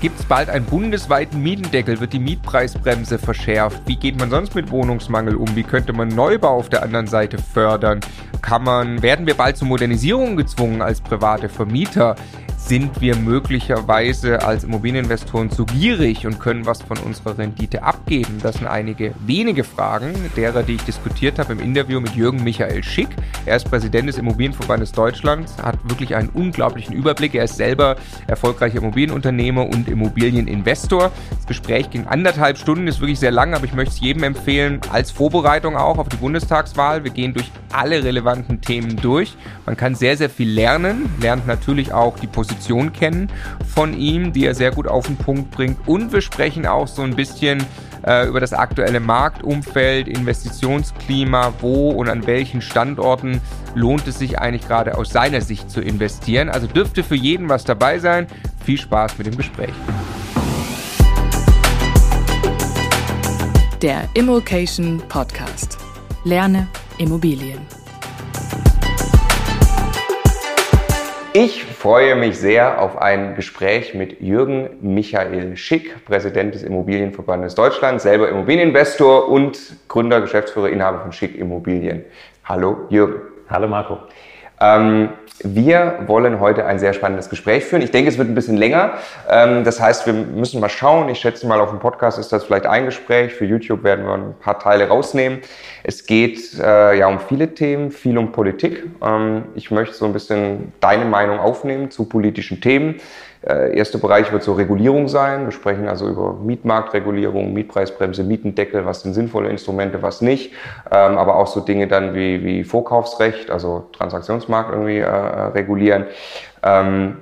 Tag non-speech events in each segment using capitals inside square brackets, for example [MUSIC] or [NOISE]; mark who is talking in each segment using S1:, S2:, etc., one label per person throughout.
S1: Gibt es bald einen bundesweiten Mietendeckel? Wird die Mietpreisbremse verschärft? Wie geht man sonst mit Wohnungsmangel um? Wie könnte man Neubau auf der anderen Seite fördern? Kann man, werden wir bald zur Modernisierung gezwungen als private Vermieter? Sind wir möglicherweise als Immobilieninvestoren zu gierig und können was von unserer Rendite abgeben? Das sind einige wenige Fragen, derer, die ich diskutiert habe im Interview mit Jürgen Michael Schick. Er ist Präsident des Immobilienverbandes Deutschlands, hat wirklich einen unglaublichen Überblick. Er ist selber erfolgreicher Immobilienunternehmer und Immobilieninvestor. Das Gespräch ging anderthalb Stunden, ist wirklich sehr lang, aber ich möchte es jedem empfehlen, als Vorbereitung auch auf die Bundestagswahl. Wir gehen durch alle relevanten Themen durch. Man kann sehr, sehr viel lernen, lernt natürlich auch die Position Position kennen von ihm, die er sehr gut auf den Punkt bringt. Und wir sprechen auch so ein bisschen äh, über das aktuelle Marktumfeld, Investitionsklima, wo und an welchen Standorten lohnt es sich eigentlich gerade aus seiner Sicht zu investieren. Also dürfte für jeden was dabei sein. Viel Spaß mit dem Gespräch.
S2: Der Immokation Podcast. Lerne Immobilien.
S1: Ich freue mich sehr auf ein Gespräch mit Jürgen Michael Schick, Präsident des Immobilienverbandes Deutschland, selber Immobilieninvestor und Gründer, Geschäftsführer, Inhaber von Schick Immobilien. Hallo Jürgen.
S3: Hallo Marco.
S1: Ähm, wir wollen heute ein sehr spannendes Gespräch führen. Ich denke, es wird ein bisschen länger. Ähm, das heißt, wir müssen mal schauen. Ich schätze mal, auf dem Podcast ist das vielleicht ein Gespräch. Für YouTube werden wir ein paar Teile rausnehmen. Es geht äh, ja um viele Themen, viel um Politik. Ähm, ich möchte so ein bisschen deine Meinung aufnehmen zu politischen Themen. Äh, erster Bereich wird so Regulierung sein. Wir sprechen also über Mietmarktregulierung, Mietpreisbremse, Mietendeckel, was sind sinnvolle Instrumente, was nicht. Ähm, aber auch so Dinge dann wie, wie Vorkaufsrecht, also Transaktionsmarkt irgendwie äh, regulieren. Ähm,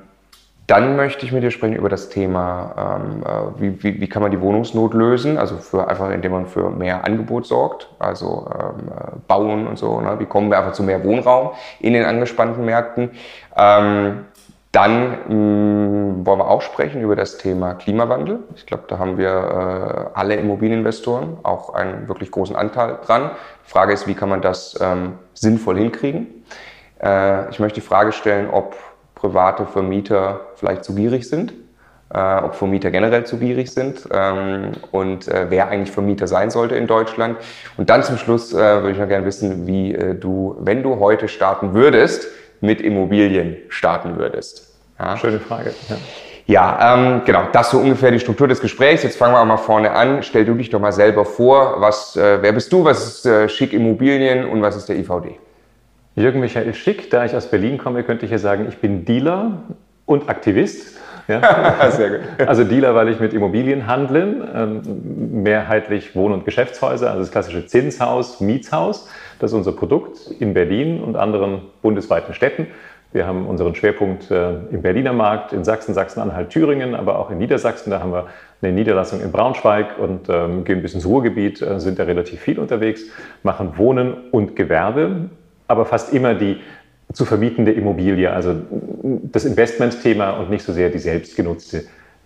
S1: dann möchte ich mit dir sprechen über das Thema, ähm, äh, wie, wie, wie, kann man die Wohnungsnot lösen, also für einfach, indem man für mehr Angebot sorgt, also ähm, äh, bauen und so. Ne? Wie kommen wir einfach zu mehr Wohnraum in den angespannten Märkten? Ähm, dann mh, mm, wollen wir auch sprechen über das Thema Klimawandel. Ich glaube, da haben wir äh, alle Immobilieninvestoren auch einen wirklich großen Anteil dran. Die Frage ist, wie kann man das ähm, sinnvoll hinkriegen? Äh, ich möchte die Frage stellen, ob private Vermieter vielleicht zu gierig sind, äh, ob Vermieter generell zu gierig sind ähm, und äh, wer eigentlich Vermieter sein sollte in Deutschland. Und dann zum Schluss äh, würde ich noch gerne wissen, wie äh, du, wenn du heute starten würdest, mit Immobilien starten würdest?
S3: Ja. Schöne Frage.
S1: Ja. Ja, ähm, genau, das ist so ungefähr die Struktur des Gesprächs. Jetzt fangen wir auch mal vorne an. Stell du dich doch mal selber vor. Was, äh, wer bist du? Was ist äh, Schick Immobilien und was ist der IVD?
S3: Jürgen Michael Schick, da ich aus Berlin komme, könnte ich ja sagen, ich bin Dealer und Aktivist. Ja. [LAUGHS] Sehr gut. Also Dealer, weil ich mit Immobilien handle, ähm, mehrheitlich Wohn- und Geschäftshäuser, also das klassische Zinshaus, Mietshaus. Das ist unser Produkt in Berlin und anderen bundesweiten Städten. Wir haben unseren Schwerpunkt äh, im Berliner Markt, in Sachsen, Sachsen-Anhalt, Thüringen, aber auch in Niedersachsen. Da haben wir eine Niederlassung in Braunschweig und ähm, gehen bis ins Ruhrgebiet, äh, sind da relativ viel unterwegs, machen Wohnen und Gewerbe, aber fast immer die zu vermietende Immobilie, also das Investmentthema und nicht so sehr die selbstgenutzte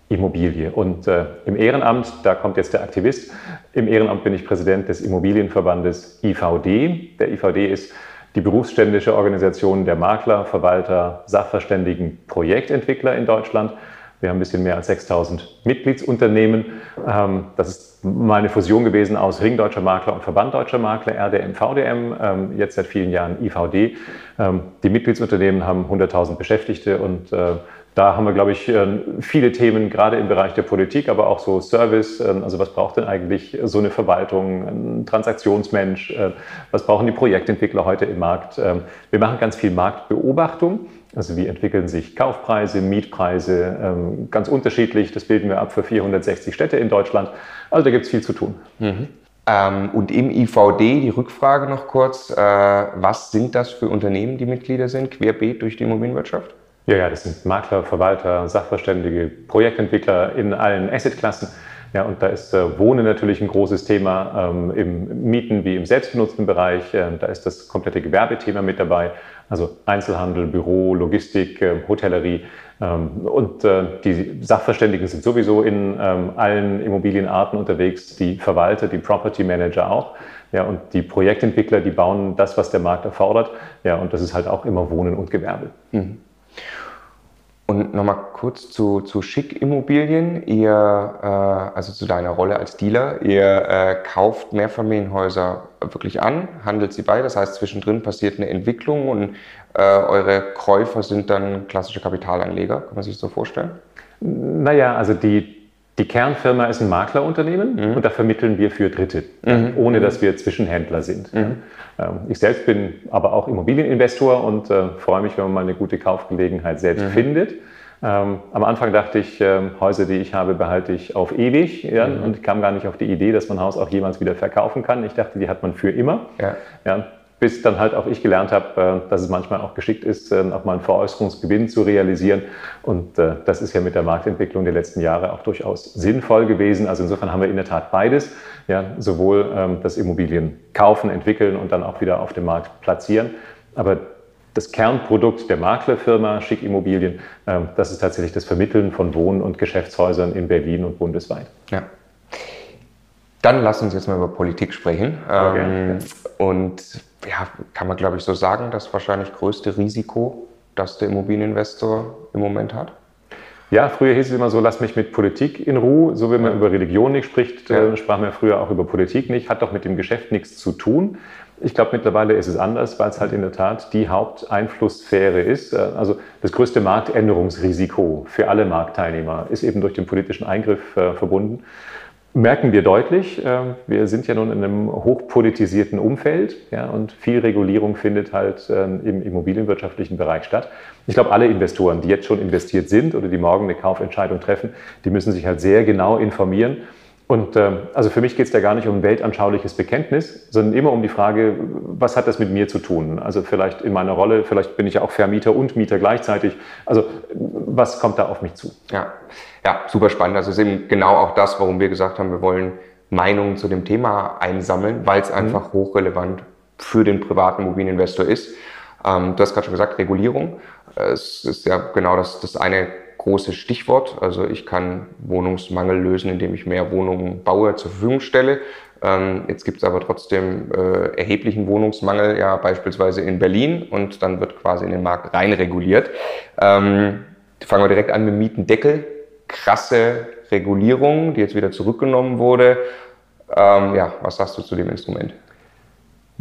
S3: Immobilie. Und äh, im Ehrenamt, da kommt jetzt der Aktivist, im Ehrenamt bin ich Präsident des Immobilienverbandes IVD. Der IVD ist die berufsständische Organisation der Makler, Verwalter, Sachverständigen, Projektentwickler in Deutschland. Wir haben ein bisschen mehr als 6000 Mitgliedsunternehmen. Ähm, das ist mal eine Fusion gewesen aus Ring Deutscher Makler und Verband Deutscher Makler, RDM, VDM, ähm, jetzt seit vielen Jahren IVD. Ähm, die Mitgliedsunternehmen haben 100.000 Beschäftigte und äh, da haben wir, glaube ich, äh, viele Themen, gerade im Bereich der Politik, aber auch so Service. Also was braucht denn eigentlich so eine Verwaltung, ein Transaktionsmensch? Äh, was brauchen die Projektentwickler heute im Markt? Wir machen ganz viel Marktbeobachtung. Also wie entwickeln sich Kaufpreise, Mietpreise, ähm, ganz unterschiedlich. Das bilden wir ab für 460 Städte in Deutschland. Also da gibt es viel zu tun.
S1: Mhm. und im IVD die Rückfrage noch kurz. Äh, was sind das für Unternehmen, die Mitglieder sind, querbeet durch die Immobilienwirtschaft?
S3: Ja, ja, das sind Makler, Verwalter, Sachverständige, Projektentwickler in allen Assetklassen. Ja, und da ist äh, Wohnen natürlich ein großes Thema ähm, im Mieten wie im selbstbenutzten Bereich. Äh, da ist das komplette Gewerbethema mit dabei, also Einzelhandel, Büro, Logistik, äh, Hotellerie. Ähm, und äh, die Sachverständigen sind sowieso in ähm, allen Immobilienarten unterwegs, die Verwalter, die Property Manager auch. Ja, und die Projektentwickler, die bauen das, was der Markt erfordert. Ja, und das ist halt auch immer Wohnen und Gewerbe. Mhm.
S1: Und nochmal kurz zu, zu Schick-Immobilien. Ihr, äh, also zu deiner Rolle als Dealer, ihr äh, kauft Mehrfamilienhäuser wirklich an, handelt sie bei. Das heißt, zwischendrin passiert eine Entwicklung und äh, eure Käufer sind dann klassische Kapitalanleger. Kann man sich das so vorstellen?
S3: Naja, also die, die Kernfirma ist ein Maklerunternehmen mhm. und da vermitteln wir für Dritte, mhm. ohne dass wir Zwischenhändler sind. Mhm. Ähm, ich selbst bin aber auch Immobilieninvestor und äh, freue mich, wenn man mal eine gute Kaufgelegenheit selbst mhm. findet. Ähm, am Anfang dachte ich, ähm, Häuser, die ich habe, behalte ich auf ewig ja, mhm. und kam gar nicht auf die Idee, dass man ein Haus auch jemals wieder verkaufen kann. Ich dachte, die hat man für immer. Ja. Ja, bis dann halt auch ich gelernt habe, äh, dass es manchmal auch geschickt ist, äh, auch mal einen Veräußerungsgewinn zu realisieren. Und äh, das ist ja mit der Marktentwicklung der letzten Jahre auch durchaus sinnvoll gewesen. Also insofern haben wir in der Tat beides. Ja, sowohl ähm, das Immobilien kaufen, entwickeln und dann auch wieder auf dem Markt platzieren. Aber das Kernprodukt der Maklerfirma Schick Immobilien, ähm, das ist tatsächlich das Vermitteln von Wohn- und Geschäftshäusern in Berlin und bundesweit.
S1: Ja. Dann lass uns jetzt mal über Politik sprechen. Okay. Ähm, und ja, kann man glaube ich so sagen, das wahrscheinlich größte Risiko, das der Immobilieninvestor im Moment hat?
S3: Ja, früher hieß es immer so, lass mich mit Politik in Ruhe. So wie man ja. über Religion nicht spricht, ja. äh, sprach man früher auch über Politik nicht. Hat doch mit dem Geschäft nichts zu tun. Ich glaube, mittlerweile ist es anders, weil es halt in der Tat die Haupteinflusssphäre ist. Äh, also das größte Marktänderungsrisiko für alle Marktteilnehmer ist eben durch den politischen Eingriff äh, verbunden merken wir deutlich. Ähm, wir sind ja nun in einem hochpolitisierten Umfeld ja, und viel Regulierung findet halt ähm, im immobilienwirtschaftlichen Bereich statt. Ich glaube, alle Investoren, die jetzt schon investiert sind oder die morgen eine Kaufentscheidung treffen, die müssen sich halt sehr genau informieren und ähm, also für mich geht es da gar nicht um ein weltanschauliches Bekenntnis, sondern immer um die Frage, was hat das mit mir zu tun? Also vielleicht in meiner Rolle, vielleicht bin ich ja auch Vermieter und Mieter gleichzeitig. Also was kommt da auf mich zu?
S1: Ja, ja super spannend. Also es ist eben genau auch das, warum wir gesagt haben, wir wollen Meinungen zu dem Thema einsammeln, weil es mhm. einfach mhm. hochrelevant für den privaten Immobilieninvestor ist. Ähm, du hast gerade schon gesagt, Regulierung. Es ist ja genau das, das eine großes Stichwort. Also ich kann Wohnungsmangel lösen, indem ich mehr Wohnungen baue, zur Verfügung stelle. Ähm, jetzt gibt es aber trotzdem äh, erheblichen Wohnungsmangel, ja beispielsweise in Berlin und dann wird quasi in den Markt reinreguliert. Ähm, fangen wir direkt an mit Mietendeckel. Krasse Regulierung, die jetzt wieder zurückgenommen wurde. Ähm, ja, was sagst du zu dem Instrument?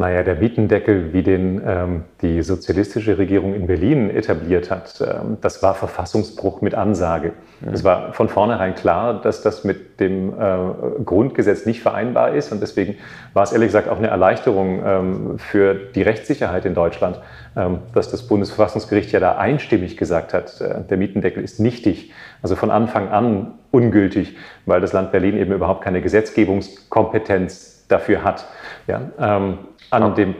S3: Naja, der Mietendeckel, wie den ähm, die sozialistische Regierung in Berlin etabliert hat, ähm, das war Verfassungsbruch mit Ansage. Mhm. Es war von vornherein klar, dass das mit dem äh, Grundgesetz nicht vereinbar ist. Und deswegen war es ehrlich gesagt auch eine Erleichterung ähm, für die Rechtssicherheit in Deutschland, ähm, dass das Bundesverfassungsgericht ja da einstimmig gesagt hat, äh, der Mietendeckel ist nichtig, also von Anfang an ungültig, weil das Land Berlin eben überhaupt keine Gesetzgebungskompetenz dafür hat. Ja, ähm, an Aber, dem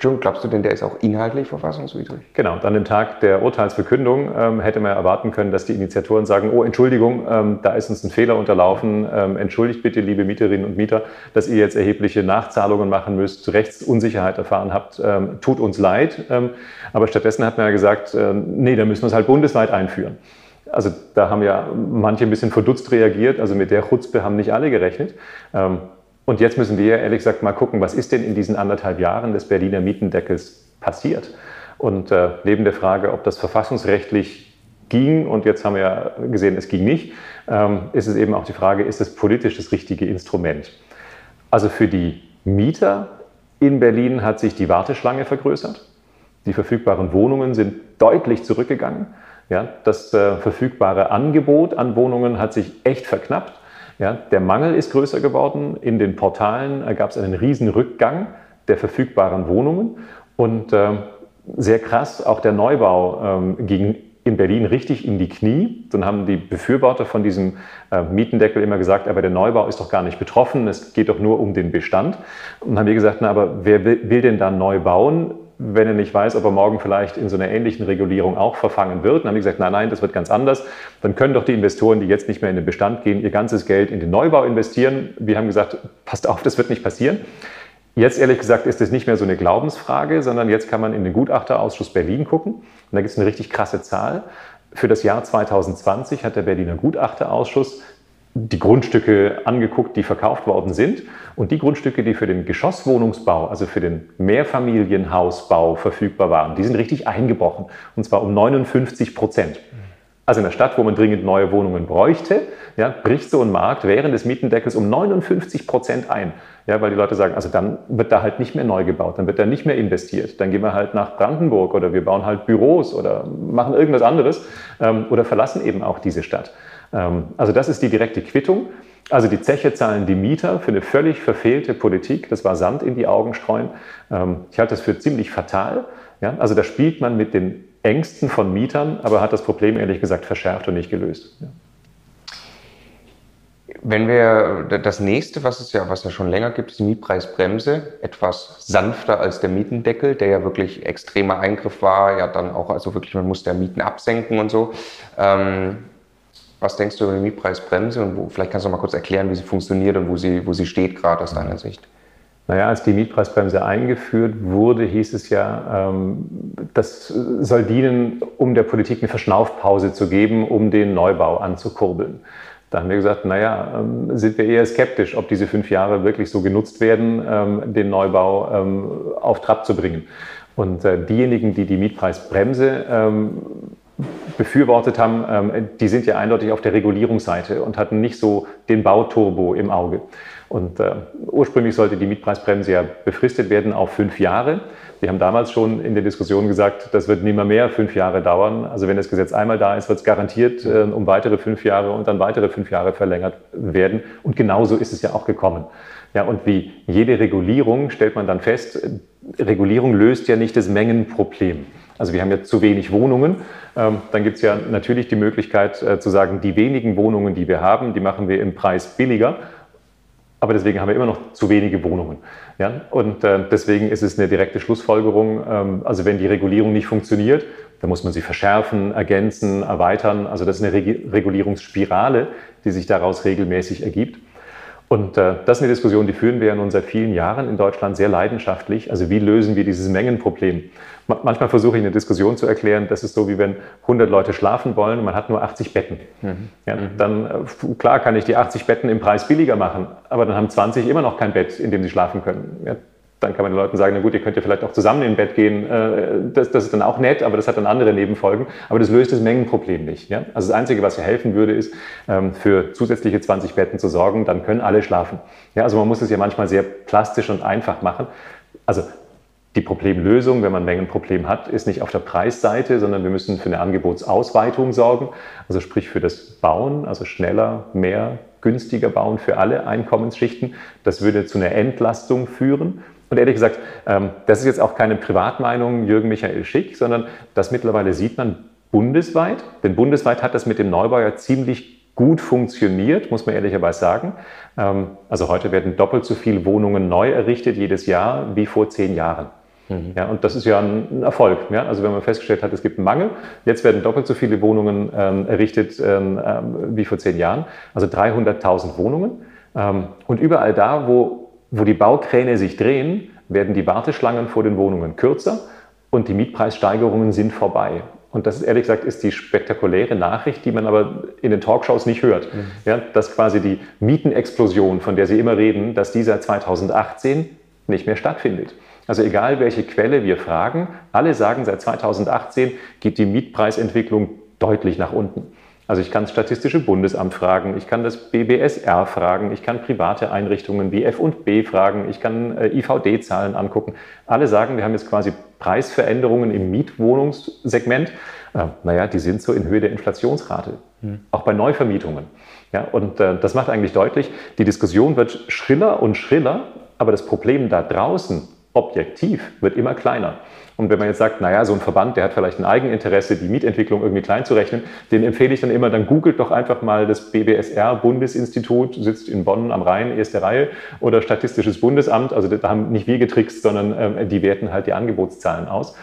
S1: John, glaubst du denn, der ist auch inhaltlich verfassungswidrig?
S3: Genau, und an dem Tag der Urteilsverkündung ähm, hätte man erwarten können, dass die Initiatoren sagen, oh Entschuldigung, ähm, da ist uns ein Fehler unterlaufen, ähm, entschuldigt bitte, liebe Mieterinnen und Mieter, dass ihr jetzt erhebliche Nachzahlungen machen müsst, Rechtsunsicherheit erfahren habt, ähm, tut uns leid. Ähm, aber stattdessen hat man ja gesagt, äh, nee, da müssen wir es halt bundesweit einführen. Also da haben ja manche ein bisschen verdutzt reagiert, also mit der Chutzpe haben nicht alle gerechnet. Und jetzt müssen wir ehrlich gesagt mal gucken, was ist denn in diesen anderthalb Jahren des Berliner Mietendeckels passiert? Und äh, neben der Frage, ob das verfassungsrechtlich ging, und jetzt haben wir ja gesehen, es ging nicht, ähm, ist es eben auch die Frage, ist es politisch das richtige Instrument? Also für die Mieter in Berlin hat sich die Warteschlange vergrößert. Die verfügbaren Wohnungen sind deutlich zurückgegangen. Ja, das äh, verfügbare Angebot an Wohnungen hat sich echt verknappt. Ja, der Mangel ist größer geworden. In den Portalen äh, gab es einen riesen Rückgang der verfügbaren Wohnungen. Und äh, sehr krass, auch der Neubau ähm, ging in Berlin richtig in die Knie. Dann haben die Befürworter von diesem äh, Mietendeckel immer gesagt, aber der Neubau ist doch gar nicht betroffen, es geht doch nur um den Bestand. Und haben wir gesagt, na, aber wer will, will denn da neu bauen? Wenn er nicht weiß, ob er morgen vielleicht in so einer ähnlichen Regulierung auch verfangen wird. Dann haben die gesagt, nein, nein, das wird ganz anders. Dann können doch die Investoren, die jetzt nicht mehr in den Bestand gehen, ihr ganzes Geld in den Neubau investieren. Wir haben gesagt, passt auf, das wird nicht passieren. Jetzt ehrlich gesagt ist es nicht mehr so eine Glaubensfrage, sondern jetzt kann man in den Gutachterausschuss Berlin gucken. Und da gibt es eine richtig krasse Zahl. Für das Jahr 2020 hat der Berliner Gutachterausschuss die Grundstücke angeguckt, die verkauft worden sind. Und die Grundstücke, die für den Geschosswohnungsbau, also für den Mehrfamilienhausbau verfügbar waren, die sind richtig eingebrochen. Und zwar um 59 Prozent. Also in der Stadt, wo man dringend neue Wohnungen bräuchte, ja, bricht so ein Markt während des Mietendeckels um 59 Prozent ein. Ja, weil die Leute sagen, also dann wird da halt nicht mehr neu gebaut, dann wird da nicht mehr investiert. Dann gehen wir halt nach Brandenburg oder wir bauen halt Büros oder machen irgendwas anderes ähm, oder verlassen eben auch diese Stadt. Ähm, also das ist die direkte Quittung. Also die Zeche zahlen die Mieter für eine völlig verfehlte Politik. Das war Sand in die Augen streuen. Ähm, ich halte das für ziemlich fatal. Also da spielt man mit den Ängsten von Mietern, aber hat das Problem ehrlich gesagt verschärft und nicht gelöst.
S1: Wenn wir das nächste, was es ja, was ja schon länger gibt, ist die Mietpreisbremse, etwas sanfter als der Mietendeckel, der ja wirklich extremer Eingriff war, ja dann auch, also wirklich, man musste ja Mieten absenken und so. Ähm, was denkst du über die Mietpreisbremse und wo, vielleicht kannst du mal kurz erklären, wie sie funktioniert und wo sie, wo sie steht gerade aus deiner Sicht?
S3: Naja, als die Mietpreisbremse eingeführt wurde, hieß es ja, ähm, das soll dienen, um der Politik eine Verschnaufpause zu geben, um den Neubau anzukurbeln. Da haben wir gesagt, naja, ähm, sind wir eher skeptisch, ob diese fünf Jahre wirklich so genutzt werden, ähm, den Neubau auf Trab zu bringen. Und äh, diejenigen, die die Mietpreisbremse befürwortet haben, ähm, die sind ja eindeutig auf der Regulierungsseite und hatten nicht so den Bauturbo im Auge. Und äh, ursprünglich sollte die Mietpreisbremse ja befristet werden auf fünf Jahre. Wir haben damals schon in der Diskussion gesagt, das wird nimmer mehr fünf Jahre dauern. Also wenn das Gesetz einmal da ist, wird es garantiert äh, um weitere fünf Jahre und dann weitere fünf Jahre verlängert werden. Und genauso ist es ja auch gekommen. Ja, und wie jede Regulierung stellt man dann fest, Regulierung löst ja nicht das Mengenproblem. Also wir haben ja zu wenig Wohnungen. Ähm, dann gibt es ja natürlich die Möglichkeit äh, zu sagen, die wenigen Wohnungen, die wir haben, die machen wir im Preis billiger aber deswegen haben wir immer noch zu wenige Wohnungen. Ja? Und äh, deswegen ist es eine direkte Schlussfolgerung. Ähm, also wenn die Regulierung nicht funktioniert, dann muss man sie verschärfen, ergänzen, erweitern. Also das ist eine Reg Regulierungsspirale, die sich daraus regelmäßig ergibt. Und äh, das ist eine Diskussion, die führen wir ja nun seit vielen Jahren in Deutschland sehr leidenschaftlich. Also wie lösen wir dieses Mengenproblem? Manchmal versuche ich eine Diskussion zu erklären, das ist so, wie wenn 100 Leute schlafen wollen und man hat nur 80 Betten. Mhm. Ja, mhm. dann, äh, klar kann ich die 80 Betten im Preis billiger machen, aber dann haben 20 immer noch kein Bett, in dem sie schlafen können. Ja, dann kann man den Leuten sagen, na gut, ihr könnt ja vielleicht auch zusammen in Bett gehen. Äh, das, das, ist dann auch nett, aber das hat dann andere Nebenfolgen. Aber das löst das Mengenproblem nicht. Ja? Also das Einzige, was hier helfen würde, ist, ähm, für zusätzliche 20 Betten zu sorgen, dann können alle schlafen. Ja, also man muss es ja manchmal sehr plastisch und einfach machen. Also die Problemlösung, wenn man ein Mengenproblem hat, ist nicht auf der Preisseite, sondern wir müssen für eine Angebotsausweitung sorgen. Also sprich für das Bauen, also schneller, mehr, günstiger bauen für alle Einkommensschichten. Das würde zu einer Entlastung führen. Und ehrlich gesagt, ähm, das ist jetzt auch keine Privatmeinung Jürgen Michael Schick, sondern das mittlerweile sieht man bundesweit. Denn bundesweit hat das mit dem Neubau ja ziemlich gut funktioniert, muss man ehrlicherweise sagen. Ähm, also heute werden doppelt so viele Wohnungen neu errichtet jedes Jahr wie vor zehn Jahren. Mhm. Ja, und das ist ja ein Erfolg. Ja? Also wenn man festgestellt hat, es gibt einen Mangel, jetzt werden doppelt so viele Wohnungen ähm, errichtet ähm, ähm wie vor zehn Jahren, also 300.000 Wohnungen. Ähm, und überall da, wo wo die Baukräne sich drehen, werden die Warteschlangen vor den Wohnungen kürzer und die Mietpreissteigerungen sind vorbei. Und das ist ehrlich gesagt ist die spektakuläre Nachricht, die man aber in den Talkshows nicht hört. Mhm. Ja, dass quasi die Mietenexplosion, von der Sie immer reden, dass die seit 2018 nicht mehr stattfindet. Also egal welche Quelle wir fragen, alle sagen, seit 2018 geht die Mietpreisentwicklung deutlich nach unten. Also ich kann das Statistische Bundesamt fragen, ich kann das BBSR fragen, ich kann private Einrichtungen wie F&B fragen, ich kann äh, IVD-Zahlen angucken. Alle sagen, wir haben jetzt quasi Preisveränderungen im Mietwohnungssegment. Äh, naja, die sind so in Höhe der Inflationsrate, mhm. auch bei Neuvermietungen. Ja, und äh, das macht eigentlich deutlich, die Diskussion wird schriller und schriller, aber das Problem da draußen, objektiv, wird immer kleiner. Und wenn man jetzt sagt, naja, so ein Verband, der hat vielleicht ein Eigeninteresse, die Mietentwicklung irgendwie klein zu rechnen, den empfehle ich dann immer, dann googelt doch einfach mal das BBSR, Bundesinstitut, sitzt in Bonn am Rhein, erste Reihe, oder Statistisches Bundesamt. Also da haben nicht wir getrickst, sondern ähm, die werten halt die Angebotszahlen aus.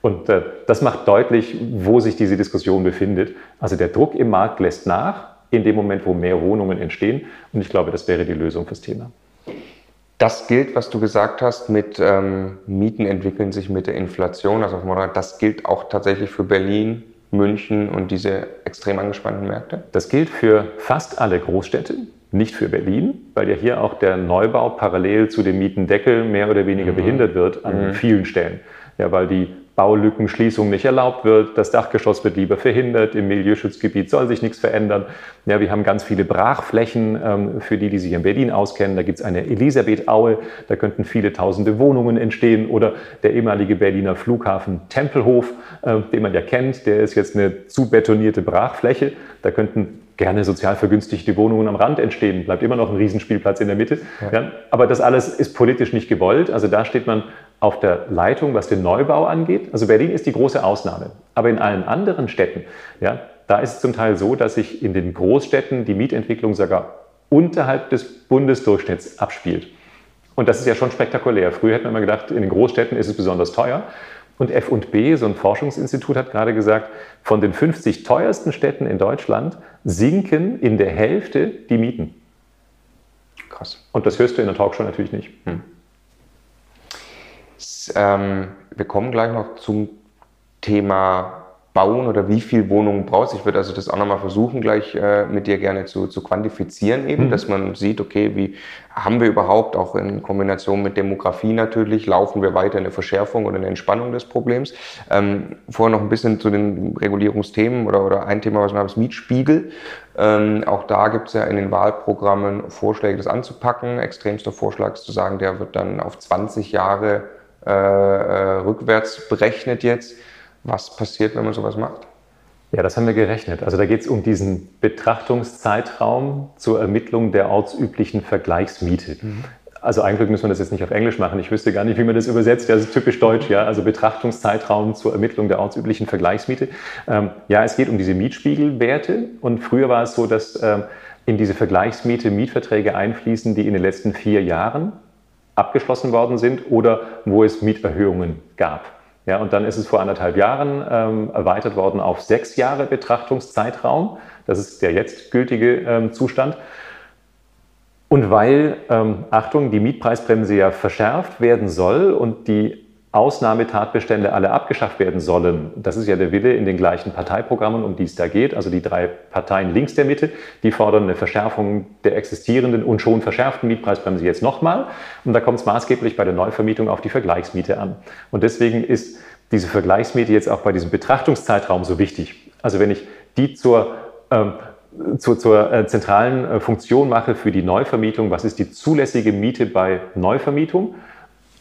S3: Und äh, das macht deutlich, wo sich diese Diskussion befindet. Also der Druck im Markt lässt nach, in dem Moment, wo mehr Wohnungen entstehen. Und ich glaube, das wäre die Lösung fürs Thema.
S1: Das gilt, was du gesagt hast, mit ähm, Mieten entwickeln sich mit der Inflation. Also das gilt auch tatsächlich für Berlin, München und diese extrem angespannten Märkte?
S3: Das gilt für fast alle Großstädte, nicht für Berlin, weil ja hier auch der Neubau parallel zu dem Mietendeckel mehr oder weniger mhm. behindert wird an mhm. vielen Stellen. Ja, weil die Baulückenschließung nicht erlaubt wird, das Dachgeschoss wird lieber verhindert, im Milieuschutzgebiet soll sich nichts verändern. Ja, wir haben ganz viele Brachflächen, ähm, für die, die sich in Berlin auskennen. Da gibt es eine Elisabeth-Aue, da könnten viele tausende Wohnungen entstehen. Oder der ehemalige Berliner Flughafen Tempelhof, äh, den man ja kennt, der ist jetzt eine zu betonierte Brachfläche. Da könnten gerne sozial vergünstigte Wohnungen am Rand entstehen. Bleibt immer noch ein Riesenspielplatz in der Mitte. Ja. Ja, aber das alles ist politisch nicht gewollt. Also da steht man auf der Leitung, was den Neubau angeht. Also Berlin ist die große Ausnahme. Aber in allen anderen Städten, ja, da ist es zum Teil so, dass sich in den Großstädten die Mietentwicklung sogar unterhalb des Bundesdurchschnitts abspielt. Und das ist ja schon spektakulär. Früher hätte man immer gedacht, in den Großstädten ist es besonders teuer. Und F&B, so ein Forschungsinstitut, hat gerade gesagt, von den 50 teuersten Städten in Deutschland sinken in der Hälfte die Mieten. Krass. Und das hörst du in der Talkshow natürlich nicht. Hm.
S1: Ähm, wir kommen gleich noch zum Thema Bauen oder wie viel Wohnungen brauchst. Ich würde also das auch nochmal versuchen, gleich äh, mit dir gerne zu, zu quantifizieren, eben, mhm. dass man sieht, okay, wie haben wir überhaupt auch in Kombination mit Demografie natürlich, laufen wir weiter in eine Verschärfung oder eine Entspannung des Problems. Ähm, vorher noch ein bisschen zu den Regulierungsthemen oder, oder ein Thema, was wir haben, ist Mietspiegel. Ähm, auch da gibt es ja in den Wahlprogrammen Vorschläge, das anzupacken. Extremster Vorschlag ist zu sagen, der wird dann auf 20 Jahre äh, äh, rückwärts berechnet jetzt. Was passiert, wenn man sowas macht?
S3: Ja, das haben wir gerechnet. Also da geht es um diesen Betrachtungszeitraum zur Ermittlung der ortsüblichen Vergleichsmiete. Mhm. Also eigentlich müssen wir das jetzt nicht auf Englisch machen. Ich wüsste gar nicht, wie man das übersetzt. Das ist typisch deutsch, ja. Also Betrachtungszeitraum zur Ermittlung der ortsüblichen Vergleichsmiete. Ähm, ja, es geht um diese Mietspiegelwerte. Und früher war es so, dass ähm, in diese Vergleichsmiete Mietverträge einfließen, die in den letzten vier Jahren abgeschlossen worden sind oder wo es Mieterhöhungen gab. Ja, und dann ist es vor anderthalb Jahren ähm, erweitert worden auf sechs Jahre Betrachtungszeitraum. Das ist der jetzt gültige ähm, Zustand. Und weil, ähm, Achtung, die Mietpreisbremse ja verschärft werden soll und die Ausnahmetatbestände alle abgeschafft werden sollen. Das ist ja der Wille in den gleichen Parteiprogrammen, um die es da geht. Also die drei Parteien links der Mitte, die fordern eine Verschärfung der existierenden und schon verschärften Mietpreisbremse jetzt nochmal. Und da kommt es maßgeblich bei der Neuvermietung auf die Vergleichsmiete an. Und deswegen ist diese Vergleichsmiete jetzt auch bei diesem Betrachtungszeitraum so wichtig. Also wenn ich die zur ähm, zur, zur äh, zentralen äh, Funktion mache für die Neuvermietung, was ist die zulässige Miete bei Neuvermietung?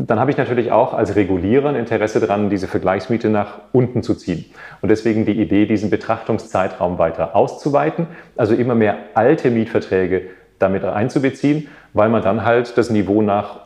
S3: Dann habe ich natürlich auch als Regulierer ein Interesse daran, diese Vergleichsmiete nach unten zu ziehen. Und deswegen die Idee, diesen Betrachtungszeitraum weiter auszuweiten, also immer mehr alte Mietverträge damit einzubeziehen, weil man dann halt das Niveau nach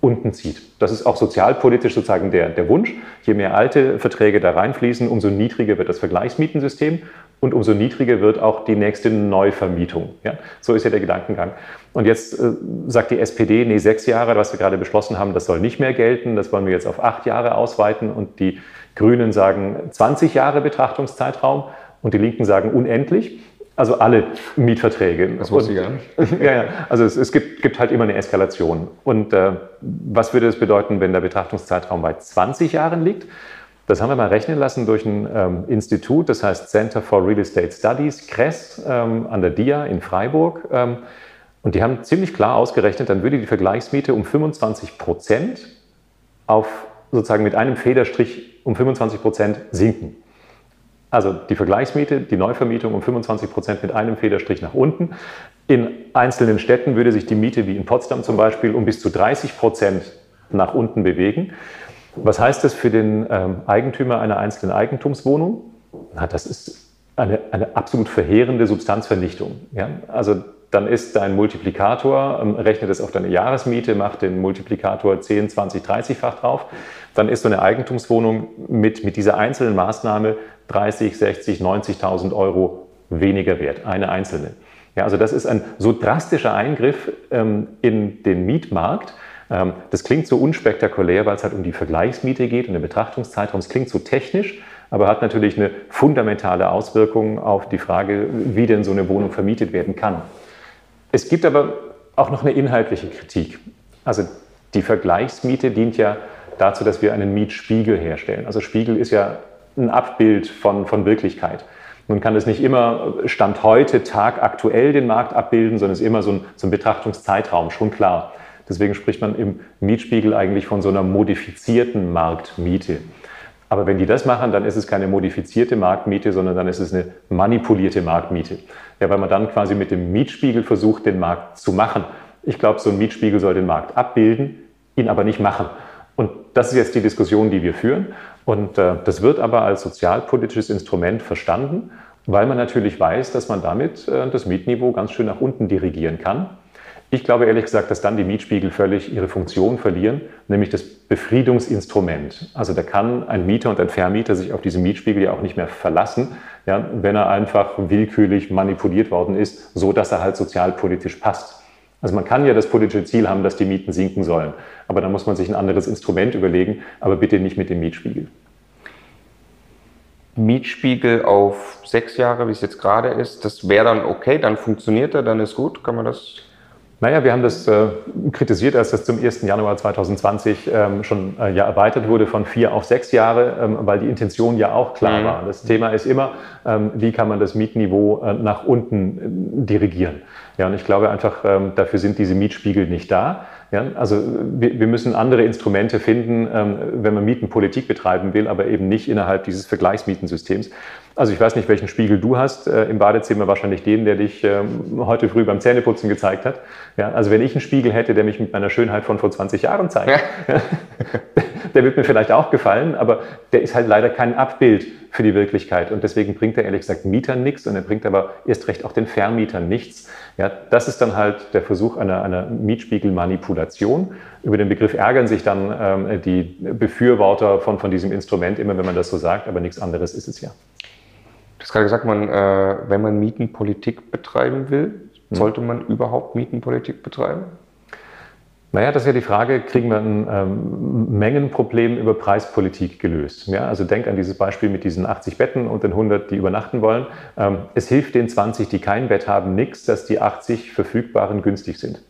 S3: unten zieht. Das ist auch sozialpolitisch sozusagen der, der Wunsch. Je mehr alte Verträge da reinfließen, umso niedriger wird das Vergleichsmietensystem und umso niedriger wird auch die nächste Neuvermietung. Ja? So ist ja der Gedankengang. Und jetzt äh, sagt die SPD, nee, sechs Jahre, was wir gerade beschlossen haben, das soll nicht mehr gelten, das wollen wir jetzt auf acht Jahre ausweiten. Und die Grünen sagen 20 Jahre Betrachtungszeitraum und die Linken sagen unendlich. Also alle Mietverträge.
S1: Das wusste ich gar nicht. [LAUGHS]
S3: ja, ja, also es, es gibt, gibt, halt immer eine Eskalation. Und äh, was würde das bedeuten, wenn der Betrachtungszeitraum bei 20 Jahren liegt? Das haben wir mal rechnen lassen durch ein ähm, Institut, das heißt Center for Real Estate Studies, CRESS, ähm, an der DIA in Freiburg. Ähm, und die haben ziemlich klar ausgerechnet, dann würde die Vergleichsmiete um 25 Prozent auf sozusagen mit einem Federstrich um 25 Prozent sinken. Also die Vergleichsmiete, die Neuvermietung um 25 Prozent mit einem Federstrich nach unten. In einzelnen Städten würde sich die Miete, wie in Potsdam zum Beispiel, um bis zu 30 Prozent nach unten bewegen. Was heißt das für den ähm, Eigentümer einer einzelnen Eigentumswohnung? Na, das ist eine, eine absolut verheerende Substanzvernichtung. Ja? Also dann ist dein Multiplikator, ähm, rechnet es auf deine Jahresmiete, macht den Multiplikator 10, 20, 30-fach drauf. Dann ist so eine Eigentumswohnung mit, mit dieser einzelnen Maßnahme 30, 60, 90.000 Euro weniger wert, eine einzelne. Ja, also das ist ein so drastischer Eingriff ähm, in den Mietmarkt, ähm, das klingt so unspektakulär, weil es halt um die Vergleichsmiete geht und den Betrachtungszeitraum. Es klingt so technisch, aber hat natürlich eine fundamentale Auswirkung auf die Frage, wie denn so eine Wohnung vermietet werden kann. Es gibt aber auch noch eine inhaltliche Kritik. Also die Vergleichsmiete dient ja dazu, dass wir einen Mietspiegel herstellen. Also Spiegel ist ja ein Abbild von, von Wirklichkeit. Nun kann es nicht immer Stand heute, Tag aktuell den Markt abbilden, sondern es ist immer so ein, so ein Betrachtungszeitraum, schon klar. Deswegen spricht man im Mietspiegel eigentlich von so einer modifizierten Marktmiete. Aber wenn die das machen, dann ist es keine modifizierte Marktmiete, sondern dann ist es eine manipulierte Marktmiete. Ja, weil man dann quasi mit dem Mietspiegel versucht, den Markt zu machen. Ich glaube, so ein Mietspiegel soll den Markt abbilden, ihn aber nicht machen. Und das ist jetzt die Diskussion, die wir führen. Und äh, das wird aber als sozialpolitisches Instrument verstanden, weil man natürlich weiß, dass man damit äh, das Mietniveau ganz schön nach unten dirigieren kann. Ich glaube ehrlich gesagt, dass dann die Mietspiegel völlig ihre Funktion verlieren, nämlich das Befriedungsinstrument. Also da kann ein Mieter und ein Vermieter sich auf diese Mietspiegel ja auch nicht mehr verlassen, ja, wenn er einfach willkürlich manipuliert worden ist, so dass er halt sozialpolitisch passt. Also man kann ja das politische Ziel haben, dass die Mieten sinken sollen, aber dann muss man sich ein anderes Instrument überlegen, aber bitte nicht mit dem Mietspiegel.
S1: Mietspiegel auf sechs Jahre, wie es jetzt gerade ist, das wäre dann okay, dann funktioniert er, dann ist gut, kann man das
S3: naja, wir haben das äh, kritisiert, als das zum 1. Januar 2020 ähm, schon äh, ja erweitert wurde von vier auf sechs Jahre, ähm, weil die Intention ja auch klar mhm. war. Das Thema ist immer, ähm, wie kann man das Mietniveau äh, nach unten äh, dirigieren. Ja, und ich glaube einfach, ähm, dafür sind diese Mietspiegel nicht da. Ja, also wir, wir müssen andere Instrumente finden, ähm, wenn man Mietenpolitik betreiben will, aber eben nicht innerhalb dieses Vergleichsmietensystems. Also ich weiß nicht, welchen Spiegel du hast äh, im Badezimmer, wahrscheinlich den, der dich ähm, heute früh beim Zähneputzen gezeigt hat. Ja, also wenn ich einen Spiegel hätte, der mich mit meiner Schönheit von vor 20 Jahren zeigt, [LAUGHS] ja. der wird mir vielleicht auch gefallen, aber der ist halt leider kein Abbild für die Wirklichkeit und deswegen bringt er ehrlich gesagt Mietern nichts und er bringt aber erst recht auch den Vermietern nichts. Ja, das ist dann halt der Versuch einer, einer Mietspiegelmanipulation. Über den Begriff ärgern sich dann ähm, die Befürworter von, von diesem Instrument immer, wenn man das so sagt, aber nichts anderes ist es ja.
S1: Hast gerade gesagt, man, äh, wenn man Mietenpolitik betreiben will, hm. sollte man überhaupt Mietenpolitik betreiben?
S3: Naja, das ist ja die Frage, kriegen wir ein ähm, Mengenproblem über Preispolitik gelöst? Ja, also denk an dieses Beispiel mit diesen 80 Betten und den 100, die übernachten wollen. Ähm, es hilft den 20, die kein Bett haben, nichts, dass die 80 verfügbaren günstig sind.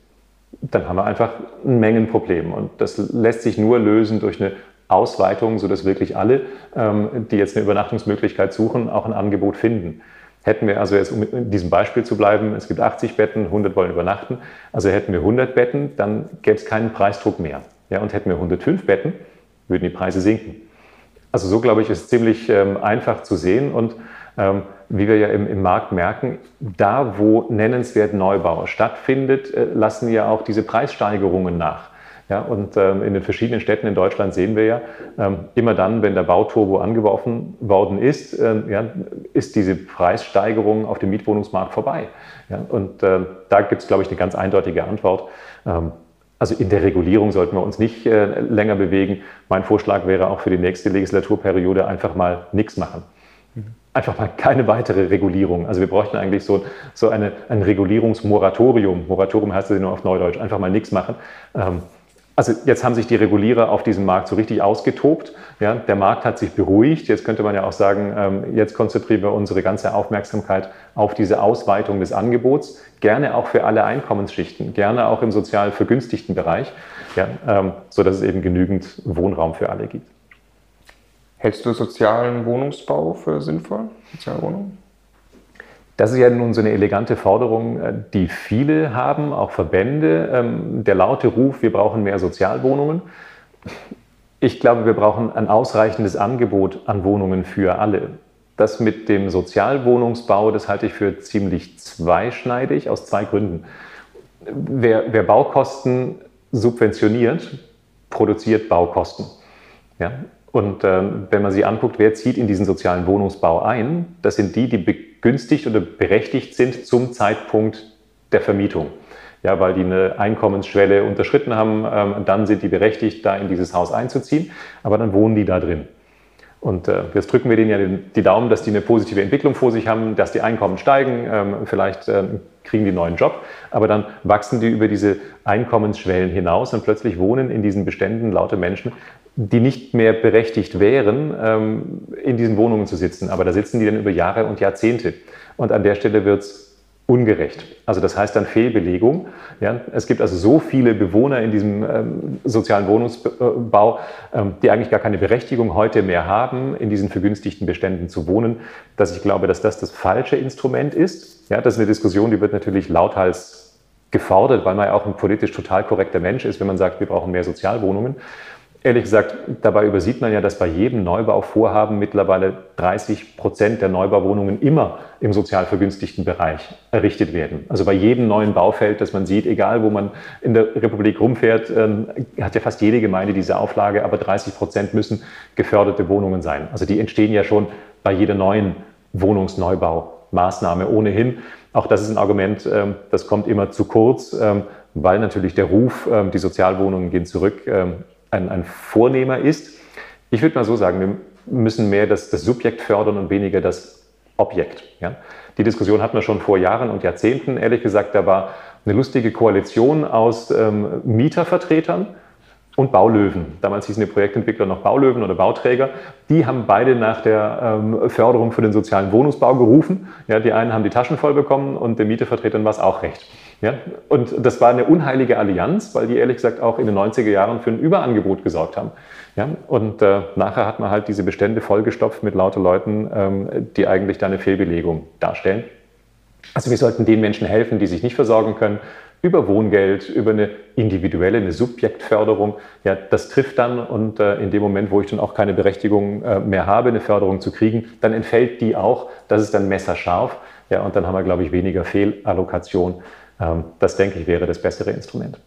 S3: Dann haben wir einfach ein Mengenproblem und das lässt sich nur lösen durch eine Ausweitung, sodass wirklich alle, ähm, die jetzt eine Übernachtungsmöglichkeit suchen, auch ein Angebot finden. Hätten wir also jetzt, um in diesem Beispiel zu bleiben, es gibt 80 Betten, 100 wollen übernachten, also hätten wir 100 Betten, dann gäbe es keinen Preisdruck mehr. Ja, und hätten wir 105 Betten, würden die Preise sinken. Also so, glaube ich, ist ziemlich ähm, einfach zu sehen und ähm, wie wir ja im, im, Markt merken, da wo nennenswert Neubau stattfindet, äh, lassen ja auch diese Preissteigerungen nach. Ja, und ähm, in den verschiedenen Städten in Deutschland sehen wir ja, ähm, immer dann, wenn der Bauturbo angeworfen worden ist, ähm, ja, ist diese Preissteigerung auf dem Mietwohnungsmarkt vorbei. Ja, und äh, da gibt es, glaube ich, eine ganz eindeutige Antwort. Ähm, also in der Regulierung sollten wir uns nicht äh, länger bewegen. Mein Vorschlag wäre auch für die nächste Legislaturperiode einfach mal nichts machen einfach mal keine weitere Regulierung. Also wir bräuchten eigentlich so, so eine, ein Regulierungsmoratorium. Moratorium heißt das nur auf Neudeutsch. Einfach mal nichts machen. Ähm, also jetzt haben sich die Regulierer auf diesem Markt so richtig ausgetobt. Ja, der Markt hat sich beruhigt. Jetzt könnte man ja auch sagen, ähm, jetzt konzentrieren wir unsere ganze Aufmerksamkeit auf diese Ausweitung des Angebots, gerne auch für alle Einkommensschichten, gerne auch im sozial vergünstigten Bereich, ja, ähm, sodass es eben genügend Wohnraum für alle gibt.
S1: Hältst du sozialen Wohnungsbau für sinnvoll, Sozialwohnungen?
S3: Das ist ja nun so eine elegante Forderung, äh, die viele haben, auch Verbände. Ähm, der laute Ruf, wir brauchen mehr Sozialwohnungen. Ich glaube, wir brauchen ein ausreichendes Angebot an Wohnungen für alle. Das mit dem Sozialwohnungsbau, das halte ich für ziemlich zweischneidig aus zwei Gründen. Wer, wer Baukosten subventioniert, produziert Baukosten. Ja? Und äh, wenn man sich anguckt, wer zieht in diesen sozialen Wohnungsbau ein, das sind die, die begünstigt oder berechtigt sind zum Zeitpunkt der Vermietung. Ja, weil die eine Einkommensschwelle unterschritten haben, ähm, dann sind die berechtigt, da in dieses Haus einzuziehen, aber dann wohnen die da drin. Und äh, jetzt drücken wir denen ja die Daumen, dass die eine positive Entwicklung vor sich haben, dass die Einkommen steigen, ähm, vielleicht äh, kriegen die einen neuen Job, aber dann wachsen die über diese Einkommensschwellen hinaus und plötzlich wohnen in diesen Beständen lauter Menschen, die nicht mehr berechtigt wären, ähm, in diesen Wohnungen zu sitzen. Aber da sitzen die dann über Jahre und Jahrzehnte. Und an der Stelle wird es ungerecht. Also das heißt dann Fehlbelegung. Ja, es gibt also so viele Bewohner in diesem ähm, sozialen Wohnungsbau, ähm, die eigentlich gar keine Berechtigung heute mehr haben, in diesen vergünstigten Beständen zu wohnen, dass ich glaube, dass das das falsche Instrument ist. Ja, das ist eine Diskussion, die wird natürlich lauthals gefordert, weil man ja auch ein politisch total korrekter Mensch ist, wenn man sagt, wir brauchen mehr Sozialwohnungen. Ehrlich gesagt, dabei übersieht man ja, dass bei jedem Neubauvorhaben mittlerweile 30 Prozent der Neubauwohnungen immer im sozial vergünstigten Bereich errichtet werden. Also bei jedem neuen Baufeld, das man sieht, egal wo man in der Republik rumfährt, ähm, hat ja fast jede Gemeinde diese Auflage, aber 30 Prozent müssen geförderte Wohnungen sein. Also die entstehen ja schon bei jeder neuen Wohnungsneubaumaßnahme ohnehin. Auch das ist ein Argument, ähm, das kommt immer zu kurz, ähm, weil natürlich der Ruf, die Sozialwohnungen gehen zurück, ein, ein Vornehmer ist. Ich würde mal so sagen, wir müssen mehr das, das Subjekt fördern und weniger das Objekt. Ja? Die Diskussion hatten wir schon vor Jahren und Jahrzehnten. Ehrlich gesagt, da war eine lustige Koalition aus ähm, Mietervertretern und Baulöwen. Damals hießen die Projektentwickler noch Baulöwen oder Bauträger. Die haben beide nach der ähm, Förderung für den sozialen Wohnungsbau gerufen. Ja, die einen haben die Taschen voll bekommen und den Mietervertretern war es auch recht. Ja? Und das war eine unheilige Allianz, weil die ehrlich gesagt auch in den 90er Jahren für ein Überangebot gesorgt haben. Ja? Und äh, nachher hat man halt diese Bestände vollgestopft mit lauter Leuten, ähm, die eigentlich da eine Fehlbelegung darstellen. Also wir sollten den Menschen helfen, die sich nicht versorgen können, über Wohngeld, über eine individuelle, eine Subjektförderung. Ja, das trifft dann und äh, in dem Moment, wo ich dann auch keine Berechtigung äh, mehr habe, eine Förderung zu kriegen, dann entfällt die auch. Das ist dann messerscharf. Ja, und dann haben wir, glaube ich, weniger Fehlallokation das denke ich wäre das bessere Instrument.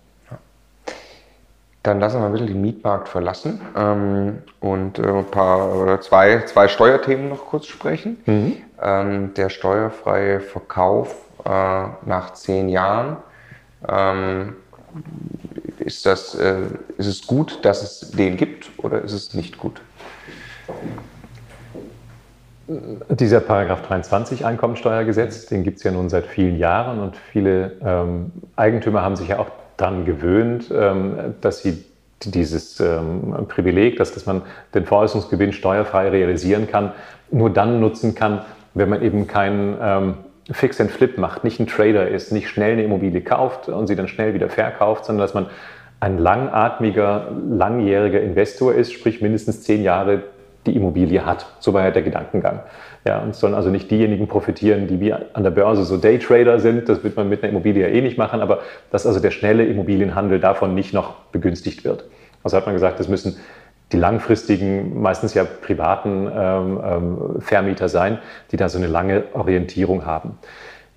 S1: Dann lassen wir ein bisschen den Mietmarkt verlassen ähm, und äh, ein paar oder zwei, zwei Steuerthemen noch kurz sprechen. Mhm. Ähm, der steuerfreie Verkauf äh, nach zehn Jahren. Ähm, ist, das, äh, ist es gut, dass es den gibt oder ist es nicht gut?
S3: Dieser Paragraph 23 Einkommensteuergesetz, den gibt es ja nun seit vielen Jahren und viele ähm, Eigentümer haben sich ja auch daran gewöhnt, ähm, dass sie dieses ähm, Privileg, dass, dass man den Veräußerungsgewinn steuerfrei realisieren kann, nur dann nutzen kann, wenn man eben keinen ähm, Fix and Flip macht, nicht ein Trader ist, nicht schnell eine Immobilie kauft und sie dann schnell wieder verkauft, sondern dass man ein langatmiger, langjähriger Investor ist, sprich mindestens zehn Jahre die Immobilie hat. So war ja der Gedankengang. Ja, und sollen also nicht diejenigen profitieren, die wie an der Börse so Daytrader sind. Das wird man mit einer Immobilie ja eh nicht machen, aber dass also der schnelle Immobilienhandel davon nicht noch begünstigt wird. Also hat man gesagt, das müssen die langfristigen, meistens ja privaten ähm, ähm, Vermieter sein, die da so eine lange Orientierung haben.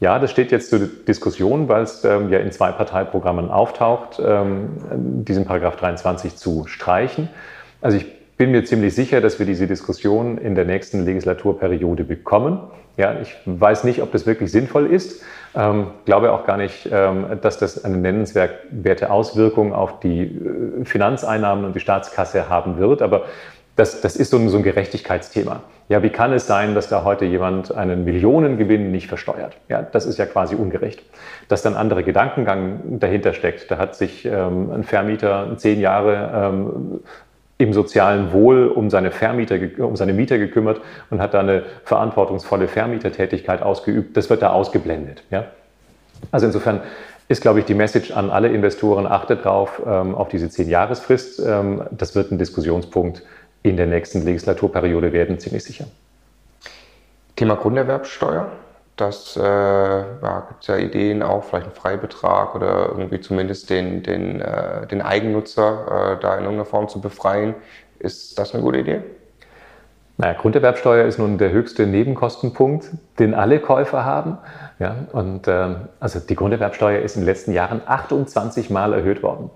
S3: Ja, das steht jetzt zur Diskussion, weil es ähm, ja in zwei Parteiprogrammen auftaucht, ähm, diesen Paragraph 23 zu streichen. Also ich bin mir ziemlich sicher, dass wir diese Diskussion in der nächsten Legislaturperiode bekommen. Ja, ich weiß nicht, ob das wirklich sinnvoll ist. Ähm, glaube auch gar nicht, ähm, dass das eine nennenswerte Auswirkung auf die äh, Finanzeinnahmen und die Staatskasse haben wird. Aber das, das ist so ein, so ein Gerechtigkeitsthema. Ja, wie kann es sein, dass da heute jemand einen Millionengewinn nicht versteuert? Ja, das ist ja quasi ungerecht. Dass dann andere Gedankengang dahinter steckt. Da hat sich ähm, ein Vermieter zehn Jahre ähm, im sozialen Wohl um seine Vermieter, um seine Mieter gekümmert und hat da eine verantwortungsvolle Vermietertätigkeit ausgeübt. Das wird da ausgeblendet. Ja? Also insofern ist, glaube ich, die Message an alle Investoren, achtet drauf, ähm, auf diese zehn-Jahresfrist. Ähm, das wird ein Diskussionspunkt in der nächsten Legislaturperiode werden, ziemlich sicher.
S1: Thema Grunderwerbsteuer. Das äh, ja, gibt es ja Ideen auch, vielleicht einen Freibetrag oder irgendwie zumindest den, den, äh, den Eigennutzer äh, da in irgendeiner Form zu befreien. Ist das eine gute Idee?
S3: Naja, Grunderwerbsteuer ist nun der höchste Nebenkostenpunkt, den alle Käufer haben. Ja, und ähm, also die Grunderwerbsteuer ist in den letzten Jahren 28 Mal erhöht worden.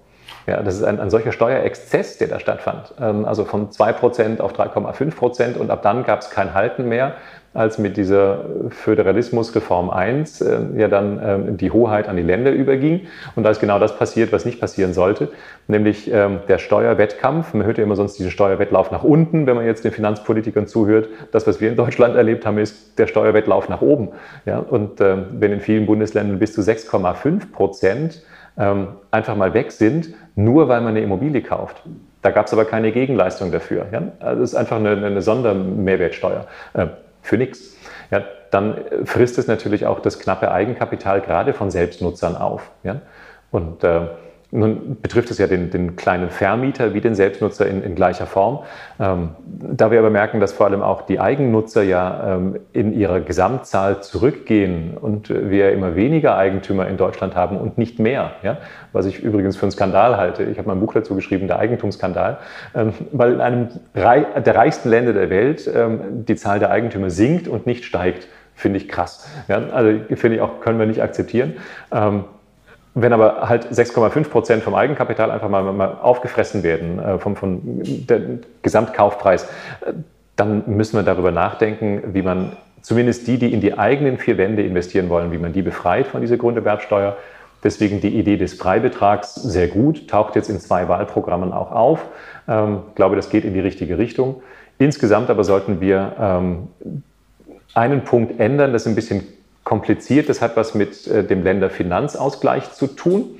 S3: Ja, das ist ein, ein solcher Steuerexzess, der da stattfand. Ähm, also von 2% auf 3,5% und ab dann gab es kein Halten mehr als mit dieser Föderalismusreform 1 äh, ja dann ähm, die Hoheit an die Länder überging. Und da ist genau das passiert, was nicht passieren sollte, nämlich ähm, der Steuerwettkampf. Man hört ja immer sonst diesen Steuerwettlauf nach unten, wenn man jetzt den Finanzpolitikern zuhört. Das, was wir in Deutschland erlebt haben, ist der Steuerwettlauf nach oben. Ja? Und ähm, wenn in vielen Bundesländern bis zu 6,5 Prozent ähm, einfach mal weg sind, nur weil man eine Immobilie kauft. Da gab es aber keine Gegenleistung dafür. Ja? Das ist einfach eine, eine Sondermehrwertsteuer. Äh, für nichts. Ja, dann frisst es natürlich auch das knappe Eigenkapital gerade von Selbstnutzern auf. Ja? Und äh, nun betrifft es ja den, den, kleinen Vermieter wie den Selbstnutzer in, in gleicher Form. Ähm, da wir aber merken, dass vor allem auch die Eigennutzer ja ähm, in ihrer Gesamtzahl zurückgehen und wir immer weniger Eigentümer in Deutschland haben und nicht mehr, ja? was ich übrigens für einen Skandal halte. Ich habe mein Buch dazu geschrieben, der Eigentumsskandal, ähm, weil in einem der reichsten Länder der Welt ähm, die Zahl der Eigentümer sinkt und nicht steigt. Finde ich krass. Ja? Also finde ich auch, können wir nicht akzeptieren. Wenn aber halt 6,5 Prozent vom Eigenkapital einfach mal, mal aufgefressen werden, äh, vom, vom der Gesamtkaufpreis, äh, dann müssen wir darüber nachdenken, wie man zumindest die, die in die eigenen vier Wände investieren wollen, wie man die befreit von dieser Grunderwerbsteuer. Deswegen die Idee des Freibetrags sehr gut, taucht jetzt in zwei Wahlprogrammen auch auf. Ähm, glaube, das geht in die richtige Richtung. Insgesamt aber sollten wir ähm, einen Punkt ändern, das ein bisschen kompliziert. Das hat was mit äh, dem Länderfinanzausgleich zu tun.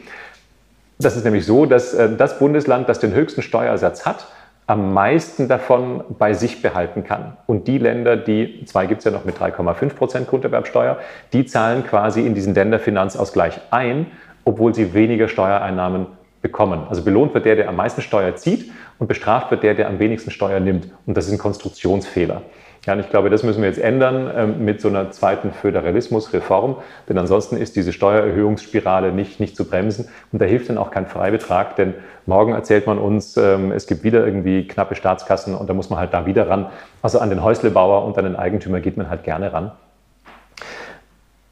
S3: Das ist nämlich so, dass äh, das Bundesland, das den höchsten Steuersatz hat, am meisten davon bei sich behalten kann. Und die Länder, die, zwei gibt es ja noch mit 3,5 Prozent Grunderwerbsteuer, die zahlen quasi in diesen Länderfinanzausgleich ein, obwohl sie weniger Steuereinnahmen bekommen. Also belohnt wird der, der am meisten Steuer zieht und bestraft wird der, der am wenigsten Steuer nimmt. Und das ist ein Konstruktionsfehler. Ja, und ich glaube, das müssen wir jetzt ändern ähm, mit so einer zweiten Föderalismusreform, denn ansonsten ist diese Steuererhöhungsspirale nicht, nicht zu bremsen und da hilft dann auch kein Freibetrag, denn morgen erzählt man uns, ähm, es gibt wieder irgendwie knappe Staatskassen und da muss man halt da wieder ran. Also an den Häuslebauer und an den Eigentümer geht man halt gerne ran.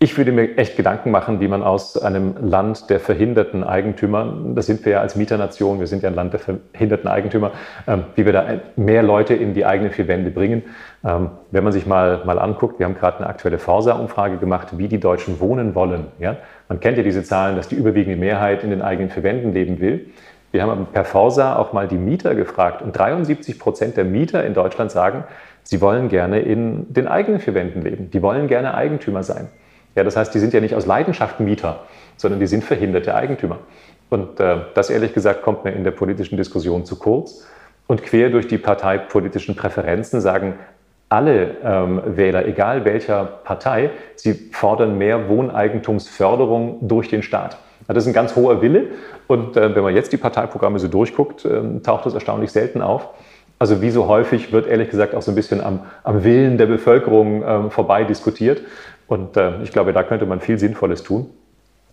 S3: Ich würde mir echt Gedanken machen, wie man aus einem Land der verhinderten Eigentümer, das sind wir ja als Mieternation, wir sind ja ein Land der verhinderten Eigentümer, ähm, wie wir da mehr Leute in die eigenen vier Wände bringen. Ähm, wenn man sich mal, mal anguckt, wir haben gerade eine aktuelle Forsa-Umfrage gemacht, wie die Deutschen wohnen wollen. Ja? Man kennt ja diese Zahlen, dass die überwiegende Mehrheit in den eigenen vier Wänden leben will. Wir haben per Forsa auch mal die Mieter gefragt und 73 Prozent der Mieter in Deutschland sagen, sie wollen gerne in den eigenen vier Wänden leben. Die wollen gerne Eigentümer sein. Ja, das heißt, die sind ja nicht aus Leidenschaft Mieter, sondern die sind verhinderte Eigentümer. Und äh, das ehrlich gesagt kommt mir in der politischen Diskussion zu kurz. Und quer durch die parteipolitischen Präferenzen sagen alle ähm, Wähler, egal welcher Partei, sie fordern mehr Wohneigentumsförderung durch den Staat. Das ist ein ganz hoher Wille. Und äh, wenn man jetzt die Parteiprogramme so durchguckt, äh, taucht das erstaunlich selten auf. Also wie so häufig wird ehrlich gesagt auch so ein bisschen am, am Willen der Bevölkerung äh, vorbei diskutiert. Und äh, ich glaube, da könnte man viel Sinnvolles tun.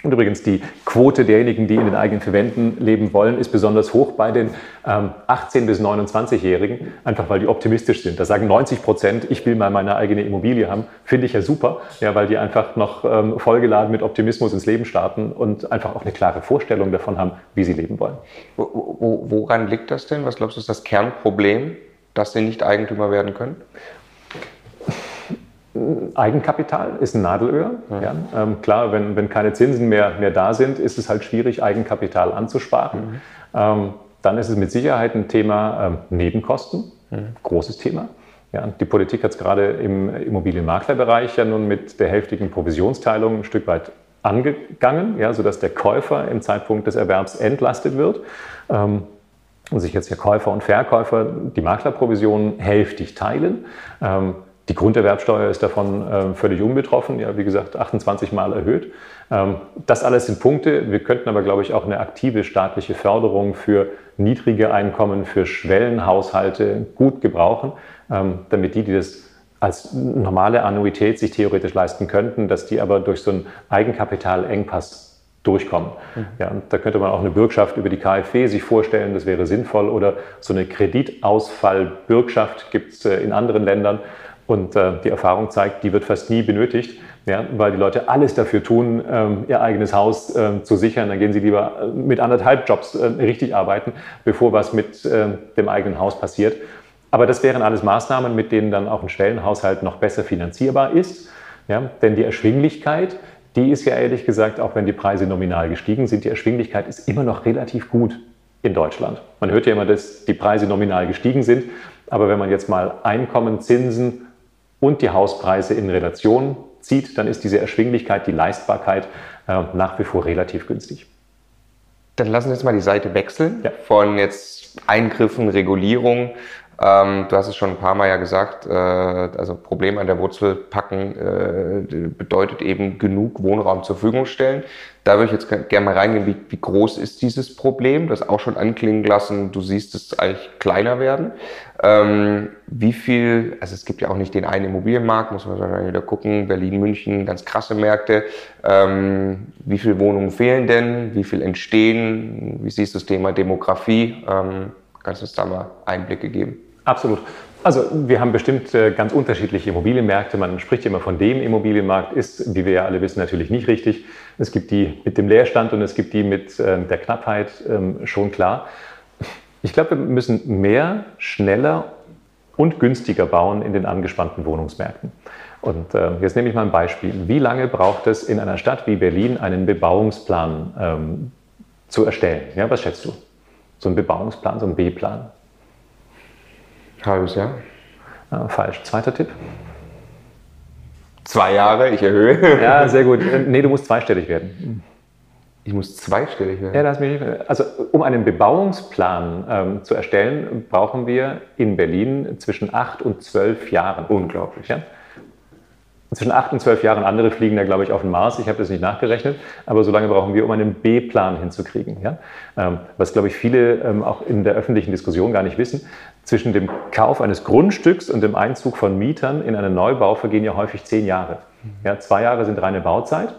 S3: Und übrigens die Quote derjenigen, die in den eigenen Verwänden leben wollen, ist besonders hoch bei den ähm, 18- bis 29-Jährigen, einfach weil die optimistisch sind. Da sagen 90 Prozent, ich will mal meine eigene Immobilie haben. Finde ich ja super, ja, weil die einfach noch ähm, vollgeladen mit Optimismus ins Leben starten und einfach auch eine klare Vorstellung davon haben, wie sie leben wollen.
S1: Wo, wo, woran liegt das denn? Was glaubst du, ist das Kernproblem, dass sie nicht Eigentümer werden können?
S3: Eigenkapital ist ein Nadelöhr. Mhm. Ja. Ähm, klar, wenn, wenn keine Zinsen mehr, mehr da sind, ist es halt schwierig, Eigenkapital anzusparen. Mhm. Ähm, dann ist es mit Sicherheit ein Thema ähm, Nebenkosten, mhm. großes Thema. Ja, die Politik hat es gerade im Immobilienmaklerbereich ja nun mit der hälftigen Provisionsteilung ein Stück weit angegangen, ja, sodass der Käufer im Zeitpunkt des Erwerbs entlastet wird. Ähm, und sich jetzt der Käufer und Verkäufer die Maklerprovisionen hälftig teilen. Ähm, die Grunderwerbsteuer ist davon äh, völlig unbetroffen, ja, wie gesagt, 28 Mal erhöht. Ähm, das alles sind Punkte. Wir könnten aber, glaube ich, auch eine aktive staatliche Förderung für niedrige Einkommen, für Schwellenhaushalte gut gebrauchen, ähm, damit die, die das als normale Annuität sich theoretisch leisten könnten, dass die aber durch so einen Eigenkapitalengpass durchkommen. Mhm. Ja, da könnte man auch eine Bürgschaft über die KfW sich vorstellen, das wäre sinnvoll. Oder so eine Kreditausfallbürgschaft gibt es äh, in anderen Ländern. Und äh, die Erfahrung zeigt, die wird fast nie benötigt, ja, weil die Leute alles dafür tun, ähm, ihr eigenes Haus äh, zu sichern. Dann gehen sie lieber äh, mit anderthalb Jobs äh, richtig arbeiten, bevor was mit äh, dem eigenen Haus passiert. Aber das wären alles Maßnahmen, mit denen dann auch ein Schwellenhaushalt noch besser finanzierbar ist. Ja, denn die Erschwinglichkeit, die ist ja ehrlich gesagt, auch wenn die Preise nominal gestiegen sind, die Erschwinglichkeit ist immer noch relativ gut in Deutschland. Man hört ja immer, dass die Preise nominal gestiegen sind. Aber wenn man jetzt mal Einkommen, Zinsen und die Hauspreise in Relation zieht, dann ist diese Erschwinglichkeit, die Leistbarkeit äh, nach wie vor relativ günstig.
S1: Dann lassen wir jetzt mal die Seite wechseln ja. von jetzt Eingriffen, Regulierung. Ähm, du hast es schon ein paar Mal ja gesagt, äh, also Problem an der Wurzel packen äh, bedeutet eben genug Wohnraum zur Verfügung stellen. Da würde ich jetzt gerne mal reingehen, wie, wie groß ist dieses Problem? Das auch schon anklingen lassen, du siehst es eigentlich kleiner werden. Ähm, wie viel, also es gibt ja auch nicht den einen Immobilienmarkt, muss man wahrscheinlich wieder gucken, Berlin, München, ganz krasse Märkte. Ähm, wie viele Wohnungen fehlen denn? Wie viel entstehen? Wie siehst du das Thema Demografie? Ähm, kannst du uns da mal Einblicke geben?
S3: Absolut. Also wir haben bestimmt äh, ganz unterschiedliche Immobilienmärkte. Man spricht immer von dem Immobilienmarkt, ist, wie wir ja alle wissen, natürlich nicht richtig. Es gibt die mit dem Leerstand und es gibt die mit äh, der Knappheit, ähm, schon klar. Ich glaube, wir müssen mehr, schneller und günstiger bauen in den angespannten Wohnungsmärkten. Und äh, jetzt nehme ich mal ein Beispiel. Wie lange braucht es in einer Stadt wie Berlin, einen Bebauungsplan ähm, zu erstellen? Ja, was schätzt du? So ein Bebauungsplan, so ein B-Plan?
S1: Halbes Jahr.
S3: Ja, falsch. Zweiter Tipp.
S1: Zwei Jahre, ich erhöhe. [LAUGHS]
S3: Ja, sehr gut. Nee, du musst zweistellig werden.
S1: Ich muss zweistellig werden.
S3: Ja, das mich, also um einen Bebauungsplan ähm, zu erstellen, brauchen wir in Berlin zwischen acht und zwölf Jahren.
S1: Unglaublich. Ja?
S3: Zwischen acht und zwölf Jahren. Andere fliegen da, glaube ich, auf den Mars. Ich habe das nicht nachgerechnet. Aber so lange brauchen wir, um einen B-Plan hinzukriegen. Ja? Ähm, was, glaube ich, viele ähm, auch in der öffentlichen Diskussion gar nicht wissen. Zwischen dem Kauf eines Grundstücks und dem Einzug von Mietern in einen Neubau vergehen ja häufig zehn Jahre. Ja, zwei Jahre sind reine Bauzeit.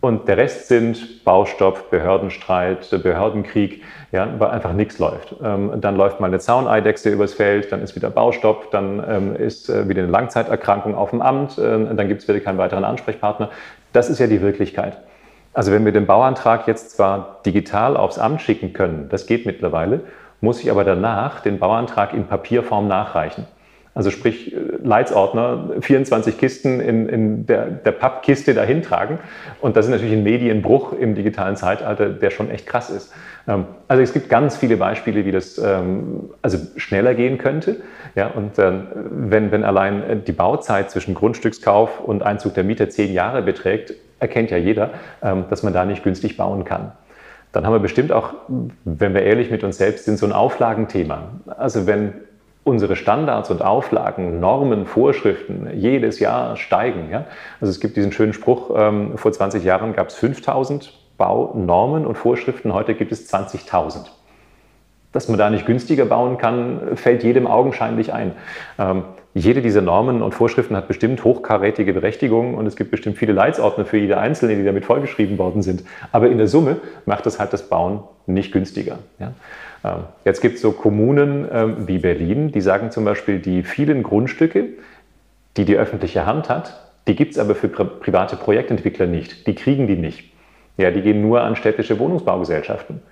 S3: Und der Rest sind Baustopp, Behördenstreit, Behördenkrieg, ja, weil einfach nichts läuft. Ähm, dann läuft mal eine Zauneidechse übers Feld, dann ist wieder Baustopp, dann ähm, ist äh, wieder eine Langzeiterkrankung auf dem Amt, äh, dann gibt es wieder keinen weiteren Ansprechpartner. Das ist ja die Wirklichkeit. Also wenn wir den Bauantrag jetzt zwar digital aufs Amt schicken können, das geht mittlerweile, muss ich aber danach den Bauantrag in Papierform nachreichen. Also sprich äh, Leitsordner, 24 Kisten in, in der, der Pappkiste dahin tragen. Und das ist natürlich ein Medienbruch im digitalen Zeitalter, der schon echt krass ist. Ähm, also es gibt ganz viele Beispiele, wie das ähm, also schneller gehen könnte. Ja, und ähm, wenn, wenn allein die Bauzeit zwischen Grundstückskauf und Einzug der Mieter zehn Jahre beträgt, erkennt ja jeder, dass man da nicht günstig bauen kann dann haben wir bestimmt auch, wenn wir ehrlich mit uns selbst sind, so ein Auflagenthema. Also wenn unsere Standards und Auflagen, Normen, Vorschriften jedes Jahr steigen. Ja? Also es gibt diesen schönen Spruch, ähm, vor 20 Jahren gab es 5000 Baunormen und Vorschriften, heute gibt es 20.000. Dass man da nicht günstiger bauen kann, fällt jedem augenscheinlich ein. Ähm, jede dieser Normen und Vorschriften hat bestimmt hochkarätige Berechtigungen und es gibt bestimmt viele Leitsordner für jede einzelne, die damit vollgeschrieben worden sind. Aber in der Summe macht das halt das Bauen nicht günstiger. Ja? Ähm, jetzt gibt es so Kommunen ähm, wie Berlin, die sagen zum Beispiel, die vielen Grundstücke, die die öffentliche Hand hat, die gibt es aber für private Projektentwickler nicht. Die kriegen die nicht. Ja, die gehen nur an städtische Wohnungsbaugesellschaften.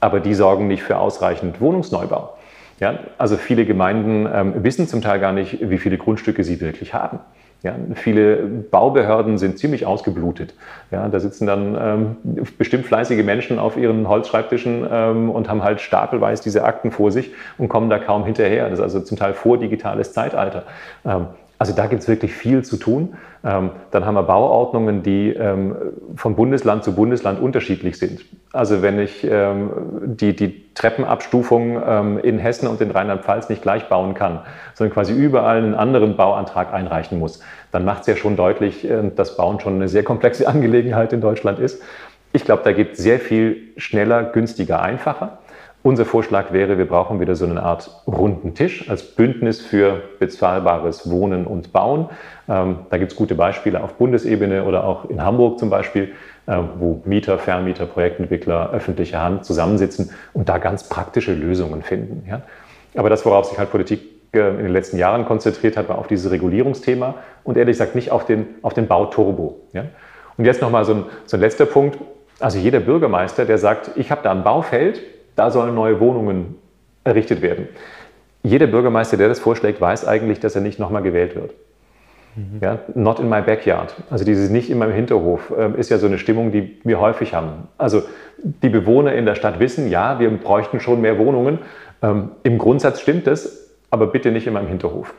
S3: Aber die sorgen nicht für ausreichend Wohnungsneubau. Ja, also viele Gemeinden ähm, wissen zum Teil gar nicht, wie viele Grundstücke sie wirklich haben. Ja, viele Baubehörden sind ziemlich ausgeblutet. Ja, da sitzen dann ähm, bestimmt fleißige Menschen auf ihren Holzschreibtischen ähm, und haben halt stapelweise diese Akten vor sich und kommen da kaum hinterher. Das ist also zum Teil vordigitales Zeitalter. Ähm, also da gibt es wirklich viel zu tun. Ähm, dann haben wir Bauordnungen, die ähm, von Bundesland zu Bundesland unterschiedlich sind. Also wenn ich ähm, die, die Treppenabstufung ähm, in Hessen und in Rheinland-Pfalz nicht gleich bauen kann, sondern quasi überall einen anderen Bauantrag einreichen muss, dann macht es ja schon deutlich, äh, dass Bauen schon eine sehr komplexe [LAUGHS] Angelegenheit in Deutschland ist. Ich glaube, da geht sehr viel schneller, günstiger, einfacher. Unser Vorschlag wäre, wir brauchen wieder so eine Art runden Tisch als Bündnis für bezahlbares Wohnen und Bauen. Ähm, da gibt es gute Beispiele auf Bundesebene oder auch in Hamburg zum Beispiel, äh, wo Mieter, Vermieter, Projektentwickler, öffentliche Hand zusammensitzen und da ganz praktische Lösungen finden. Ja? Aber das, worauf sich halt Politik äh, in den letzten Jahren konzentriert hat, war auf dieses Regulierungsthema und ehrlich gesagt nicht auf den, auf den Bauturbo. Ja? Und jetzt nochmal so so ein letzter Punkt. Also jeder Bürgermeister, der sagt, ich habe da ein Baufeld, da sollen neue Wohnungen errichtet werden. Jeder Bürgermeister, der das vorschlägt, weiß eigentlich, dass er nicht nochmal gewählt wird. Mhm. Ja, not in my backyard. Also dieses nicht in meinem Hinterhof äh, ist ja so eine Stimmung, die wir häufig haben. Also die Bewohner in der Stadt wissen, ja, wir bräuchten schon mehr Wohnungen. Ähm, Im Grundsatz stimmt das, aber bitte nicht in meinem Hinterhof.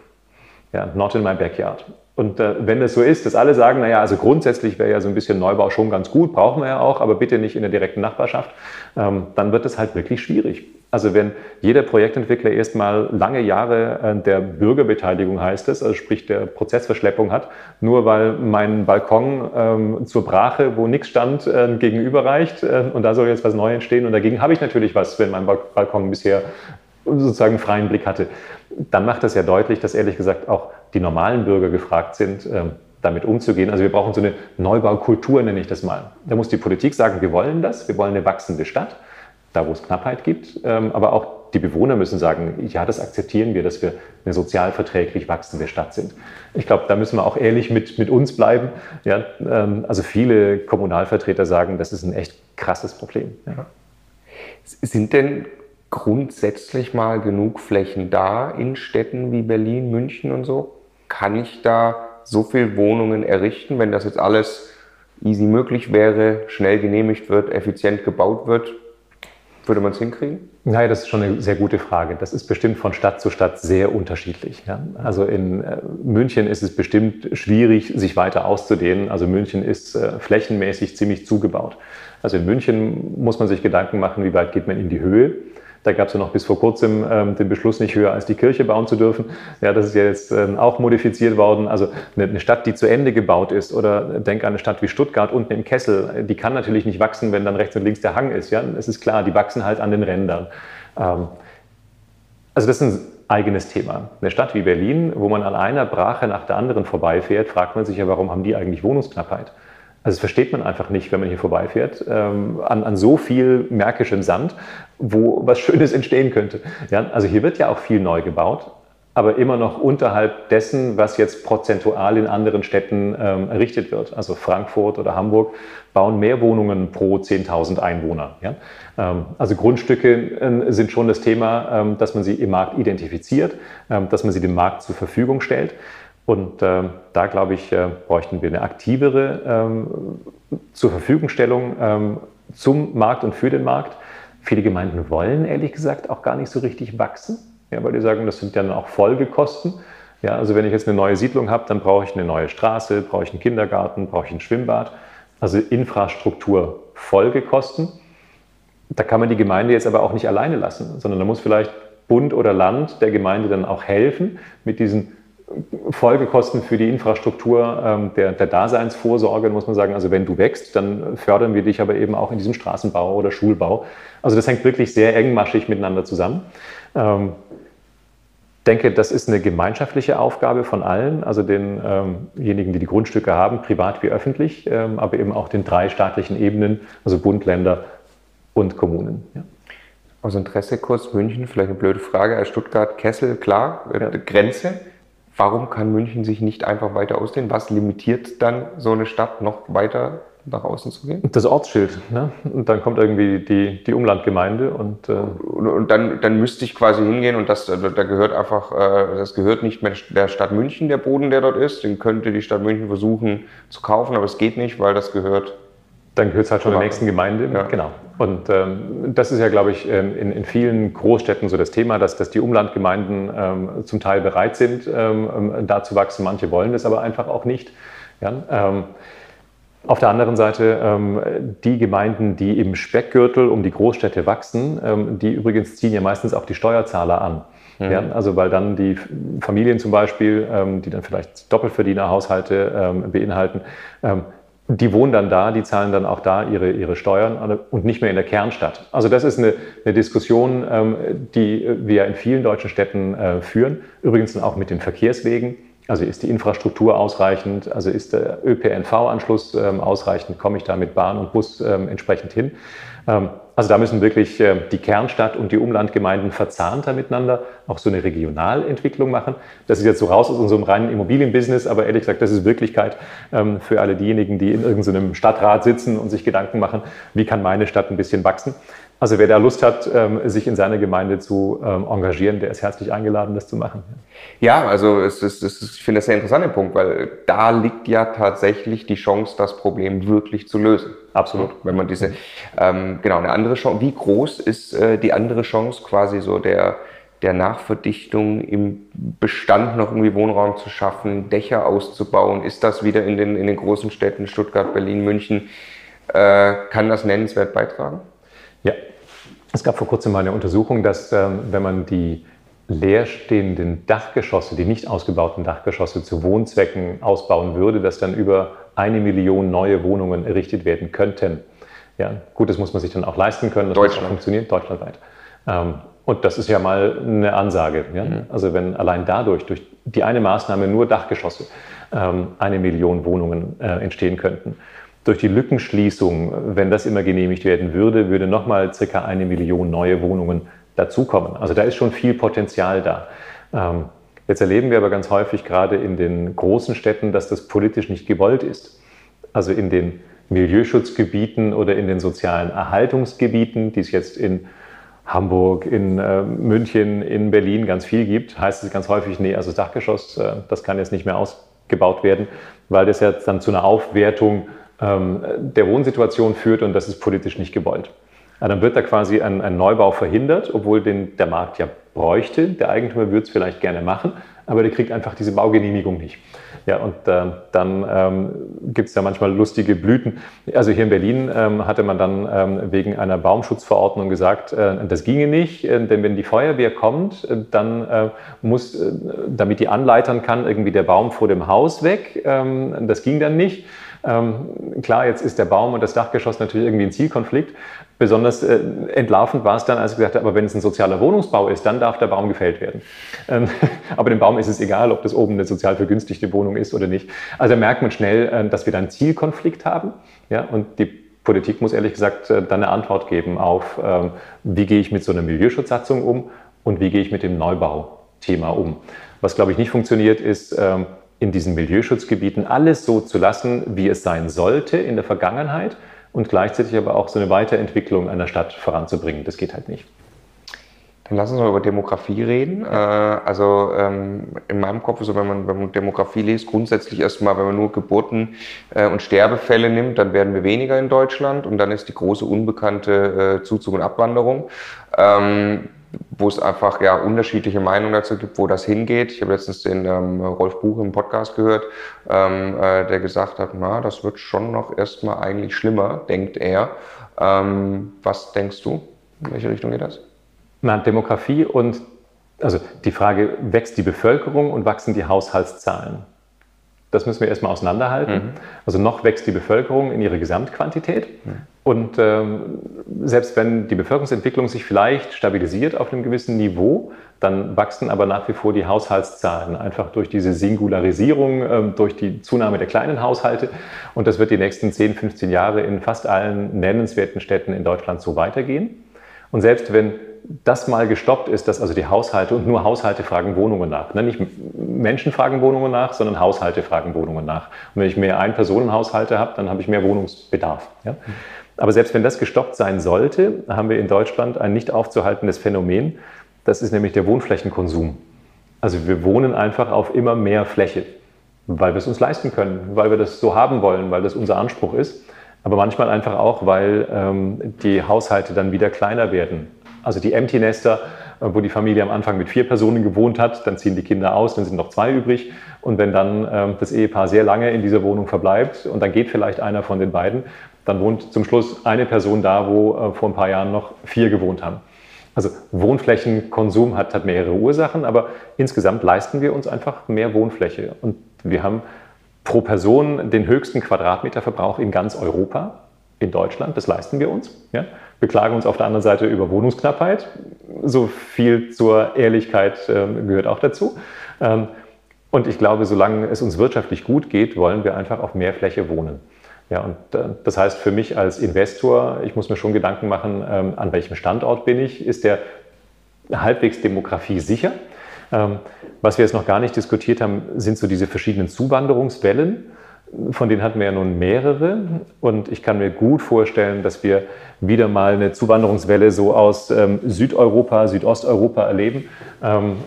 S3: Ja, not in my backyard. Und äh, wenn es so ist, dass alle sagen, naja, also grundsätzlich wäre ja so ein bisschen Neubau schon ganz gut, brauchen wir ja auch, aber bitte nicht in der direkten Nachbarschaft, ähm, dann wird es halt wirklich schwierig. Also wenn jeder Projektentwickler erstmal lange Jahre äh, der Bürgerbeteiligung heißt es, also sprich der Prozessverschleppung hat, nur weil mein Balkon ähm, zur Brache, wo nichts stand, äh, gegenüberreicht äh, und da soll jetzt was Neues entstehen und dagegen habe ich natürlich was, wenn mein Balkon bisher sozusagen freien Blick hatte, dann macht das ja deutlich, dass ehrlich gesagt auch die normalen Bürger gefragt sind, ähm, damit umzugehen. Also wir brauchen so eine Neubaukultur, nenne ich das mal. Da muss die Politik sagen, wir wollen das, wir wollen eine wachsende Stadt da wo es Knappheit gibt. Ähm, aber auch die Bewohner müssen sagen, ja, das akzeptieren wir, dass wir eine sozialverträglich wachsende Stadt sind. Ich glaube, da müssen wir auch ehrlich mit, mit uns bleiben. Ja, ähm, also viele Kommunalvertreter sagen, das ist ein echt krasses Problem. Ja.
S1: Sind denn grundsätzlich mal genug Flächen da in Städten wie Berlin, München und so? Kann ich da so viele Wohnungen errichten, wenn das jetzt alles easy möglich wäre, schnell genehmigt wird, effizient gebaut wird? Würde man es hinkriegen?
S3: Naja, das ist schon eine sehr gute Frage. Das ist bestimmt von Stadt zu Stadt sehr unterschiedlich. Ja? Also in äh, München ist es bestimmt schwierig, sich weiter auszudehnen. Also München ist äh, flächenmäßig ziemlich zugebaut. Also in München muss man sich Gedanken machen, wie weit geht man in die Höhe. Da gab es ja noch bis vor kurzem ähm, den Beschluss, nicht höher als die Kirche bauen zu dürfen. Ja, das ist ja jetzt ähm, auch modifiziert worden. Also eine, Stadt, die zu Ende gebaut ist, oder denk an eine Stadt wie Stuttgart unten im Kessel, die kann natürlich nicht wachsen, wenn dann rechts und links der Hang ist. Ja, es ist klar, die wachsen halt an den Rändern. Ähm, also das ist ein eigenes Thema. Eine Stadt wie Berlin, wo man an einer Brache nach der anderen vorbeifährt, fragt man sich ja, warum haben die eigentlich Wohnungsknappheit? Also das versteht man einfach nicht, wenn man hier vorbeifährt, ähm, an, an so viel märkischem Sand, wo was Schönes entstehen könnte. Ja, also hier wird ja auch viel neu gebaut, aber immer noch unterhalb dessen, was jetzt prozentual in anderen Städten ähm, errichtet wird. Also Frankfurt oder Hamburg bauen mehr Wohnungen pro 10.000 Einwohner. Ja? Ähm, also Grundstücke äh, sind schon das Thema, ähm, dass man sie im Markt identifiziert, ähm, dass man sie dem Markt zur Verfügung stellt. Und äh, da, glaube ich, äh, bräuchten wir eine aktivere ähm, zur Verfügungstellung ähm, zum Markt und für den Markt. Viele Gemeinden wollen ehrlich gesagt auch gar nicht so richtig wachsen, ja, weil die sagen, das sind dann auch Folgekosten. Ja, also wenn ich jetzt eine neue Siedlung habe, dann brauche ich eine neue Straße, brauche ich einen Kindergarten, brauche ich ein Schwimmbad. Also Infrastruktur Folgekosten. Da kann man die Gemeinde jetzt aber auch nicht alleine lassen, sondern da muss vielleicht Bund oder Land der Gemeinde dann auch helfen, mit diesen Folgekosten für die Infrastruktur ähm, der, der, Daseinsvorsorge, muss man sagen. Also wenn du wächst, dann fördern wir dich aber eben auch in diesem Straßenbau oder Schulbau. Also das hängt wirklich sehr engmaschig miteinander zusammen. Ähm, denke, das ist eine gemeinschaftliche Aufgabe von allen, also denjenigen, ähm die die Grundstücke haben, privat wie öffentlich, ähm, aber eben auch den drei staatlichen Ebenen, also Bund, Länder und Kommunen. Ja.
S1: Aus Interesse kurz München, vielleicht eine blöde Frage, als Stuttgart, Kessel, klar, äh, ja. Grenze. Warum kann München sich nicht einfach weiter ausdehnen? Was limitiert dann so eine Stadt noch weiter nach außen zu gehen?
S3: Das Ortsschild. Ne? Und dann kommt irgendwie die, die Umlandgemeinde und,
S1: äh und, und, dann, dann müsste ich quasi hingehen und das, da gehört einfach, äh, das gehört nicht mehr der Stadt München, der Boden, der dort ist. Den könnte die Stadt München versuchen zu kaufen, aber es geht nicht, weil das gehört
S3: dann gehört es halt schon der nächsten Gemeinde. Ja. Genau. Und ähm, das ist ja, glaube ich, ähm, in, in, vielen Großstädten so das Thema, dass, dass die Umlandgemeinden ähm, zum Teil bereit sind, ähm, ähm, da zu wachsen. Manche wollen das aber einfach auch nicht. Ja? Ähm, auf der anderen Seite die Gemeinden, die im Speckgürtel um die Großstädte wachsen, die übrigens ziehen ja meistens auch die Steuerzahler an. Mhm. Ja, also weil dann die Familien zum Beispiel, die dann vielleicht Doppelverdienerhaushalte beinhalten, die wohnen dann da, die zahlen dann auch da ihre, ihre Steuern und nicht mehr in der Kernstadt. Also das ist eine, eine Diskussion, ähm, die wir in vielen deutschen Städten äh, führen, übrigens auch mit den Verkehrswegen. Also ist die Infrastruktur ausreichend, also ist der ÖPNV-Anschluss ähm, ausreichend, komme ich da mit Bahn und Bus ähm, entsprechend hin. Ähm, also da müssen wirklich äh, die Kernstadt und die Umlandgemeinden verzahnter miteinander auch so eine Regionalentwicklung machen. Das ist jetzt so raus aus unserem reinen Immobilienbusiness, aber ehrlich gesagt, das ist Wirklichkeit ähm, für alle diejenigen, die in irgendeinem Stadtrat sitzen und sich Gedanken machen, wie kann meine Stadt ein bisschen wachsen. Also wer da Lust hat, ähm, sich in seiner Gemeinde zu engagieren, der ist herzlich eingeladen, das zu machen.
S1: Ja, also es ist, es ist, ich finde das sehr interessanter Punkt, weil da liegt ja tatsächlich die Chance, das Problem wirklich zu lösen. Absolut. Wenn man diese, ähm, genau, eine andere Chance. Wie groß ist äh, die andere Chance, quasi so der, der Nachverdichtung im Bestand noch irgendwie Wohnraum zu schaffen, Dächer auszubauen? Ist das wieder in den, in den großen Städten Stuttgart, Berlin, München? Äh, kann das nennenswert beitragen?
S3: Ja, Es gab vor kurzem mal eine Untersuchung, dass ähm, wenn man die leerstehenden Dachgeschosse, die nicht ausgebauten Dachgeschosse zu Wohnzwecken ausbauen würde, dass dann über eine Million neue Wohnungen errichtet werden könnten. Ja, gut, das muss man sich dann auch leisten können, dass
S1: Deutschland.
S3: das funktioniert, deutschlandweit. Ähm, und das ist ja mal eine Ansage. Ja? Mhm. Also wenn allein dadurch, durch die eine Maßnahme nur Dachgeschosse, ähm, eine Million Wohnungen äh, entstehen könnten. Durch die Lückenschließung, wenn das immer genehmigt werden würde, würde nochmal circa eine Million neue Wohnungen dazukommen. Also da ist schon viel Potenzial da. Ähm, jetzt erleben wir aber ganz häufig gerade in den großen Städten, dass das politisch nicht gewollt ist. Also in den Milieuschutzgebieten oder in den sozialen Erhaltungsgebieten, die es jetzt in Hamburg, in äh, München, in Berlin ganz viel gibt, heißt es ganz häufig, nee, also Dachgeschoss, äh, das kann jetzt nicht mehr ausgebaut werden, weil das ja dann zu einer Aufwertung ähm, der Wohnsituation führt und das ist politisch nicht gewollt. Dann wird da quasi ein, ein Neubau verhindert, obwohl den der Markt ja bräuchte. Der Eigentümer würde es vielleicht gerne machen, aber der kriegt einfach diese Baugenehmigung nicht. Ja, und äh, dann ähm, gibt es ja manchmal lustige Blüten. Also hier in Berlin ähm, hatte man dann ähm, wegen einer Baumschutzverordnung gesagt, äh, das ginge nicht, äh, denn wenn die Feuerwehr kommt, äh, dann äh, muss, äh, damit die anleitern kann, irgendwie der Baum vor dem Haus weg. Ähm, das ging dann nicht. Ähm, klar, jetzt ist der Baum und das Dachgeschoss natürlich irgendwie ein Zielkonflikt. Besonders äh, entlarvend war es dann, als ich gesagt habe, aber wenn es ein sozialer Wohnungsbau ist, dann darf der Baum gefällt werden. Ähm, [LAUGHS] aber dem Baum ist es egal, ob das oben eine sozial vergünstigte Wohnung ist oder nicht. Also da merkt man schnell, äh, dass wir dann einen Zielkonflikt haben. Ja, und die Politik muss ehrlich gesagt äh, dann eine Antwort geben auf, ähm, wie gehe ich mit so einer Milieuschutzsatzung um und wie gehe ich mit dem Neubauthema um. Was, glaube ich, nicht funktioniert, ist, ähm, in diesen Milieuschutzgebieten alles so zu lassen, wie es sein sollte in der Vergangenheit und gleichzeitig aber auch so eine Weiterentwicklung einer Stadt voranzubringen. Das geht halt nicht.
S1: Dann lass uns mal über Demografie reden. Ja. Äh, also ähm, in meinem Kopf ist so, wenn man, wenn man Demografie liest, grundsätzlich erstmal, wenn man nur Geburten äh, und Sterbefälle nimmt, dann werden wir weniger in Deutschland und dann ist die große unbekannte äh, Zuzug und Abwanderung. Ähm, wo es einfach ja unterschiedliche Meinungen dazu gibt, wo das hingeht. Ich habe letztens den ähm, Rolf Buch im Podcast gehört, ähm, äh, der gesagt hat, na, das wird schon noch erstmal eigentlich schlimmer, denkt er. Ähm, was denkst du? In welche Richtung geht das?
S3: Na, Demografie und also die Frage, wächst die Bevölkerung und wachsen die Haushaltszahlen? Das müssen wir erstmal auseinanderhalten. Mhm. Also noch wächst die Bevölkerung in ihrer Gesamtquantität. Mhm. Und ähm, selbst wenn die Bevölkerungsentwicklung sich vielleicht stabilisiert auf einem gewissen Niveau, dann wachsen aber nach wie vor die Haushaltszahlen, einfach durch diese Singularisierung, ähm, durch die Zunahme der kleinen Haushalte. Und das wird die nächsten 10, 15 Jahre in fast allen nennenswerten Städten in Deutschland so weitergehen. Und selbst wenn das mal gestoppt ist, dass also die Haushalte und nur Haushalte fragen Wohnungen nach. Ne? Nicht Menschen fragen Wohnungen nach, sondern Haushalte fragen Wohnungen nach. Und wenn ich mehr Ein-Personen-Haushalte habe, dann habe ich mehr Wohnungsbedarf. Ja? Aber selbst wenn das gestoppt sein sollte, haben wir in Deutschland ein nicht aufzuhaltendes Phänomen. Das ist nämlich der Wohnflächenkonsum. Also wir wohnen einfach auf immer mehr Fläche, weil wir es uns leisten können, weil wir das so haben wollen, weil das unser Anspruch ist. Aber manchmal einfach auch, weil ähm, die Haushalte dann wieder kleiner werden also die Empty Nester, äh, wo die Familie am Anfang mit vier Personen gewohnt hat, dann ziehen die Kinder aus, dann sind noch zwei übrig. Und wenn dann ähm, das Ehepaar sehr lange in dieser Wohnung verbleibt und dann geht vielleicht einer von den beiden, dann wohnt zum Schluss eine Person da, wo äh, vor ein paar Jahren noch vier gewohnt haben. Also Wohnflächenkonsum hat, hat mehrere Ursachen, aber insgesamt leisten wir uns einfach mehr Wohnfläche. Und wir haben pro Person den höchsten Quadratmeterverbrauch in ganz Europa, in Deutschland, das leisten wir uns. Ja? Wir klagen uns auf der anderen Seite über Wohnungsknappheit. So viel zur Ehrlichkeit äh, gehört auch dazu. Ähm, und ich glaube, solange es uns wirtschaftlich gut geht, wollen wir einfach auf mehr Fläche wohnen. Ja, und äh, das heißt für mich als Investor, ich muss mir schon Gedanken machen, ähm, an welchem Standort bin ich? Ist der halbwegs Demografie sicher? Ähm, was wir jetzt noch gar nicht diskutiert haben, sind so diese verschiedenen Zuwanderungswellen. Von denen hatten wir ja nun mehrere. Und ich kann mir gut vorstellen, dass wir wieder mal eine Zuwanderungswelle so aus ähm, Südeuropa, Südosteuropa erleben, ähm,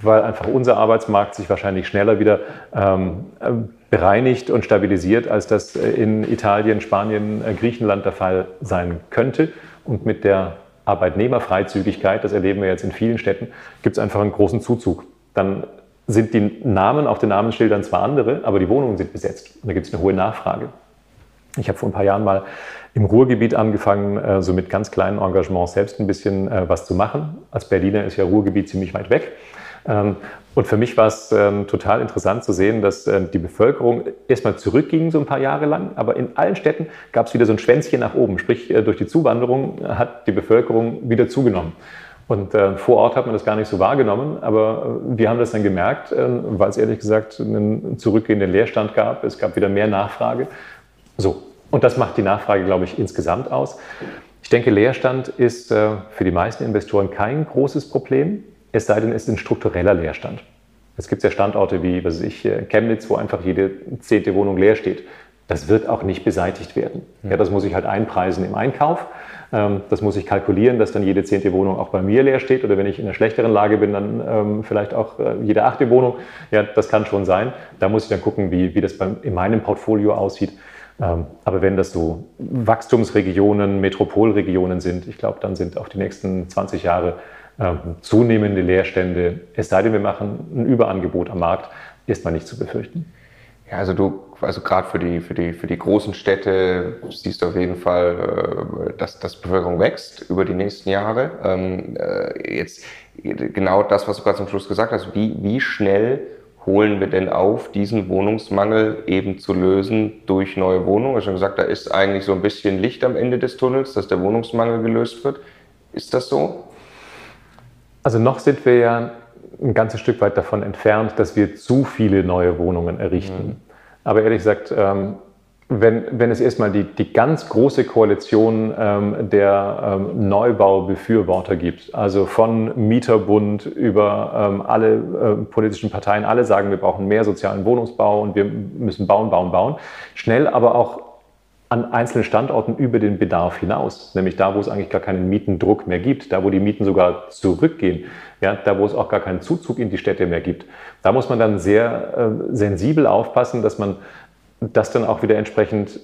S3: weil einfach unser Arbeitsmarkt sich wahrscheinlich schneller wieder ähm, bereinigt und stabilisiert, als das in Italien, Spanien, äh, Griechenland der Fall sein könnte. Und mit der Arbeitnehmerfreizügigkeit, das erleben wir jetzt in vielen Städten, gibt es einfach einen großen Zuzug. Dann sind die Namen auf den Namensschildern zwar andere, aber die Wohnungen sind besetzt. Und da gibt es eine hohe Nachfrage. Ich habe vor ein paar Jahren mal im Ruhrgebiet angefangen, äh, so mit ganz kleinen Engagements selbst ein bisschen äh, was zu machen. Als Berliner ist ja Ruhrgebiet ziemlich weit weg. Ähm, und für mich war es ähm, total interessant zu sehen, dass ähm, die Bevölkerung erstmal zurückging, so ein paar Jahre lang, aber in allen Städten gab es wieder so ein Schwänzchen nach oben. Sprich, äh, durch die Zuwanderung hat die Bevölkerung wieder zugenommen. Und äh, vor Ort hat man das gar nicht so wahrgenommen, aber äh, wir haben das dann gemerkt, äh, weil es ehrlich gesagt einen zurückgehenden Leerstand gab. Es gab wieder mehr Nachfrage. So, und das macht die Nachfrage, glaube ich, insgesamt aus. Ich denke, Leerstand ist äh, für die meisten Investoren kein großes Problem es sei denn, es ist ein struktureller Leerstand. Es gibt ja Standorte wie, was ich, äh, Chemnitz, wo einfach jede zehnte Wohnung leer steht. Das wird auch nicht beseitigt werden. Ja, das muss ich halt einpreisen im Einkauf. Ähm, das muss ich kalkulieren, dass dann jede zehnte Wohnung auch bei mir leer steht oder wenn ich in einer schlechteren Lage bin, dann ähm, vielleicht auch äh, jede achte Wohnung. Ja, das kann schon sein. Da muss ich dann gucken, wie, wie das in meinem Portfolio aussieht. Ähm, aber wenn das so Wachstumsregionen, Metropolregionen sind, ich glaube, dann sind auch die nächsten 20 Jahre zunehmende Leerstände, es sei denn, wir machen ein Überangebot am Markt, ist man nicht zu befürchten.
S1: Ja, also du, also gerade für die, für, die, für die großen Städte siehst du auf jeden Fall, äh, dass, dass Bevölkerung wächst über die nächsten Jahre. Ähm, äh, jetzt genau das, was du gerade zum Schluss gesagt hast, wie, wie schnell holen wir denn auf, diesen Wohnungsmangel eben zu lösen durch neue Wohnungen? Du hast schon gesagt, da ist eigentlich so ein bisschen Licht am Ende des Tunnels, dass der Wohnungsmangel gelöst wird. Ist das so?
S3: Also noch sind wir ja ein ganzes Stück weit davon entfernt, dass wir zu viele neue Wohnungen errichten. Mhm. Aber ehrlich gesagt, ähm, wenn, wenn es erstmal die, die ganz große Koalition ähm, der ähm, Neubaubefürworter gibt, also von Mieterbund über ähm, alle äh, politischen Parteien, alle sagen, wir brauchen mehr sozialen Wohnungsbau und wir müssen bauen, bauen, bauen, schnell aber auch an einzelnen Standorten über den Bedarf hinaus, nämlich da, wo es eigentlich gar keinen Mietendruck mehr gibt, da, wo die Mieten sogar zurückgehen, ja, da, wo es auch gar keinen Zuzug in die Städte mehr gibt. Da muss man dann sehr äh, sensibel aufpassen, dass man das dann auch wieder entsprechend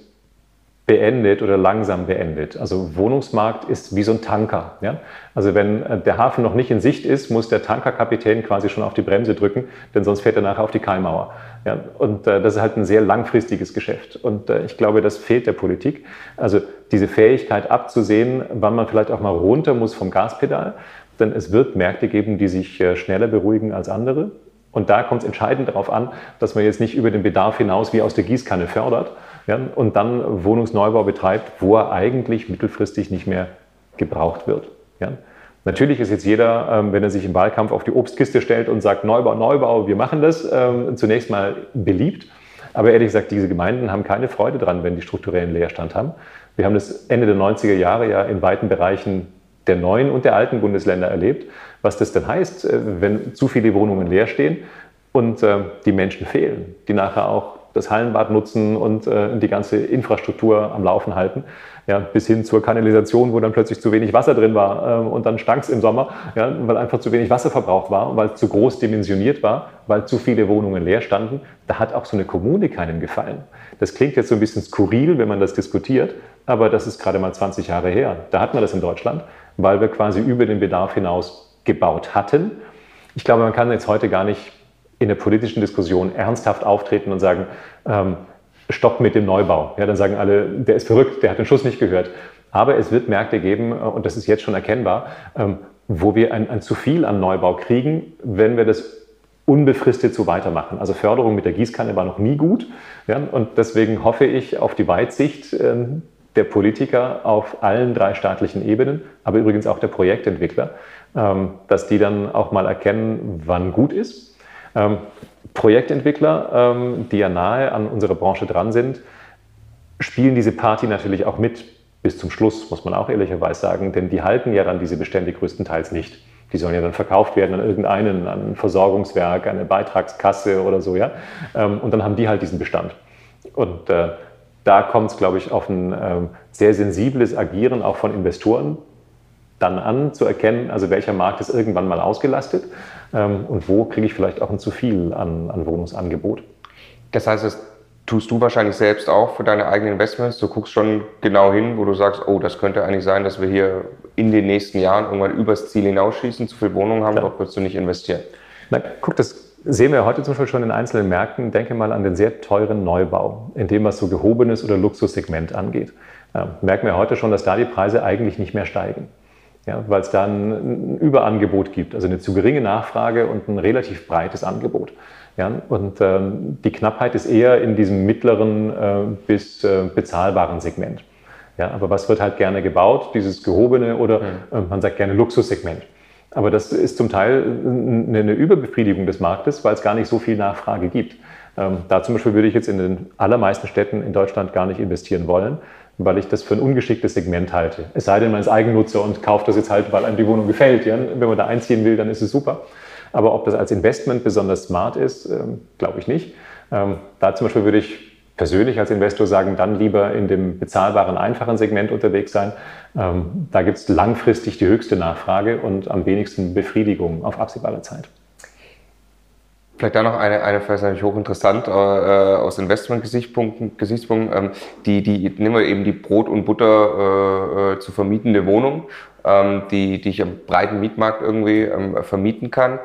S3: beendet oder langsam beendet. Also Wohnungsmarkt ist wie so ein Tanker. Ja? Also wenn äh, der Hafen noch nicht in Sicht ist, muss der Tankerkapitän quasi schon auf die Bremse drücken, denn sonst fährt er nachher auf die Kaimauer. Ja? Und äh, das ist halt ein sehr langfristiges Geschäft. Und äh, ich glaube, das fehlt der Politik. Also diese Fähigkeit abzusehen, wann man vielleicht auch mal runter muss vom Gaspedal. Denn es wird Märkte geben, die sich äh, schneller beruhigen als andere. Und da kommt es entscheidend darauf an, dass man jetzt nicht über den Bedarf hinaus wie aus der Gießkanne fördert, ja, und dann Wohnungsneubau betreibt, wo er eigentlich mittelfristig nicht mehr gebraucht wird. Ja. Natürlich ist jetzt jeder, ähm, wenn er sich im Wahlkampf auf die Obstkiste stellt und sagt, Neubau, Neubau, wir machen das, ähm, zunächst mal beliebt. Aber ehrlich gesagt, diese Gemeinden haben keine Freude dran, wenn die strukturellen Leerstand haben. Wir haben das Ende der 90er Jahre ja in weiten Bereichen der neuen und der alten Bundesländer erlebt, was das denn heißt, äh, wenn zu viele Wohnungen leer stehen und äh, die Menschen fehlen, die nachher auch das Hallenbad nutzen und äh, die ganze Infrastruktur am Laufen halten. Ja, bis hin zur Kanalisation, wo dann plötzlich zu wenig Wasser drin war und dann stank es im Sommer, ja, weil einfach zu wenig Wasser verbraucht war, weil es zu groß dimensioniert war, weil zu viele Wohnungen leer standen. Da hat auch so eine Kommune keinen gefallen. Das klingt jetzt so ein bisschen skurril, wenn man das diskutiert, aber das ist gerade mal 20 Jahre her. Da hat man das in Deutschland, weil wir quasi über den Bedarf hinaus gebaut hatten. Ich glaube, man kann jetzt heute gar nicht in der politischen Diskussion ernsthaft auftreten und sagen, ähm, stopp mit dem Neubau. Ja, dann sagen alle, der ist verrückt, der hat den Schuss nicht gehört. Aber es wird Märkte geben, äh, und das ist jetzt schon erkennbar, ähm, wo wir ein, ein zu viel an Neubau kriegen, wenn wir das unbefristet so weitermachen. Also Förderung mit der Gießkanne war noch nie gut. Ja, und deswegen hoffe ich auf die Weitsicht äh, der Politiker auf allen drei staatlichen Ebenen, aber übrigens auch der Projektentwickler, ähm, dass die dann auch mal erkennen, wann gut ist ähm, Projektentwickler, ähm, die ja nahe an unserer Branche dran sind, spielen diese Party natürlich auch mit bis zum Schluss, muss man auch ehrlicherweise sagen, denn die halten ja dann diese Bestände größtenteils nicht. Die sollen ja dann verkauft werden an irgendeinen, an ein Versorgungswerk, eine Beitragskasse oder so, ja. Und dann haben die halt diesen Bestand. Und äh, da kommt es, glaube ich, auf ein ähm, sehr sensibles Agieren auch von Investoren dann an, zu erkennen, also welcher Markt ist irgendwann mal ausgelastet ähm, und wo kriege ich vielleicht auch ein zu viel an, an Wohnungsangebot.
S1: Das heißt, das tust du wahrscheinlich selbst auch für deine eigenen Investments. Du guckst schon genau hin, wo du sagst, oh, das könnte eigentlich sein, dass wir hier in den nächsten Jahren irgendwann übers Ziel hinausschießen, zu viel Wohnungen haben, Klar. dort würdest du nicht investieren.
S3: Na, guck, das sehen wir heute zum Beispiel schon in einzelnen Märkten. Denke mal an den sehr teuren Neubau, in dem was so gehobenes oder Luxussegment angeht. Ja, merken wir heute schon, dass da die Preise eigentlich nicht mehr steigen. Ja, weil es da ein, Überangebot gibt, also eine zu geringe Nachfrage und ein relativ breites Angebot. Ja, und ähm, die Knappheit ist eher in diesem mittleren äh, bis äh, bezahlbaren Segment. Ja, aber was wird halt gerne gebaut? Dieses gehobene oder mhm. äh, man sagt gerne Luxussegment. Aber das ist zum Teil eine Überbefriedigung des Marktes, weil es gar nicht so viel Nachfrage gibt. Ähm, da zum Beispiel würde ich jetzt in den allermeisten Städten in Deutschland gar nicht investieren wollen, weil ich das für ein ungeschicktes Segment halte. Es sei denn, man ist Eigennutzer und kauft das jetzt halt, weil einem die Wohnung gefällt. Ja? Wenn man da einziehen will, dann ist es super. Aber ob das als Investment besonders smart ist, ähm, glaube ich nicht. Ähm, da zum Beispiel würde ich persönlich als Investor sagen, dann lieber in dem bezahlbaren, einfachen Segment unterwegs sein. Ähm, da gibt es langfristig die höchste Nachfrage und am wenigsten Befriedigung auf absehbare Zeit.
S1: Vielleicht da noch eine, eine vielleicht natürlich hochinteressant äh, aus Investment-Gesichtspunkten, ähm, die, die, nehmen wir eben die Brot- und Butter äh, zu vermietende Wohnung, ähm, die, die ich am breiten Mietmarkt irgendwie ähm, vermieten kann.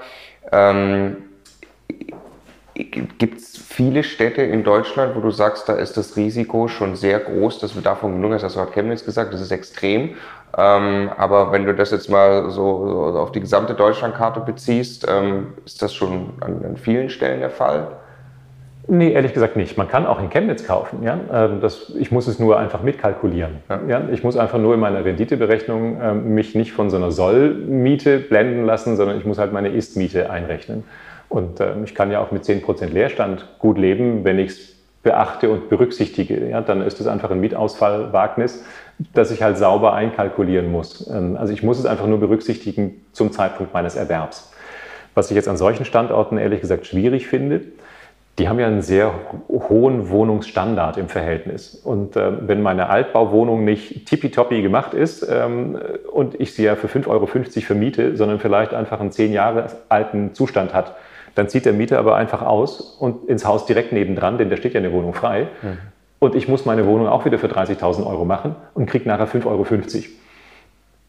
S1: Ähm, Gibt es viele Städte in Deutschland, wo du sagst, da ist das Risiko schon sehr groß, dass wir davon genug hast, hast du gerade Chemnitz gesagt, das ist extrem. Ähm, aber wenn du das jetzt mal so, so auf die gesamte Deutschlandkarte beziehst, ähm, ist das schon an, an, vielen Stellen der Fall?
S3: Nee, ehrlich gesagt nicht. Man kann auch in Chemnitz kaufen. Ja? Ähm, das, ich muss es nur einfach mitkalkulieren. Ja. ja? Ich muss einfach nur in meiner Renditeberechnung äh, mich nicht von so einer Sollmiete blenden lassen, sondern ich muss halt meine Ist-Miete einrechnen. Und äh, ich kann ja auch mit 10% Leerstand gut leben, wenn ich es beachte und berücksichtige. Ja, dann ist es einfach ein Mietausfallwagnis, das ich halt sauber einkalkulieren muss. Ähm, also ich muss es einfach nur berücksichtigen zum Zeitpunkt meines Erwerbs. Was ich jetzt an solchen Standorten ehrlich gesagt schwierig finde, die haben ja einen sehr hohen Wohnungsstandard im Verhältnis. Und äh, wenn meine Altbauwohnung nicht tippitoppi gemacht ist ähm, und ich sie ja für 5,50 Euro vermiete, sondern vielleicht einfach einen zehn Jahre alten Zustand hat, dann zieht der Mieter aber einfach aus und ins Haus direkt nebendran, denn da steht ja eine Wohnung frei. Mhm. Und ich muss meine Wohnung auch wieder für 30.000 Euro machen und kriege nachher 5,50 Euro.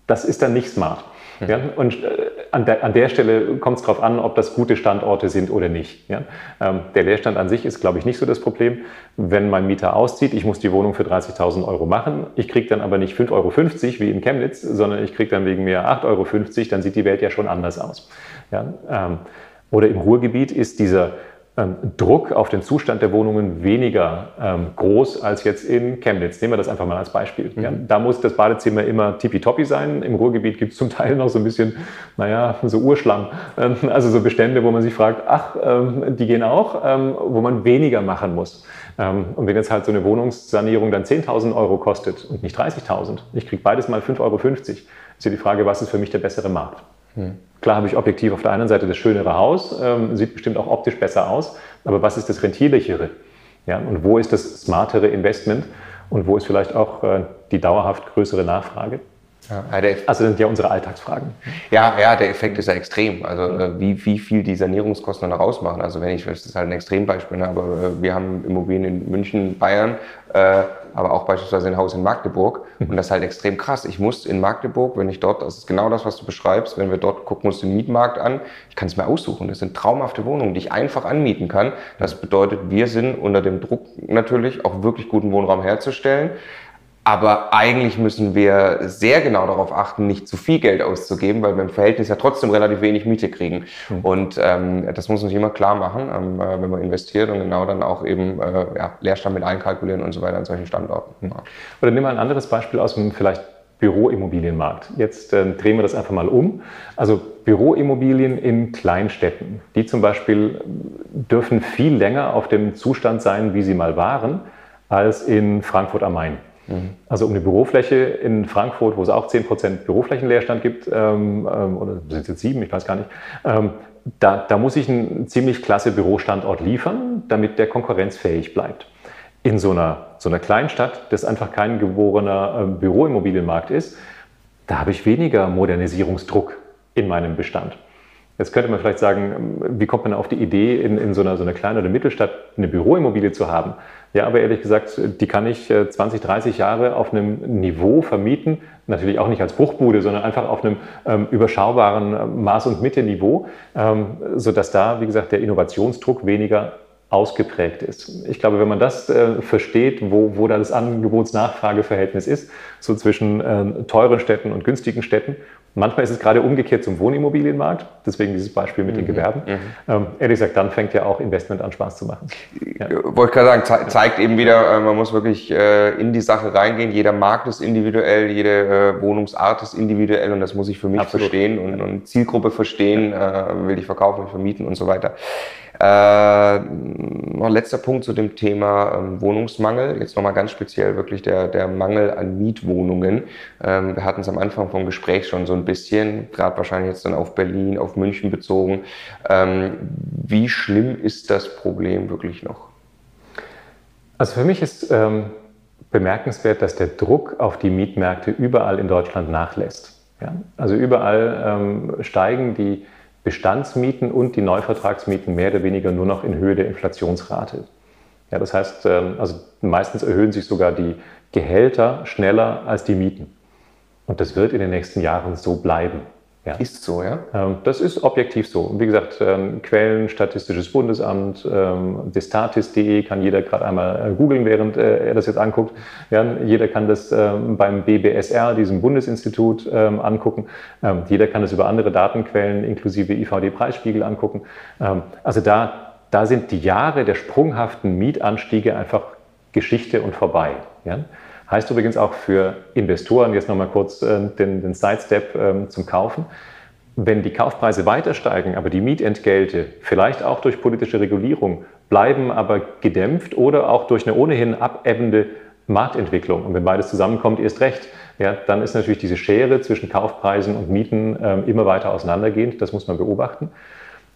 S3: Das ist dann nicht smart. Mhm. Ja, und äh, an, der, an, der, Stelle kommt es darauf an, ob das gute Standorte sind oder nicht. Ja? Ähm, der Leerstand an sich ist, glaube ich, nicht so das Problem. Wenn mein Mieter auszieht, ich muss die Wohnung für 30.000 Euro machen, ich kriege dann aber nicht 5,50 Euro wie in Chemnitz, sondern ich kriege dann wegen mir 8,50 Euro, dann sieht die Welt ja schon anders aus. Ja? Ähm, oder im Ruhrgebiet ist dieser ähm, Druck auf den Zustand der Wohnungen weniger ähm, groß als jetzt in Chemnitz. Nehmen wir das einfach mal als Beispiel. Mhm. Ja, da muss das Badezimmer immer tippitoppi sein. Im Ruhrgebiet gibt es zum Teil noch so ein bisschen, naja, so Urschlamm. Ähm, also so Bestände, wo man sich fragt, ach, ähm, die gehen auch, ähm, wo man weniger machen muss. Ähm, und wenn jetzt halt so eine Wohnungssanierung dann 10.000 Euro kostet und nicht 30.000, ich kriege beides mal 5,50 Euro, ist ja die Frage, was ist für mich der bessere Markt? Mhm. Klar habe ich objektiv auf der einen Seite das schönere Haus, ähm, sieht bestimmt auch optisch besser aus, aber was ist das rentierlichere? Ja, und wo ist das smartere Investment und wo ist vielleicht auch äh, die dauerhaft größere Nachfrage? Ja, also das sind ja unsere Alltagsfragen.
S1: Ja, ja, der Effekt ist ja extrem. Also äh, wie, wie viel die Sanierungskosten dann ausmachen. Also wenn ich, das ist halt ein Extrembeispiel, ne, aber äh, wir haben Immobilien in München, Bayern, äh, aber auch beispielsweise ein Haus in Magdeburg. Mhm. Und das ist halt extrem krass. Ich muss in Magdeburg, wenn ich dort, das ist genau das, was du beschreibst, wenn wir dort gucken uns den Mietmarkt an, ich kann es mir aussuchen. Das sind traumhafte Wohnungen, die ich einfach anmieten kann. Das bedeutet, wir sind unter dem Druck natürlich auch wirklich guten Wohnraum herzustellen. Aber eigentlich müssen wir sehr genau darauf achten, nicht zu viel Geld auszugeben, weil wir im Verhältnis ja trotzdem relativ wenig Miete kriegen. Mhm. Und ähm, das muss man sich immer klar machen, ähm, äh, wenn man investiert und genau dann auch eben äh, ja, Leerstand mit einkalkulieren und so weiter an solchen Standorten. Ja.
S3: Oder nehmen wir ein anderes Beispiel aus dem vielleicht Büroimmobilienmarkt. Jetzt äh, drehen wir das einfach mal um. Also Büroimmobilien in Kleinstädten, die zum Beispiel dürfen viel länger auf dem Zustand sein, wie sie mal waren, als in Frankfurt am Main. Mhm. Also um eine Bürofläche in Frankfurt, wo es auch 10% Büroflächenleerstand gibt, ähm, ähm, oder sind es jetzt sieben, ich weiß gar nicht, ähm, da, da muss ich einen ziemlich klasse Bürostandort liefern, damit der konkurrenzfähig bleibt. In so einer, so einer Kleinstadt, das einfach kein geborener ähm, Büroimmobilienmarkt ist, da habe ich weniger Modernisierungsdruck in meinem Bestand. Jetzt könnte man vielleicht sagen, wie kommt man auf die Idee, in, in so, einer, so einer kleinen oder Mittelstadt eine Büroimmobilie zu haben? Ja, aber ehrlich gesagt, die kann ich 20, äh, 30 Jahre auf einem Niveau vermieten, natürlich auch nicht als Bruchbude, sondern einfach auf einem ähm, überschaubaren äh, Maß- und Mitte-Niveau, ähm, sodass da, wie gesagt, der Innovationsdruck weniger ausgeprägt ist. Ich glaube, wenn man das äh, versteht, wo, wo da das Angebots-Nachfrage-Verhältnis ist, so zwischen äh, teuren Städten und günstigen Städten, manchmal ist es gerade umgekehrt zum Wohnimmobilienmarkt, deswegen dieses Beispiel mit mhm. den Gewerben. Mhm. Ähm, ehrlich gesagt, dann fängt ja auch Investment an Spaß zu machen.
S1: Ja. Wollte ich gerade sagen, ze zeigt eben wieder, äh, man muss wirklich äh, in die Sache reingehen. Jeder Markt ist individuell, jede äh, Wohnungsart ist individuell und das muss ich für mich Absolut. verstehen und, und, Zielgruppe verstehen, äh, will ich verkaufen, will ich vermieten und so weiter. Äh, noch letzter Punkt zu dem Thema ähm, Wohnungsmangel. Jetzt nochmal ganz speziell wirklich der, der Mangel an Mietwohnungen. Ähm, wir hatten es am Anfang vom Gespräch schon so ein bisschen, gerade wahrscheinlich jetzt dann auf Berlin, auf München bezogen. Ähm, wie schlimm ist das Problem wirklich noch?
S3: Also für mich ist ähm, bemerkenswert, dass der Druck auf die Mietmärkte überall in Deutschland nachlässt. Ja? Also überall ähm, steigen die Bestandsmieten und die Neuvertragsmieten mehr oder weniger nur noch in Höhe der Inflationsrate. Ja, das heißt, ähm, also meistens erhöhen sich sogar die Gehälter schneller als die Mieten. Und das wird in den nächsten Jahren so bleiben.
S1: Ja. Ist so, ja?
S3: Ähm, das ist objektiv so. Wie gesagt, ähm, Quellen, Statistisches Bundesamt, ähm, destatis.de kann jeder gerade einmal äh, googeln, während äh, er das jetzt anguckt. Ja, jeder kann das beim BBSR, diesem Bundesinstitut, angucken. Jeder kann das über andere Datenquellen inklusive IVD-Preisspiegel angucken. Also da, da sind die Jahre der sprunghaften Mietanstiege einfach Geschichte und vorbei. Ja? Heißt übrigens auch für Investoren, jetzt nochmal kurz äh, den, den Sidestep äh, zum Kaufen, wenn die Kaufpreise weiter steigen, aber die Mietentgelte vielleicht auch durch politische Regulierung bleiben aber gedämpft oder auch durch eine ohnehin abebbende Marktentwicklung. Und wenn beides zusammenkommt, erst recht, ja, dann ist natürlich diese Schere zwischen Kaufpreisen und Mieten äh, immer weiter auseinandergehend. Das muss man beobachten.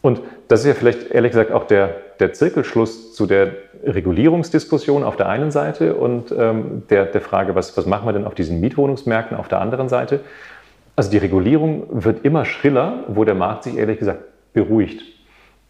S3: Und das ist ja vielleicht ehrlich gesagt auch der, der Zirkelschluss zu der Regulierungsdiskussion auf der einen Seite und ähm, der, der Frage, was, was machen wir denn auf diesen Mietwohnungsmärkten auf der anderen Seite. Also die Regulierung wird immer schriller, wo der Markt sich ehrlich gesagt beruhigt.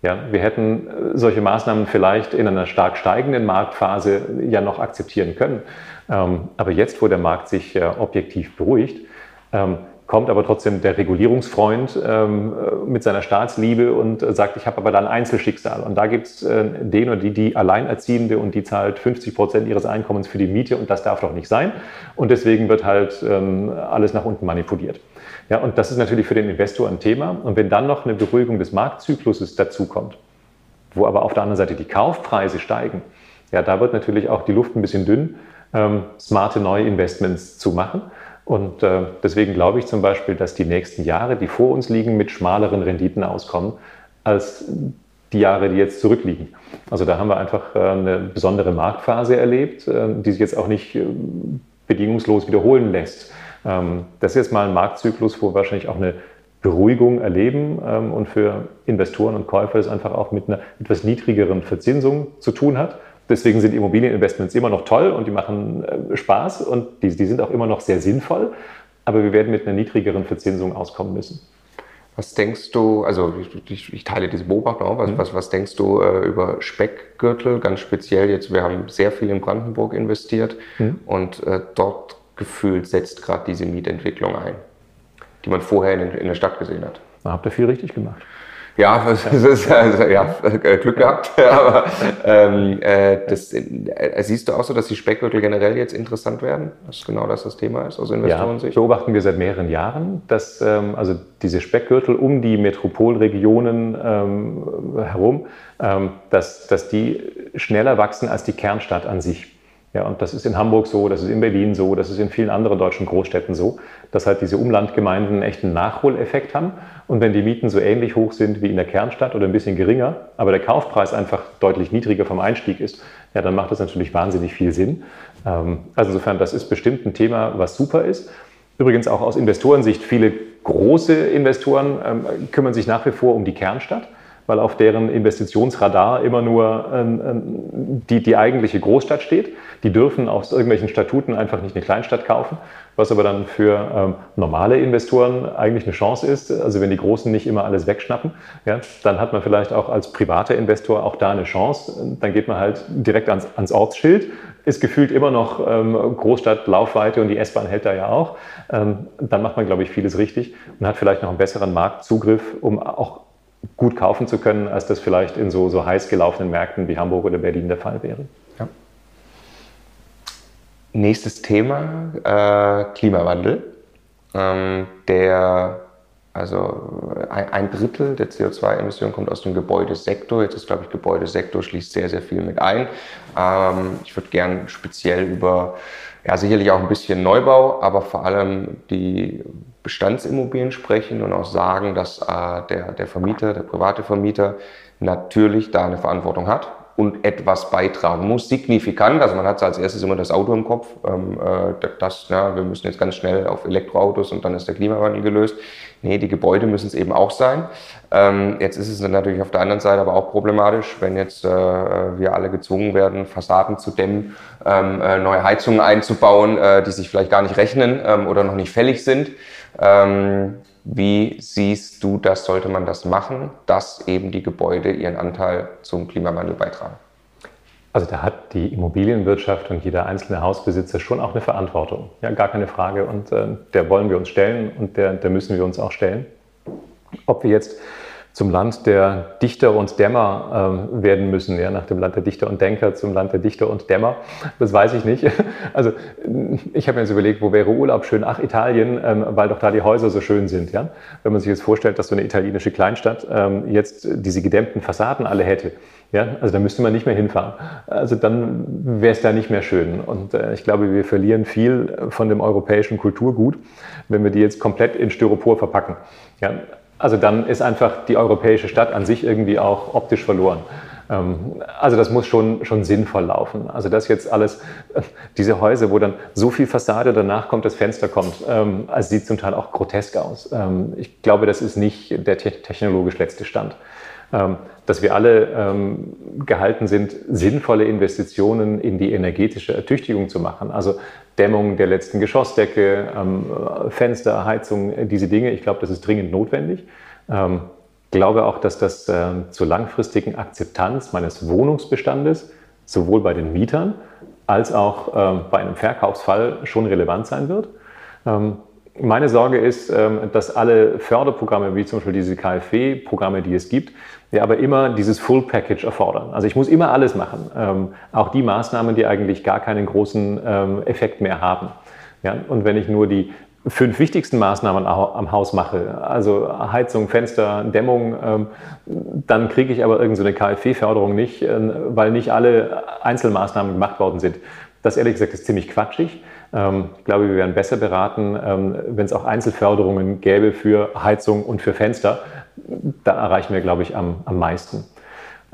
S3: Ja, wir hätten äh, solche Maßnahmen vielleicht in einer stark steigenden Marktphase ja noch akzeptieren können. Ähm, aber jetzt, wo der Markt sich äh, objektiv beruhigt, ähm, kommt aber trotzdem der Regulierungsfreund ähm, äh, mit seiner Staatsliebe und äh, sagt, ich habe aber da ein Einzelschicksal. Und da gibt es äh, den oder die, die Alleinerziehende und die zahlt 50 Prozent ihres Einkommens für die Miete und das darf doch nicht sein. Und deswegen wird halt ähm, alles nach unten manipuliert. Ja, und das ist natürlich für den Investor ein Thema. Und wenn dann noch eine Beruhigung des Marktzykluses dazukommt, wo aber auf der anderen Seite die Kaufpreise steigen, ja, da wird natürlich auch die Luft ein bisschen dünn, ähm, smarte Neuinvestments zu machen. Und äh, deswegen glaube ich zum Beispiel, dass die nächsten Jahre, die vor uns liegen, mit schmaleren Renditen auskommen als die Jahre, die jetzt zurückliegen. Also da haben wir einfach äh, eine besondere Marktphase erlebt, äh, die sich jetzt auch nicht äh, bedingungslos wiederholen lässt. Ähm, das ist jetzt mal ein Marktzyklus, wo wir wahrscheinlich auch eine Beruhigung erleben ähm, und für Investoren und Käufer es einfach auch mit einer etwas niedrigeren Verzinsung zu tun hat. Deswegen sind Immobilieninvestments immer noch toll und die machen äh, Spaß und die, die sind auch immer noch sehr sinnvoll. Aber wir werden mit einer niedrigeren Verzinsung auskommen müssen.
S1: Was denkst du, also ich, ich teile diese Beobachtung auch, was, mhm. was, was denkst du äh, über Speckgürtel, ganz speziell jetzt, wir haben sehr viel in Brandenburg investiert mhm. und äh, dort gefühlt setzt gerade diese Mietentwicklung ein, die man vorher in, in der Stadt gesehen hat.
S3: Da habt ihr viel richtig gemacht.
S1: Ja, [LAUGHS] das ist also, ja, Glück gehabt. [LAUGHS] Aber ähm, äh, das, äh, siehst du auch so, dass die Speckgürtel generell jetzt interessant werden? Dass genau das das Thema ist aus
S3: Investorensicht? Ja, beobachten wir seit mehreren Jahren, dass ähm, also diese Speckgürtel um die Metropolregionen ähm, herum, ähm, dass, dass die schneller wachsen als die Kernstadt an sich. Ja, und das ist in Hamburg so, das ist in Berlin so, das ist in vielen anderen deutschen Großstädten so, dass halt diese Umlandgemeinden einen echten Nachholeffekt haben. Und wenn die Mieten so ähnlich hoch sind wie in der Kernstadt oder ein bisschen geringer, aber der Kaufpreis einfach deutlich niedriger vom Einstieg ist, ja, dann macht das natürlich wahnsinnig viel Sinn. Ähm, also insofern, das ist bestimmt ein Thema, was super ist. Übrigens auch aus Investorensicht, viele große Investoren ähm, kümmern sich nach wie vor um die Kernstadt weil auf deren Investitionsradar immer nur ähm, ähm, die, die eigentliche Großstadt steht. Die dürfen aus irgendwelchen Statuten einfach nicht eine Kleinstadt kaufen, was aber dann für ähm, normale Investoren eigentlich eine Chance ist. Also wenn die Großen nicht immer alles wegschnappen, ja, dann hat man vielleicht auch als privater Investor auch da eine Chance. Dann geht man halt direkt ans, ans Ortsschild, ist gefühlt immer noch ähm, Großstadt, Laufweite und die S-Bahn hält da ja auch. Ähm, dann macht man, glaube ich, vieles richtig und hat vielleicht noch einen besseren Marktzugriff, um auch gut kaufen zu können, als das vielleicht in so, so heiß gelaufenen Märkten wie Hamburg oder Berlin der Fall wäre. Ja.
S1: Nächstes Thema, äh, Klimawandel. Ähm, der, also ein, ein Drittel der CO2-Emissionen kommt aus dem Gebäudesektor. Jetzt ist, glaube ich, Gebäudesektor schließt sehr, sehr viel mit ein. Ähm, ich würde gern speziell über, ja, sicherlich auch ein bisschen Neubau, aber vor allem die Bestandsimmobilien sprechen und auch sagen, dass äh, der, der Vermieter, der private Vermieter natürlich da eine Verantwortung hat und etwas beitragen muss, signifikant. Also man hat als erstes immer das Auto im Kopf, ähm, äh, das, ja, wir müssen jetzt ganz schnell auf Elektroautos und dann ist der Klimawandel gelöst. Nee, die Gebäude müssen es eben auch sein. Ähm, jetzt ist es natürlich auf der anderen Seite aber auch problematisch, wenn jetzt äh, wir alle gezwungen werden, Fassaden zu dämmen, ähm, äh, neue Heizungen einzubauen, äh, die sich vielleicht gar nicht rechnen ähm, oder noch nicht fällig sind. Ähm, wie siehst du das, sollte man das machen, dass eben die Gebäude ihren Anteil zum Klimawandel beitragen?
S3: Also da hat die Immobilienwirtschaft und jeder einzelne Hausbesitzer schon auch eine Verantwortung. Ja, gar keine Frage. Und äh, der wollen wir uns stellen und der, der müssen wir uns auch stellen. Ob wir jetzt zum Land der Dichter und Dämmer ähm, werden müssen, ja, nach dem Land der Dichter und Denker zum Land der Dichter und Dämmer. Das weiß ich nicht. [LAUGHS] Also ich habe mir jetzt überlegt, wo wäre Urlaub schön? Ach, Italien, ähm, weil doch da die Häuser so schön sind. Ja? Wenn man sich jetzt vorstellt, dass so eine italienische Kleinstadt ähm, jetzt diese gedämmten Fassaden alle hätte, ja, also da müsste man nicht mehr hinfahren. Also dann wäre es da nicht mehr schön. Und äh, ich glaube, wir verlieren viel von dem europäischen Kulturgut, wenn wir die jetzt komplett in Styropor verpacken. Ja, also dann ist einfach die europäische Stadt an sich irgendwie auch optisch verloren. Ähm, also das muss schon, schon sinnvoll laufen. Also das jetzt alles, [LAUGHS] diese Häuser, wo dann so viel Fassade danach kommt, das Fenster kommt, ähm, also sieht zum Teil auch grotesk aus. Ähm, ich glaube, das ist nicht der technologisch letzte Stand. Dass wir alle gehalten sind, sinnvolle Investitionen in die energetische Ertüchtigung zu machen. Also Dämmung der letzten Geschossdecke, ähm, Fenster, Heizung, diese Dinge. Ich glaube, das ist dringend notwendig. Ähm, glaube auch, dass das äh, zur langfristigen Akzeptanz meines Wohnungsbestandes sowohl bei den Mietern als auch äh, bei einem Verkaufsfall schon relevant sein wird. Ähm, meine Sorge ist, ähm, dass alle Förderprogramme, wie zum Beispiel diese KfW-Programme, die es gibt, ja aber immer dieses Full Package erfordern. Also ich muss immer alles machen, ähm, auch die Maßnahmen, die eigentlich gar keinen großen ähm, Effekt mehr haben. Ja, und wenn ich nur die fünf wichtigsten Maßnahmen am Haus mache, also Heizung, Fenster, Dämmung, dann kriege ich aber irgendeine so KfW-Förderung nicht, weil nicht alle Einzelmaßnahmen gemacht worden sind. Das ehrlich gesagt ist ziemlich quatschig. Ähm, ich glaube, wir wären besser beraten, ähm, wenn es auch Einzelförderungen gäbe für Heizung und für Fenster. Da erreichen wir, glaube ich, am, am meisten.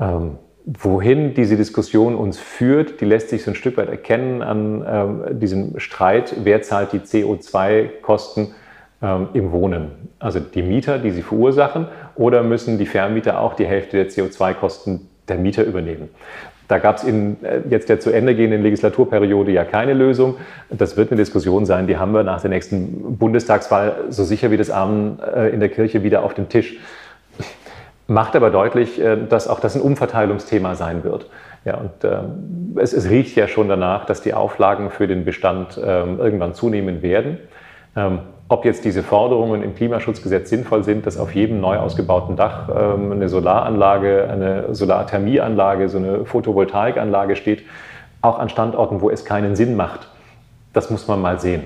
S3: Ähm, wohin diese Diskussion uns führt, die lässt sich so ein Stück weit erkennen an diesem Streit, wer zahlt die CO2-Kosten im Wohnen. Also die Mieter, die sie verursachen, oder müssen die Vermieter auch die Hälfte der CO2-Kosten der Mieter übernehmen. Da gab es in äh, jetzt der zu Ende gehenden Legislaturperiode ja keine Lösung. Das wird eine Diskussion sein, die haben wir nach der nächsten Bundestagswahl so sicher wie das Amen äh, in der Kirche wieder auf dem Tisch. Macht aber deutlich, äh, dass auch das ein Umverteilungsthema sein wird. Ja, und ähm, es, es, riecht ja schon danach, dass die Auflagen für den Bestand ähm, irgendwann zunehmen werden. Ähm, ob jetzt diese Forderungen im Klimaschutzgesetz sinnvoll sind, dass auf jedem neu ausgebauten Dach ähm, eine Solaranlage, eine Solarthermieanlage, so eine Photovoltaikanlage steht, auch an Standorten, wo es keinen Sinn macht. Das muss man mal sehen.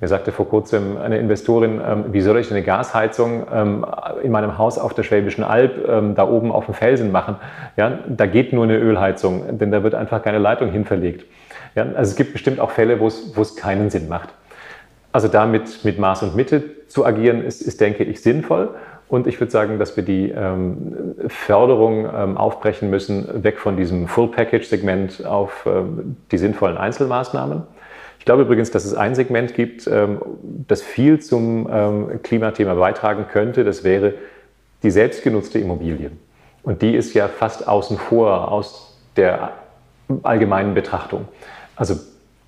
S3: Mir sagte vor kurzem eine Investorin, ähm, wie soll ich eine Gasheizung ähm, in meinem Haus auf der Schwäbischen Alb da oben auf dem Felsen machen? Ja, da geht nur eine Ölheizung, denn da wird einfach keine Leitung hinverlegt. Ja, also es gibt bestimmt auch Fälle, wo es keinen Sinn macht. Also damit mit Maß und Mitte zu agieren, ist, ist denke ich, sinnvoll. Und ich würde sagen, dass wir die ähm, Förderung ähm, aufbrechen müssen, weg von diesem Full-Package-Segment auf ähm, die sinnvollen Einzelmaßnahmen. Ich glaube übrigens, dass es ein Segment gibt, ähm, das viel zum ähm, Klimathema beitragen könnte. Das wäre die selbstgenutzte Immobilie. Und die ist ja fast außen vor aus der allgemeinen Betrachtung. Also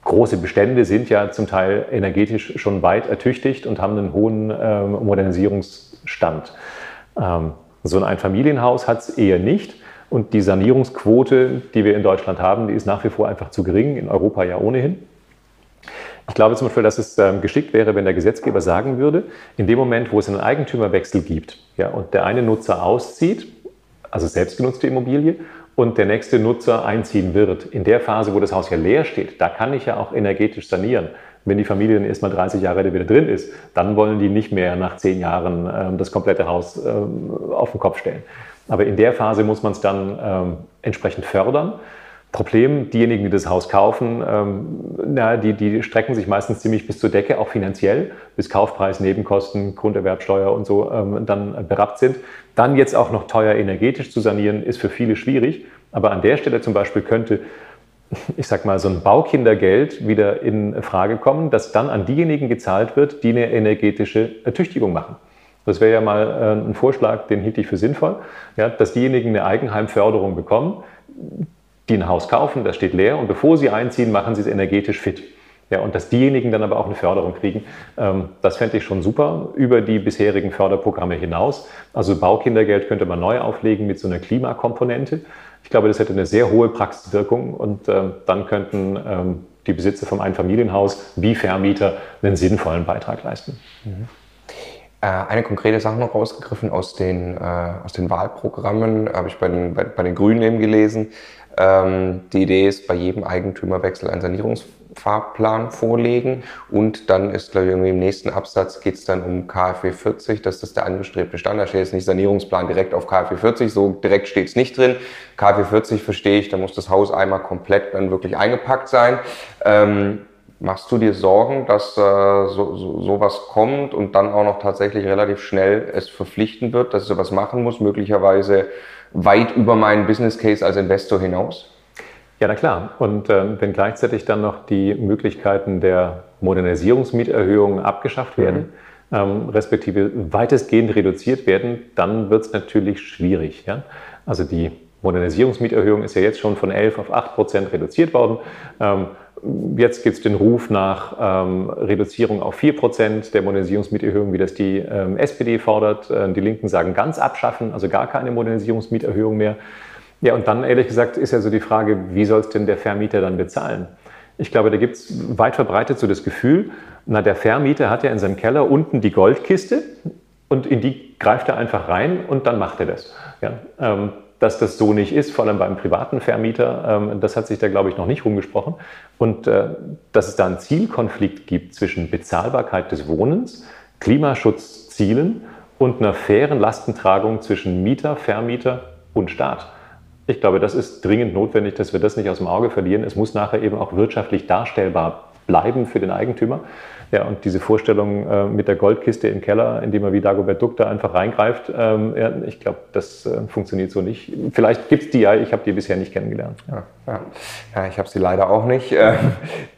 S3: große Bestände sind ja zum Teil energetisch schon weit ertüchtigt und haben einen hohen ähm, Modernisierungsstand. Ähm, so ein Einfamilienhaus hat es eher nicht. Und die Sanierungsquote, die wir in Deutschland haben, die ist nach wie vor einfach zu gering, in Europa ja ohnehin. Ich glaube zum Beispiel, dass es ähm, geschickt wäre, wenn der Gesetzgeber sagen würde, in dem Moment, wo es einen Eigentümerwechsel gibt ja, und der eine Nutzer auszieht, also selbstgenutzte Immobilie, und der nächste Nutzer einziehen wird, in der Phase, wo das Haus ja leer steht, da kann ich ja auch energetisch sanieren. Wenn die Familie dann erstmal 30 Jahre wieder drin ist, dann wollen die nicht mehr nach zehn Jahren ähm, das komplette Haus ähm, auf den Kopf stellen. Aber in der Phase muss man es dann ähm, entsprechend fördern. Problem, diejenigen, die das Haus kaufen, ähm, na, die, die strecken sich meistens ziemlich bis zur Decke, auch finanziell, bis Kaufpreis, Nebenkosten, Grunderwerbsteuer und so ähm, dann berappt sind. Dann jetzt auch noch teuer energetisch zu sanieren, ist für viele schwierig. Aber an der Stelle zum Beispiel könnte, ich sag mal, so ein Baukindergeld wieder in Frage kommen, dass dann an diejenigen gezahlt wird, die eine energetische Ertüchtigung machen. Das wäre ja mal äh, ein Vorschlag, den hielt ich für sinnvoll, ja, dass diejenigen eine Eigenheimförderung bekommen, die ein Haus kaufen, das steht leer und bevor sie einziehen, machen sie es energetisch fit. Ja, und dass diejenigen dann aber auch eine Förderung kriegen, ähm, das fände ich schon super über die bisherigen Förderprogramme hinaus. Also Baukindergeld könnte man neu auflegen mit so einer Klimakomponente. Ich glaube, das hätte eine sehr hohe Praxiswirkung und ähm, dann könnten ähm, die Besitzer vom Einfamilienhaus wie Vermieter einen sinnvollen Beitrag leisten. Mhm.
S1: Äh, eine konkrete Sache noch rausgegriffen aus den, äh, aus den Wahlprogrammen, habe ich bei den, bei, bei den Grünen eben gelesen. Ähm, die Idee ist, bei jedem Eigentümerwechsel einen Sanierungsfahrplan vorlegen und dann ist, glaube ich, irgendwie im nächsten Absatz geht es dann um KfW 40, dass das der angestrebte Standard steht. Jetzt nicht Sanierungsplan direkt auf KfW 40, so direkt steht es nicht drin. KfW 40 verstehe ich, da muss das Haus einmal komplett dann wirklich eingepackt sein. Ähm, Machst du dir Sorgen, dass äh, so, so, sowas kommt und dann auch noch tatsächlich relativ schnell es verpflichten wird, dass ich sowas machen muss, möglicherweise weit über meinen Business Case als Investor hinaus?
S3: Ja, na klar. Und ähm, wenn gleichzeitig dann noch die Möglichkeiten der Modernisierungsmieterhöhungen abgeschafft werden, mhm. ähm, respektive weitestgehend reduziert werden, dann wird es natürlich schwierig. Ja? Also die Modernisierungsmieterhöhung ist ja jetzt schon von 11 auf 8 Prozent reduziert worden. Ähm, Jetzt gibt es den Ruf nach ähm, Reduzierung auf 4% der Modernisierungsmieterhöhung, wie das die ähm, SPD fordert. Äh, die Linken sagen ganz abschaffen, also gar keine Modernisierungsmieterhöhung mehr. Ja, und dann ehrlich gesagt ist ja so die Frage, wie soll es denn der Vermieter dann bezahlen? Ich glaube, da gibt es weit verbreitet so das Gefühl, na, der Vermieter hat ja in seinem Keller unten die Goldkiste und in die greift er einfach rein und dann macht er das. Ja, ähm, dass das so nicht ist, vor allem beim privaten Vermieter. Ähm, das hat sich da, glaube ich, noch nicht rumgesprochen. Und äh, dass es da einen Zielkonflikt gibt zwischen Bezahlbarkeit des Wohnens, Klimaschutzzielen und einer fairen Lastentragung zwischen Mieter, Vermieter und Staat. Ich glaube, das ist dringend notwendig, dass wir das nicht aus dem Auge verlieren. Es muss nachher eben auch wirtschaftlich darstellbar bleiben für den Eigentümer. Ja, und diese Vorstellung äh, mit der Goldkiste im Keller, indem man wie Dagobert Duck da einfach reingreift, ähm, ja, ich glaube, das äh, funktioniert so nicht. Vielleicht gibt es die ja, ich habe die bisher nicht kennengelernt.
S1: Ja, ja. ja ich habe sie leider auch nicht. [LAUGHS] Äh,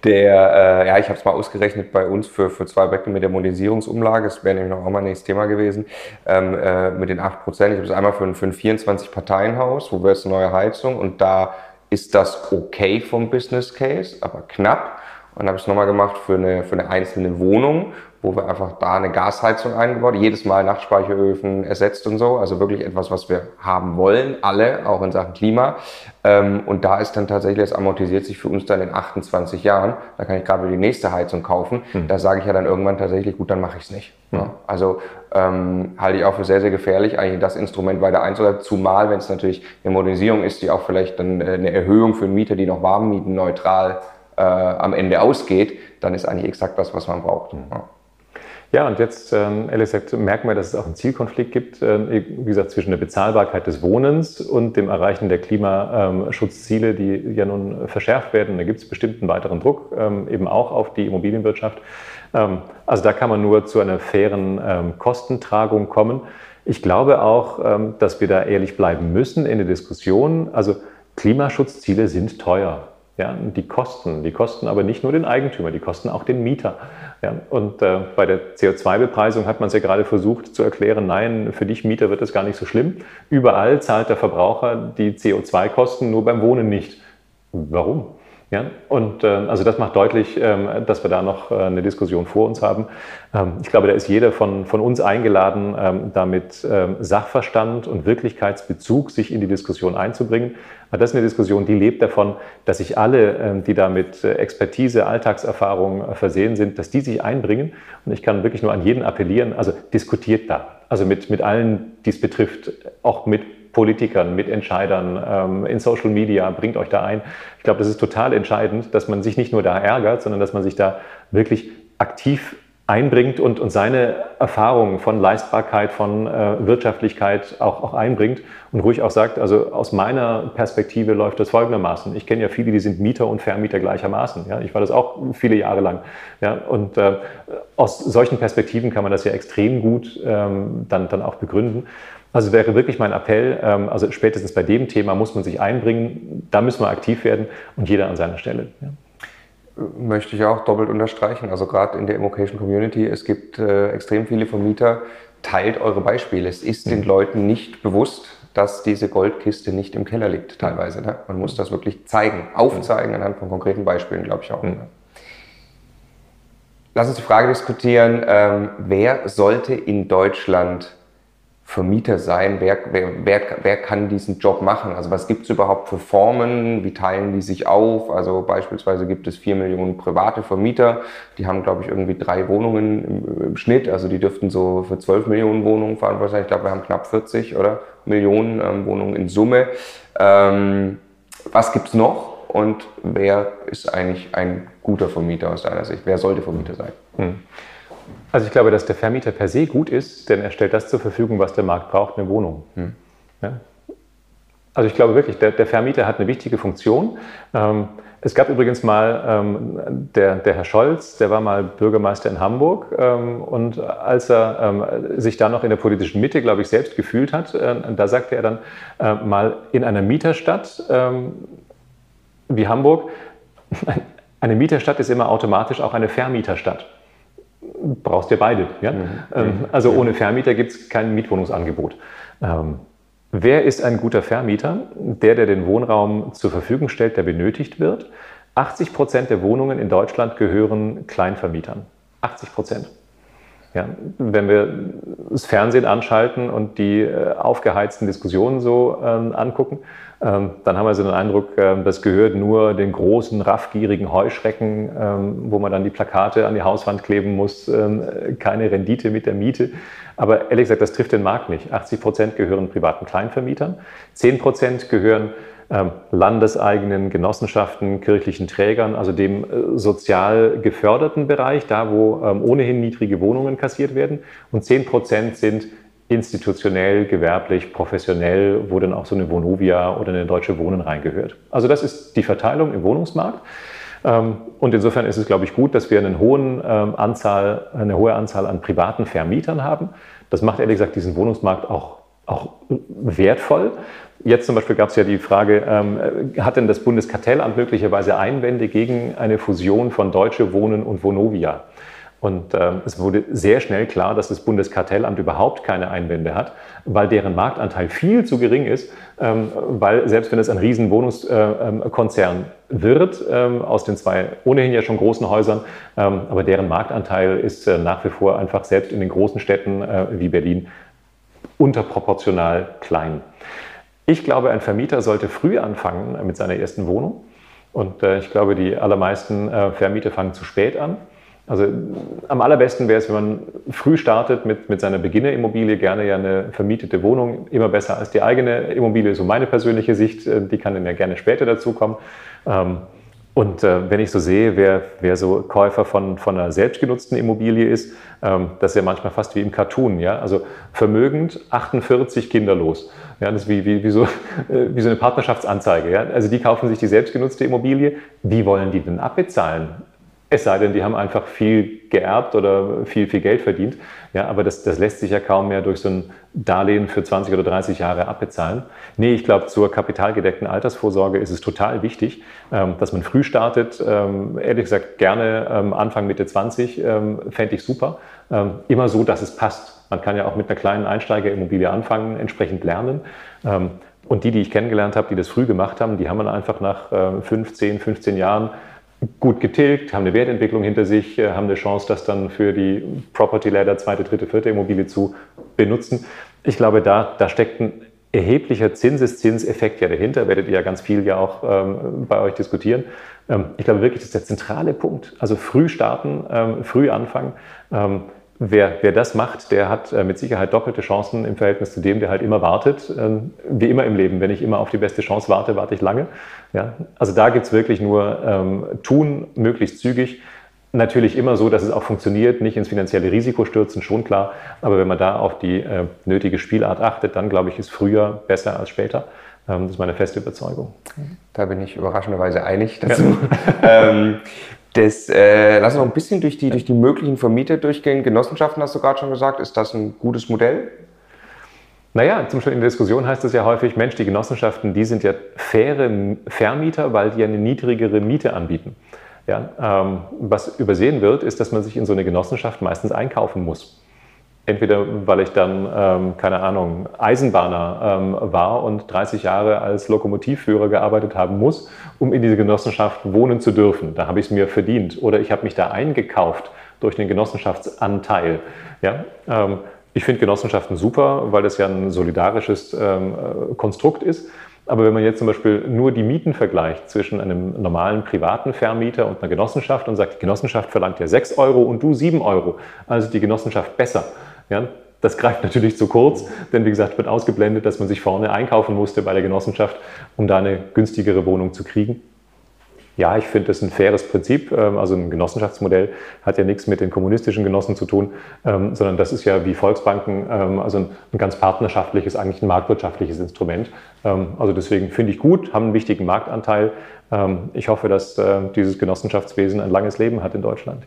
S1: der, äh, ja, ich habe es mal ausgerechnet bei uns für, für zwei Objekte mit der Modernisierungsumlage. Das wäre nämlich noch auch mal ein nächstes Thema gewesen. Ähm, äh, mit den 8 Prozent. Ich habe es einmal für ein, für ein 24-Parteien-Haus, wo wäre es eine neue Heizung und da ist das okay vom Business Case, aber knapp. Und dann habe ich es nochmal gemacht für eine, für eine einzelne Wohnung, wo wir einfach da eine Gasheizung eingebaut, jedes Mal Nachtspeicheröfen ersetzt und so. Also wirklich etwas, was wir haben wollen, alle, auch in Sachen Klima. Ähm, und da ist dann tatsächlich, das amortisiert sich für uns dann in 28 Jahren. Da kann ich gerade wieder die nächste Heizung kaufen. Mhm. Da sage ich ja dann irgendwann tatsächlich, gut, dann mache ich es nicht. Ja, also ähm, halte ich auch für sehr, sehr gefährlich, eigentlich das Instrument weiter einzusetzen. Zumal, wenn es natürlich eine Modernisierung ist, die auch vielleicht dann äh, eine Erhöhung für Mieter, die noch warm mieten, neutral äh, am Ende ausgeht, dann ist eigentlich exakt das, was man braucht. Mhm.
S3: Ja. Ja, und jetzt, ähm, ehrlich gesagt, merken wir, dass es auch einen Zielkonflikt gibt, äh, wie gesagt, zwischen der Bezahlbarkeit des Wohnens und dem Erreichen der Klimaschutzziele, die ja nun verschärft werden. Da gibt es bestimmten weiteren Druck, ähm, eben auch auf die Immobilienwirtschaft. Ähm, also da kann man nur zu einer fairen ähm, Kostentragung kommen. Ich glaube auch, ähm, dass wir da ehrlich bleiben müssen in der Diskussion. Also Klimaschutzziele sind teuer. Ja, die kosten, die kosten aber nicht nur den Eigentümer, die kosten auch den Mieter. Ja, und äh, bei der CO2-Bepreisung hat man es ja gerade versucht zu erklären, nein, für dich Mieter wird das gar nicht so schlimm. Überall zahlt der Verbraucher die CO2-Kosten, nur beim Wohnen nicht. Warum? Ja, und äh, also das macht deutlich, ähm, dass wir da noch äh, eine Diskussion vor uns haben. Ähm, ich glaube, da ist jeder von, von uns eingeladen, ähm, damit ähm, Sachverstand und Wirklichkeitsbezug sich in die Diskussion einzubringen. Aber das ist eine Diskussion, die lebt davon, dass sich alle, ähm, die da mit äh, Expertise, Alltagserfahrung äh, versehen sind, dass die sich einbringen. Und ich kann wirklich nur an jeden appellieren, also diskutiert da. Also mit, mit allen, die es betrifft, auch mit Politikern, mit Entscheidern, ähm, in Social Media, bringt euch da ein. Ich glaube, das ist total entscheidend, dass man sich nicht nur da ärgert, sondern dass man sich da wirklich aktiv einbringt und, und seine Erfahrungen von Leistbarkeit, von äh, Wirtschaftlichkeit auch, auch einbringt und ruhig auch sagt, also aus meiner Perspektive läuft das folgendermaßen. Ich kenne ja viele, die sind Mieter und Vermieter gleichermaßen. Ja? Ich war das auch viele Jahre lang. Ja? Und äh, aus solchen Perspektiven kann man das ja extrem gut ähm, dann, dann auch begründen. Also wäre wirklich mein Appell, ähm, also spätestens bei dem Thema muss man sich einbringen, da müssen wir aktiv werden und jeder an seiner Stelle. Ja.
S1: Möchte ich auch doppelt unterstreichen. Also gerade in der Immocation Community, es gibt äh, extrem viele Vermieter, teilt eure Beispiele. Es ist mhm. den Leuten nicht bewusst, dass diese Goldkiste nicht im Keller liegt teilweise. Ne? Man muss das wirklich zeigen, aufzeigen anhand von konkreten Beispielen, glaube ich auch. Mhm. Ne? Lass uns die Frage diskutieren, ähm, wer sollte in Deutschland Vermieter sein? Wer, wer, wer, wer kann diesen Job machen? Also was gibt es überhaupt für Formen? Wie teilen die sich auf? Also beispielsweise gibt es vier Millionen private Vermieter. Die haben, glaube ich, irgendwie drei Wohnungen im, im Schnitt. Also die dürften so für zwölf Millionen Wohnungen verantwortlich sein. Ich glaube, wir haben knapp 40 oder Millionen ähm, Wohnungen in Summe. Ähm, was gibt es noch? Und wer ist eigentlich ein guter Vermieter aus deiner Sicht? Wer sollte Vermieter sein? Hm.
S3: Also ich glaube, dass der Vermieter per se gut ist, denn er stellt das zur Verfügung, was der Markt braucht, eine Wohnung. Hm. Ja? Also ich glaube wirklich, der, der, Vermieter hat eine wichtige Funktion. Ähm, es gab übrigens mal ähm, der, der, Herr Scholz, der war mal Bürgermeister in Hamburg ähm, und als er ähm, sich da noch in der politischen Mitte, glaube ich, selbst gefühlt hat, äh, da sagte er dann äh, mal in einer Mieterstadt ähm, wie Hamburg, [LAUGHS] eine Mieterstadt ist immer automatisch auch eine Vermieterstadt brauchst du beide. Ja? Mhm. Ähm, also ohne Vermieter gibt es kein Mietwohnungsangebot. Ähm, wer ist ein guter Vermieter? Der, der den Wohnraum zur Verfügung stellt, der benötigt wird. 80 Prozent der Wohnungen in Deutschland gehören Kleinvermietern. 80 Prozent. Ja, wenn wir das Fernsehen anschalten und die äh, aufgeheizten Diskussionen so ähm, angucken, ähm, dann haben wir so den Eindruck, ähm, das gehört nur den großen, raffgierigen Heuschrecken, ähm, wo man dann die Plakate an die Hauswand kleben muss, keine Rendite mit der Miete. Aber ehrlich gesagt, das trifft den Markt nicht. 80 Prozent gehören privaten Kleinvermietern, 10 Prozent gehören landeseigenen Genossenschaften, kirchlichen Trägern, also dem äh, sozial geförderten Bereich, da wo ohnehin niedrige Wohnungen kassiert werden. Und 10 Prozent sind institutionell, gewerblich, professionell, wo dann auch so eine Vonovia oder eine Deutsche Wohnen reingehört. Also das ist die Verteilung im Wohnungsmarkt. Ähm, und insofern ist es, glaube ich, gut, dass wir eine, hohen ähm, Anzahl, eine hohe Anzahl an privaten Vermietern haben. Das macht ehrlich gesagt diesen Wohnungsmarkt auch, auch wertvoll. Jetzt zum Beispiel gab es ja die Frage, ähm, hat denn das Bundeskartellamt möglicherweise Einwände gegen eine Fusion von Deutsche Wohnen und Vonovia? Und ähm, es wurde sehr schnell klar, dass das Bundeskartellamt überhaupt keine Einwände hat, weil deren Marktanteil viel zu gering ist, ähm, weil selbst wenn es ein riesen Wohnungskonzern äh, ähm, wird, ähm, aus den zwei ohnehin ja schon großen Häusern, ähm, aber deren Marktanteil ist äh, nach wie vor einfach selbst in den großen Städten äh, wie Berlin unterproportional klein. Ich glaube, ein Vermieter sollte früh anfangen mit seiner ersten Wohnung. Und äh, ich glaube, die allermeisten äh, Vermieter fangen zu spät an. Also am allerbesten wäre es, wenn man früh startet mit, mit seiner Beginnerimmobilie, gerne ja eine vermietete Wohnung, immer besser als die eigene Immobilie, so meine persönliche Sicht, äh, die kann dann ja gerne später dazukommen. Ähm, und äh, wenn ich so sehe, wer, wer so Käufer von, von einer selbstgenutzten Immobilie ist, ähm, das ist ja manchmal fast wie im Cartoon, ja, also vermögend, 48 kinderlos. Ja, das ist wie, wie, wie, so, [LAUGHS] äh, wie so eine Partnerschaftsanzeige. Ja? Also die kaufen sich die selbstgenutzte Immobilie. Wie wollen die denn abbezahlen? Es sei denn, die haben einfach viel geerbt oder viel, viel Geld verdient. Ja, aber das, das lässt sich ja kaum mehr durch so ein Darlehen für 20 oder 30 Jahre abbezahlen. Nee, ich glaube, zur kapitalgedeckten Altersvorsorge ist es total wichtig, ähm, dass man früh startet. Ähm, ehrlich gesagt, gerne ähm, Anfang, Mitte 20 ähm, fände ich super. Ähm, immer so, dass es passt. Man kann ja auch mit einer kleinen Einsteigerimmobilie anfangen, entsprechend lernen. Ähm, und die, die ich kennengelernt habe, die das früh gemacht haben, die haben dann einfach nach äh, 15, 15 Jahren gut getilgt, haben eine Wertentwicklung hinter sich, äh, haben eine Chance, das dann für die Property Ladder, zweite, dritte, vierte Immobilie zu benutzen. Ich glaube, da, da steckt ein erheblicher Zinseszinseffekt ja dahinter, werdet ihr ja ganz viel ja auch ähm, bei euch diskutieren. Ähm, ich glaube wirklich, das ist der zentrale Punkt. Also früh starten, ähm, früh anfangen. Wer, wer das macht, der hat äh, mit Sicherheit doppelte Chancen im Verhältnis zu dem, der halt immer wartet. Ähm, wie immer im Leben, wenn ich immer auf die beste Chance warte, warte ich lange. Ja? Also da gibt es wirklich nur ähm, tun, möglichst zügig. Natürlich immer so, dass es auch funktioniert, nicht ins finanzielle Risiko stürzen, schon klar. Aber wenn man da auf die äh, nötige Spielart achtet, dann glaube ich, ist früher besser als später. Ähm, das ist meine feste Überzeugung.
S1: Da bin ich überraschenderweise einig dazu. Ja. [LAUGHS] ähm, das, äh, lass uns noch ein bisschen durch die, durch die möglichen Vermieter durchgehen. Genossenschaften hast du gerade schon gesagt. Ist das ein gutes Modell?
S3: Naja, zum Beispiel in der Diskussion heißt es ja häufig, Mensch, die Genossenschaften, die sind ja faire Vermieter, weil die eine niedrigere Miete anbieten. Ja, ähm, was übersehen wird, ist, dass man sich in so eine Genossenschaft meistens einkaufen muss. Entweder weil ich dann, ähm, keine Ahnung, Eisenbahner ähm, war und 30 Jahre als Lokomotivführer gearbeitet haben muss, um in diese Genossenschaft wohnen zu dürfen. Da habe ich es mir verdient. Oder ich habe mich da eingekauft durch den Genossenschaftsanteil. Ja? Ähm, ich finde Genossenschaften super, weil das ja ein solidarisches ähm, äh, Konstrukt ist. Aber wenn man jetzt zum Beispiel nur die Mieten vergleicht zwischen einem normalen privaten Vermieter und einer Genossenschaft und sagt, die Genossenschaft verlangt ja 6 Euro und du 7 Euro, also die Genossenschaft besser, ja, das greift natürlich zu kurz, denn wie gesagt, wird ausgeblendet, dass man sich vorne einkaufen musste bei der Genossenschaft, um da eine günstigere Wohnung zu kriegen. Ja, ich finde das ein faires Prinzip. Ähm, also ein Genossenschaftsmodell hat ja nichts mit den kommunistischen Genossen zu tun, ähm, sondern das ist ja wie Volksbanken, ähm, also ein ganz partnerschaftliches, eigentlich ein marktwirtschaftliches Instrument. Also deswegen finde ich gut, haben einen wichtigen Marktanteil. Ich hoffe, dass äh, dieses Genossenschaftswesen ein langes Leben hat in Deutschland.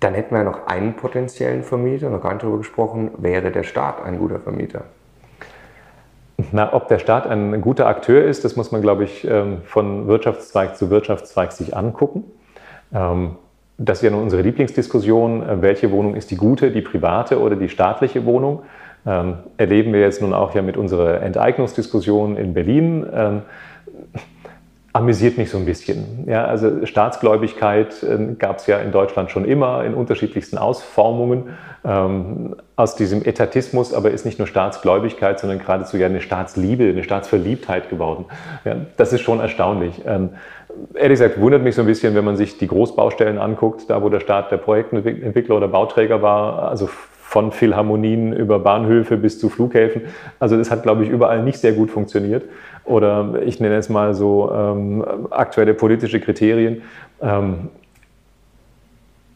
S1: Dann hätten wir noch einen potenziellen Vermieter, noch gar nicht darüber gesprochen, wäre der Staat ein guter Vermieter?
S3: Na, ob der Staat ein guter Akteur ist, das muss man, glaube ich, ähm, von Wirtschaftszweig zu Wirtschaftszweig sich angucken. Ähm, das ist ja nun unsere Lieblingsdiskussion, äh, welche Wohnung ist die gute, die private oder die staatliche Wohnung. Ähm, erleben wir jetzt nun auch ja mit unserer Enteignungsdiskussion in Berlin amüsiert mich so ein bisschen. Ja, also Staatsgläubigkeit äh, gab es ja in Deutschland schon immer in unterschiedlichsten Ausformungen. Ähm, aus diesem Etatismus aber ist nicht nur Staatsgläubigkeit, sondern geradezu ja eine Staatsliebe, eine Staatsverliebtheit geworden. Ja, das ist schon erstaunlich. Ähm, ehrlich gesagt wundert mich so ein bisschen, wenn man sich die Großbaustellen anguckt, da wo der Staat der Projektentwickler oder Bauträger war, also von Philharmonien über Bahnhöfe bis zu Flughäfen. Also das hat, glaube ich, überall nicht sehr gut funktioniert oder ich nenne es mal so ähm, aktuelle politische Kriterien. Ähm,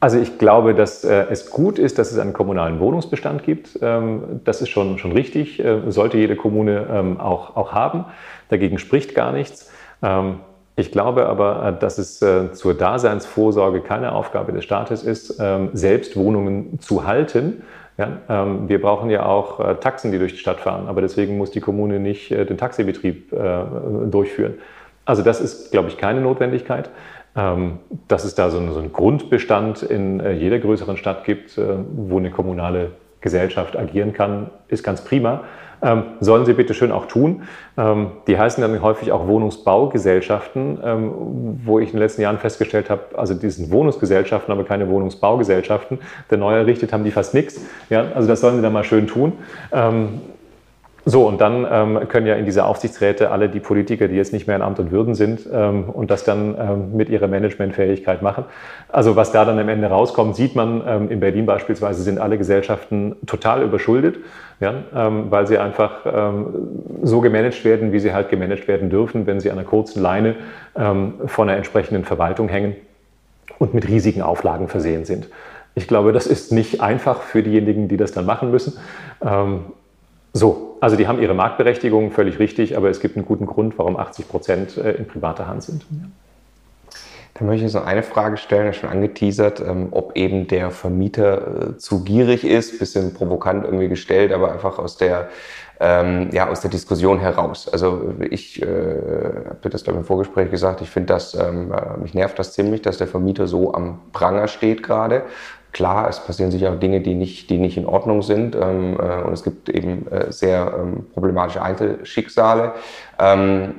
S3: also ich glaube, dass äh, es gut ist, dass es einen kommunalen Wohnungsbestand gibt. Ähm, das ist schon, schon richtig, äh, sollte jede Kommune ähm, auch, auch haben. Dagegen spricht gar nichts. Ähm, ich glaube aber, äh, dass es äh, zur Daseinsvorsorge keine Aufgabe des Staates ist, ähm, selbst Wohnungen zu halten, ja, ähm, wir brauchen ja auch äh, Taxen, die durch die Stadt fahren, aber deswegen muss die Kommune nicht äh, den Taxibetrieb äh, durchführen. Also das ist, glaube ich, keine Notwendigkeit. Ähm, dass es da so, so einen Grundbestand in äh, jeder größeren Stadt gibt, äh, wo eine kommunale Gesellschaft agieren kann, ist ganz prima. Ähm, sollen sie bitte schön auch tun. Ähm, die heißen dann häufig auch Wohnungsbaugesellschaften, ähm, wo ich in den letzten Jahren festgestellt habe, also die sind Wohnungsgesellschaften, aber keine Wohnungsbaugesellschaften. Der neu errichtet haben die fast nichts. Ja, also das sollen sie dann mal schön tun. Ähm, so, und dann ähm, können ja in diese Aufsichtsräte alle die Politiker, die jetzt nicht mehr in Amt und Würden sind ähm, und das dann ähm, mit ihrer Managementfähigkeit machen. Also was da dann am Ende rauskommt, sieht man, ähm, in Berlin beispielsweise sind alle Gesellschaften total überschuldet, ja, ähm, weil sie einfach ähm, so gemanagt werden, wie sie halt gemanagt werden dürfen, wenn sie an einer kurzen Leine von einer entsprechenden Verwaltung hängen und mit riesigen Auflagen versehen sind. Ich glaube, das ist nicht einfach für diejenigen, die das dann machen müssen. So, also die haben ihre Marktberechtigung, völlig richtig, aber es gibt einen guten Grund, warum 80 Prozent äh, in privater Hand sind.
S1: Da möchte ich jetzt noch eine Frage stellen, schon angeteasert, ähm, ob eben der Vermieter äh, zu gierig ist, bisschen provokant irgendwie gestellt, aber einfach aus der ähm, ja, aus der Diskussion heraus. Also ich äh, habe das glaube ich im Vorgespräch gesagt, ich finde das, ähm, äh, mich nervt das ziemlich, dass der Vermieter so am Pranger steht gerade. Klar, es passieren sicher auch Dinge, die nicht, die nicht in Ordnung sind ähm, äh, und es gibt eben äh, sehr ähm, problematische Einzelschicksale. Ähm,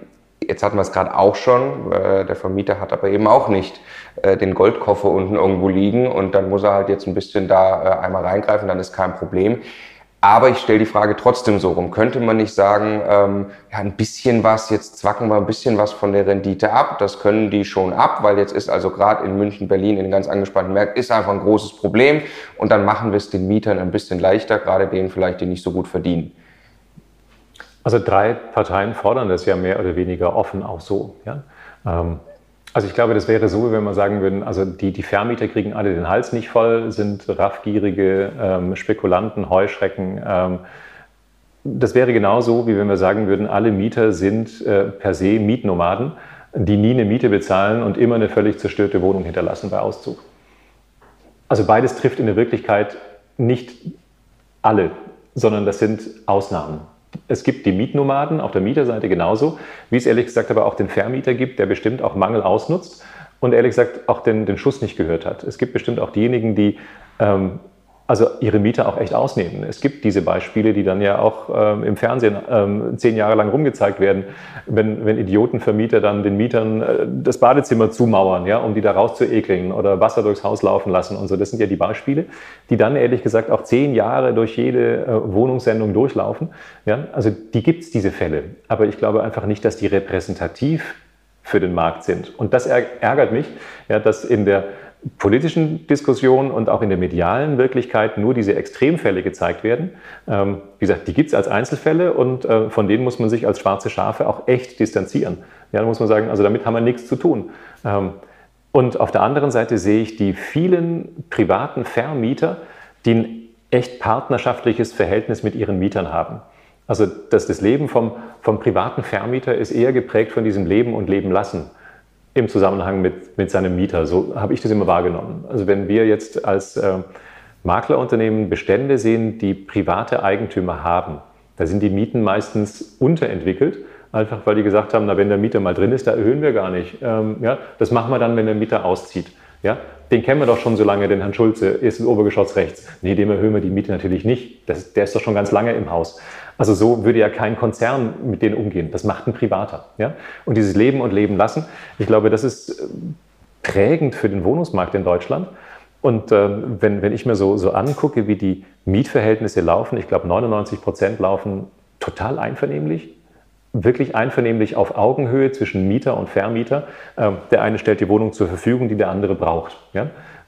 S1: Jetzt hatten wir es gerade auch schon. Äh, der Vermieter hat aber eben auch nicht äh, den Goldkoffer unten irgendwo liegen und dann muss er halt jetzt ein bisschen da äh, einmal reingreifen, dann ist kein Problem. Aber ich stelle die Frage trotzdem so rum. Könnte man nicht sagen, ähm, ja, ein bisschen was, jetzt zwacken wir ein bisschen was von der Rendite ab. Das können die schon ab, weil jetzt ist also gerade in München, Berlin, in den ganz angespannten Märkten, ist einfach ein großes Problem. Und dann machen wir es den Mietern ein bisschen leichter, gerade denen vielleicht, die nicht so gut verdienen.
S3: Also drei Parteien fordern das ja mehr oder weniger offen auch so. Ja? Ähm, also ich glaube, das wäre so, wenn wir sagen würden, also die, die Vermieter kriegen alle den Hals nicht voll, sind raffgierige ähm, Spekulanten, Heuschrecken. Ähm, das wäre genauso, wie wenn wir sagen würden, alle Mieter sind äh, per se Mietnomaden, die nie eine Miete bezahlen und immer eine völlig zerstörte Wohnung hinterlassen bei Auszug. Also beides trifft in der Wirklichkeit nicht alle, sondern das sind Ausnahmen. Es gibt die Mietnomaden auf der Mieterseite genauso, wie es ehrlich gesagt aber auch den Vermieter gibt, der bestimmt auch Mangel ausnutzt und ehrlich gesagt auch den, den Schuss nicht gehört hat. Es gibt bestimmt auch diejenigen, die ähm, also ihre Mieter auch echt ausnehmen. Es gibt diese Beispiele, die dann ja auch ähm, im Fernsehen ähm, zehn Jahre lang rumgezeigt werden, wenn, wenn Idiotenvermieter dann den Mietern äh, das Badezimmer zumauern, ja, um die da rauszuekeln oder Wasser durchs Haus laufen lassen und so. Das sind ja die Beispiele, die dann ehrlich gesagt auch zehn Jahre durch jede äh, Wohnungssendung durchlaufen. Ja. Also die gibt's diese Fälle. Aber ich glaube einfach nicht, dass die repräsentativ für den Markt sind. Und das ärgert mich, ja, dass in der politischen Diskussion und auch in der medialen Wirklichkeit nur diese Extremfälle gezeigt werden. Ähm, wie gesagt, die gibt es als Einzelfälle und äh, von denen muss man sich als schwarze Schafe auch echt distanzieren. Ja, da muss man sagen, also damit haben wir nichts zu tun. Ähm, und auf der anderen Seite sehe ich die vielen privaten Vermieter, die ein echt partnerschaftliches Verhältnis mit ihren Mietern haben. Also das, das Leben vom, vom privaten Vermieter ist eher geprägt von diesem Leben und Leben lassen im Zusammenhang mit, mit seinem Mieter. So habe ich das immer wahrgenommen. Also wenn wir jetzt als äh, Maklerunternehmen Bestände sehen, die private Eigentümer haben, da sind die Mieten meistens unterentwickelt, einfach weil die gesagt haben, na wenn der Mieter mal drin ist, da erhöhen wir gar nicht. Ähm, ja, das machen wir dann, wenn der Mieter auszieht. Ja, den kennen wir doch schon so lange, den Herrn Schulze, ist im Obergeschoss rechts. Nee, dem erhöhen wir die Miete natürlich nicht. Das, der ist doch schon ganz lange im Haus. Also so würde ja kein Konzern mit denen umgehen. Das macht ein Privater. Ja? Und dieses Leben und Leben lassen, ich glaube, das ist äh, prägend für den Wohnungsmarkt in Deutschland. Und äh, wenn, wenn ich mir so, so angucke, wie die Mietverhältnisse laufen, ich glaube 99 Prozent laufen total einvernehmlich, wirklich einvernehmlich auf Augenhöhe zwischen Mieter und Vermieter. Ähm, der eine stellt die Wohnung zur Verfügung, die der andere braucht.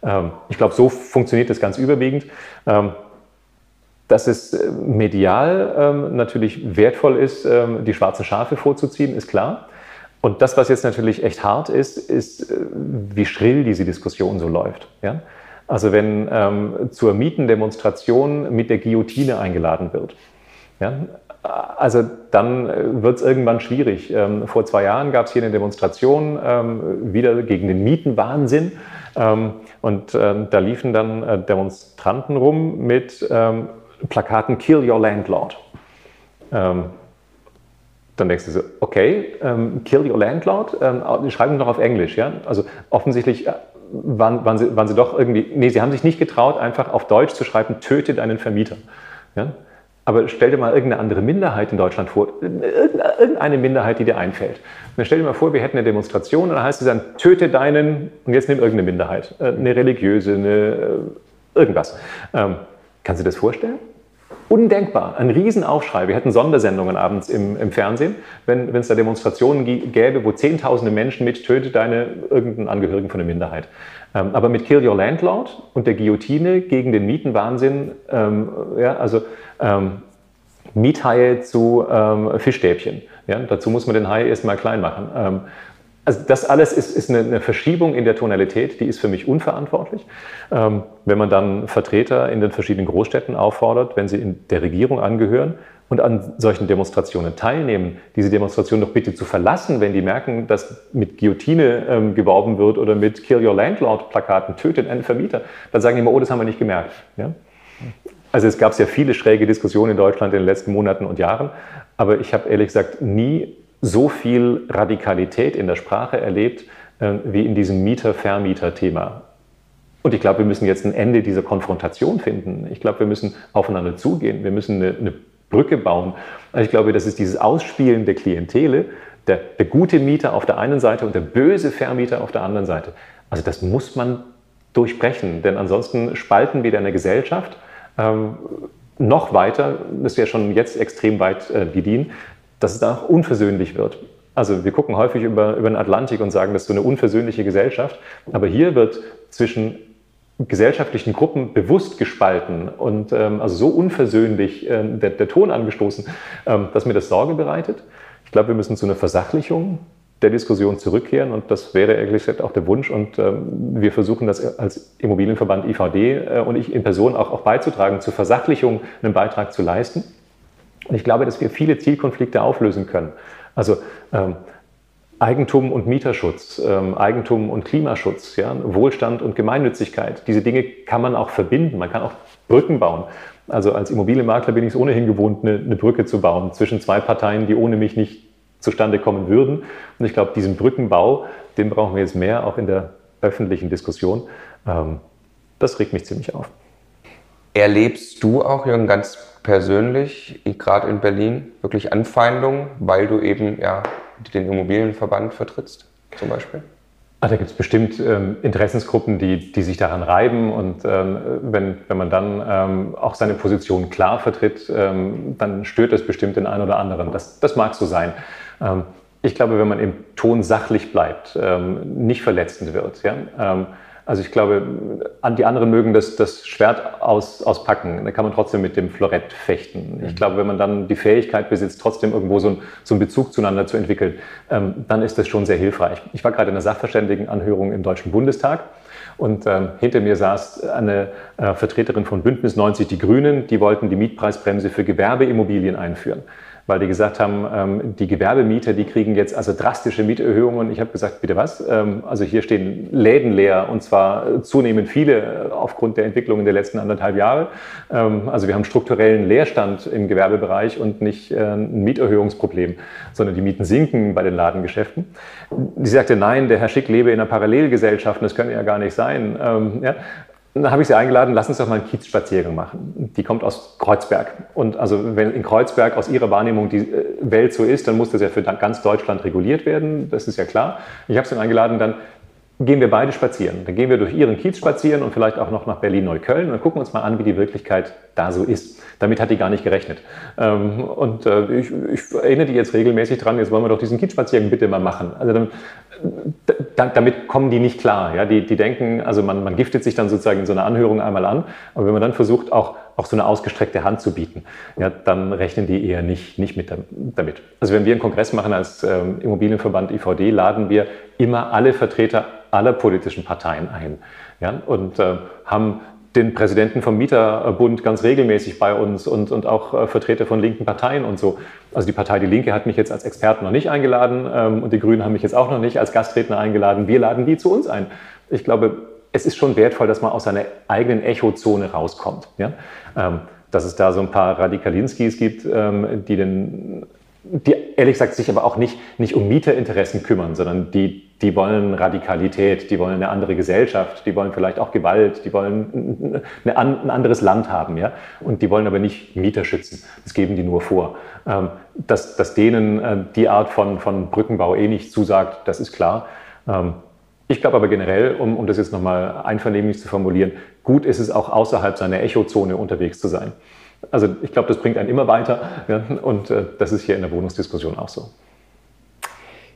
S3: Ähm, ich glaube, so funktioniert das ganz überwiegend. Ähm, dass es äh, medial ähm, natürlich wertvoll ist, ähm, die schwarzen Schafe vorzuziehen, ist klar. Und das, was jetzt natürlich echt hart ist, ist, äh, wie schrill diese Diskussion so läuft. Ja? Also wenn ähm, zur Mietendemonstration mit der Guillotine eingeladen wird, ja? also dann äh, wird es irgendwann schwierig. Ähm, vor zwei Jahren gab es hier eine Demonstration ähm, wieder gegen den Mietenwahnsinn. Ähm, und da liefen dann Demonstranten rum mit Plakaten Kill Your Landlord. Ähm, dann denkst du so, okay, ähm, Kill Your Landlord, ähm, schreiben noch auf Englisch, ja? Also offensichtlich äh, waren, waren, sie, waren sie doch irgendwie, nee, sie haben sich nicht getraut, einfach auf Deutsch zu schreiben, töte deinen Vermieter. Ja? Aber stell dir mal irgendeine andere Minderheit in Deutschland vor, irgendeine Minderheit, die dir einfällt. Dann stell dir mal vor, wir hätten eine Demonstration und dann heißt es dann, töte deinen, und jetzt nimm irgendeine Minderheit, äh, eine religiöse, eine, äh, irgendwas. Ähm, Kannst du dir das vorstellen? Undenkbar, ein Riesenaufschrei. Wir hätten Sondersendungen abends im, im Fernsehen, wenn, es da Demonstrationen gäbe, wo zehntausende Menschen mit tötet deine irgendeinen Angehörigen von der Minderheit. Ähm, aber mit Kill Your Landlord und der Guillotine gegen den Mietenwahnsinn, ähm, ja, also ähm, Miethaie zu ähm, Fischstäbchen. Ja, dazu muss man den Hai erstmal klein machen. Ähm, also das alles ist, ist eine, eine, Verschiebung in der Tonalität, die ist für mich unverantwortlich. Ähm, wenn man dann Vertreter in den verschiedenen Großstädten auffordert, wenn sie in der Regierung angehören, und an solchen Demonstrationen teilnehmen, diese Demonstration doch bitte zu verlassen, wenn die merken, dass mit Guillotine ähm, geworben wird oder mit Kill Your Landlord Plakaten, tötet einen Vermieter, dann sagen die immer, oh, das haben wir nicht gemerkt. Ja? Also es gab sehr viele schräge Diskussionen in Deutschland in den letzten Monaten und Jahren, aber ich habe ehrlich gesagt nie so viel Radikalität in der Sprache erlebt äh, wie in diesem Mieter-Vermieter-Thema. Und ich glaube, wir müssen jetzt ein Ende dieser Konfrontation finden. Ich glaube, wir müssen aufeinander zugehen. Wir müssen eine, eine Brücke bauen. Also ich glaube, das ist dieses Ausspielen der Klientele, der, der gute Mieter auf der einen Seite und der böse Vermieter auf der anderen Seite. Also das muss man durchbrechen, denn ansonsten spalten wir eine Gesellschaft ähm, noch weiter, das ja schon jetzt extrem weit äh, gediehen, dass es da auch unversöhnlich wird. Also wir gucken häufig über, über den Atlantik und sagen, das ist so eine unversöhnliche Gesellschaft, aber hier wird zwischen gesellschaftlichen Gruppen bewusst gespalten und ähm, also so unversöhnlich äh, der, der, Ton angestoßen, ähm, dass mir das Sorge bereitet. Ich glaube, wir müssen zu einer Versachlichung der Diskussion zurückkehren und das wäre ehrlich gesagt auch der Wunsch und ähm, wir versuchen das als Immobilienverband IVD äh, und ich in Person auch, auch beizutragen, zur Versachlichung einen Beitrag zu leisten. Und ich glaube, dass wir viele Zielkonflikte auflösen können. Also ähm, Eigentum und Mieterschutz, ähm, Eigentum und Klimaschutz, ja, Wohlstand und Gemeinnützigkeit. Diese Dinge kann man auch verbinden. Man kann auch Brücken bauen. Also als Immobilienmakler bin ich es ohnehin gewohnt, eine, eine Brücke zu bauen zwischen zwei Parteien, die ohne mich nicht zustande kommen würden. Und ich glaube, diesen Brückenbau, den brauchen wir jetzt mehr, auch in der öffentlichen Diskussion. Ähm, das regt mich ziemlich auf.
S1: Erlebst du auch, Jürgen, ganz persönlich, gerade in Berlin, wirklich Anfeindungen, weil du eben ja den Immobilienverband vertrittst, zum Beispiel?
S3: Ah, da gibt es bestimmt ähm, Interessensgruppen, die, die sich daran reiben und ähm, wenn, wenn man dann ähm, auch seine Position klar vertritt, ähm, dann stört das bestimmt den einen oder anderen. Das, das mag so sein. Ähm, ich glaube, wenn man im Ton sachlich bleibt, ähm, nicht verletzend wird, ja, also ich glaube, die anderen mögen das, das Schwert aus, auspacken. Da kann man trotzdem mit dem Florett fechten. Ich mhm. glaube, wenn man dann die Fähigkeit besitzt, trotzdem irgendwo so, ein, so einen Bezug zueinander zu entwickeln, ähm, dann ist das schon sehr hilfreich. Ich war gerade in einer Sachverständigenanhörung im Deutschen Bundestag. Und ähm, hinter mir saß eine äh, Vertreterin von Bündnis 90 Die Grünen, die wollten die Mietpreisbremse für Gewerbeimmobilien einführen weil die gesagt haben, ähm, die Gewerbemieter, die kriegen jetzt also drastische Mieterhöhungen. Ich habe gesagt, bitte was? Ähm, also hier stehen Läden leer und zwar zunehmend viele aufgrund der Entwicklung in der letzten anderthalb Jahre. Ähm, also wir haben strukturellen Leerstand im Gewerbebereich und nicht äh, ein Mieterhöhungsproblem, sondern die Mieten sinken bei den Ladengeschäften. Sie sagte, nein, der Herr Schick lebe in einer Parallelgesellschaft, das könne ja gar nicht sein. Ja, dann habe ich sie eingeladen, lass uns doch mal einen Kiezspaziergang machen. Die kommt aus Kreuzberg. Und also wenn in Kreuzberg aus ihrer Wahrnehmung die äh, Welt so ist, dann muss das ja für ganz Deutschland reguliert werden. Das ist ja klar. Ich habe sie eingeladen, dann gehen wir beide spazieren. Dann gehen wir durch Ihren Kiez spazieren und vielleicht auch noch nach Berlin-Neukölln und gucken uns mal an, wie die Wirklichkeit da so ist. Damit hat die gar nicht gerechnet. Ähm, und äh, ich, ich erinnere die jetzt regelmäßig dran, jetzt wollen wir doch diesen Kiezspaziergang bitte mal machen. Also dann, damit kommen die nicht klar. Ja? Die, die denken, also man, man giftet sich dann sozusagen in so einer Anhörung einmal an, aber wenn man dann versucht, auch, auch so eine ausgestreckte Hand zu bieten, ja, dann rechnen die eher nicht, nicht mit damit. Also wenn wir einen Kongress machen als ähm, Immobilienverband IVD, laden wir immer alle Vertreter aller politischen Parteien ein ja? und äh, haben den Präsidenten vom Mieterbund ganz regelmäßig bei uns und, und auch äh, Vertreter von linken Parteien und so. Also die Partei Die Linke hat mich jetzt als Experten noch nicht eingeladen ähm, und die Grünen haben mich jetzt auch noch nicht als Gastredner eingeladen. Wir laden die zu uns ein. Ich glaube, es ist schon wertvoll, dass man aus seiner eigenen Echozone rauskommt. Ja? Ähm, dass es da so ein paar Radikalinskis gibt, ähm, die den die ehrlich gesagt sich aber auch nicht, nicht um Mieterinteressen kümmern, sondern die die wollen Radikalität, die wollen eine andere Gesellschaft, die wollen vielleicht auch Gewalt, die wollen eine, ein anderes Land haben, ja, und die wollen aber nicht Mieter schützen. Das geben die nur vor. Ähm, dass, dass denen äh, die Art von, von Brückenbau eh nicht zusagt, das ist klar. Ähm, ich glaube aber generell, um, um das jetzt nochmal einvernehmlich zu formulieren, gut ist es auch außerhalb seiner Echozone unterwegs zu sein. Also ich glaube, das bringt einen immer weiter ja, und äh, das ist hier in der Wohnungsdiskussion auch so.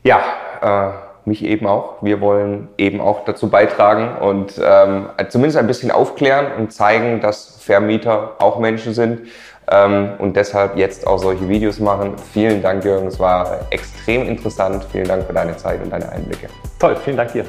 S1: Ja, äh mich eben auch. Wir wollen eben auch dazu beitragen und ähm, zumindest ein bisschen aufklären und zeigen, dass Vermieter auch Menschen sind ähm, und deshalb jetzt auch solche Videos machen. Vielen Dank, Jürgen. Es war extrem interessant. Vielen Dank für deine Zeit und deine Einblicke.
S3: Toll, vielen Dank dir.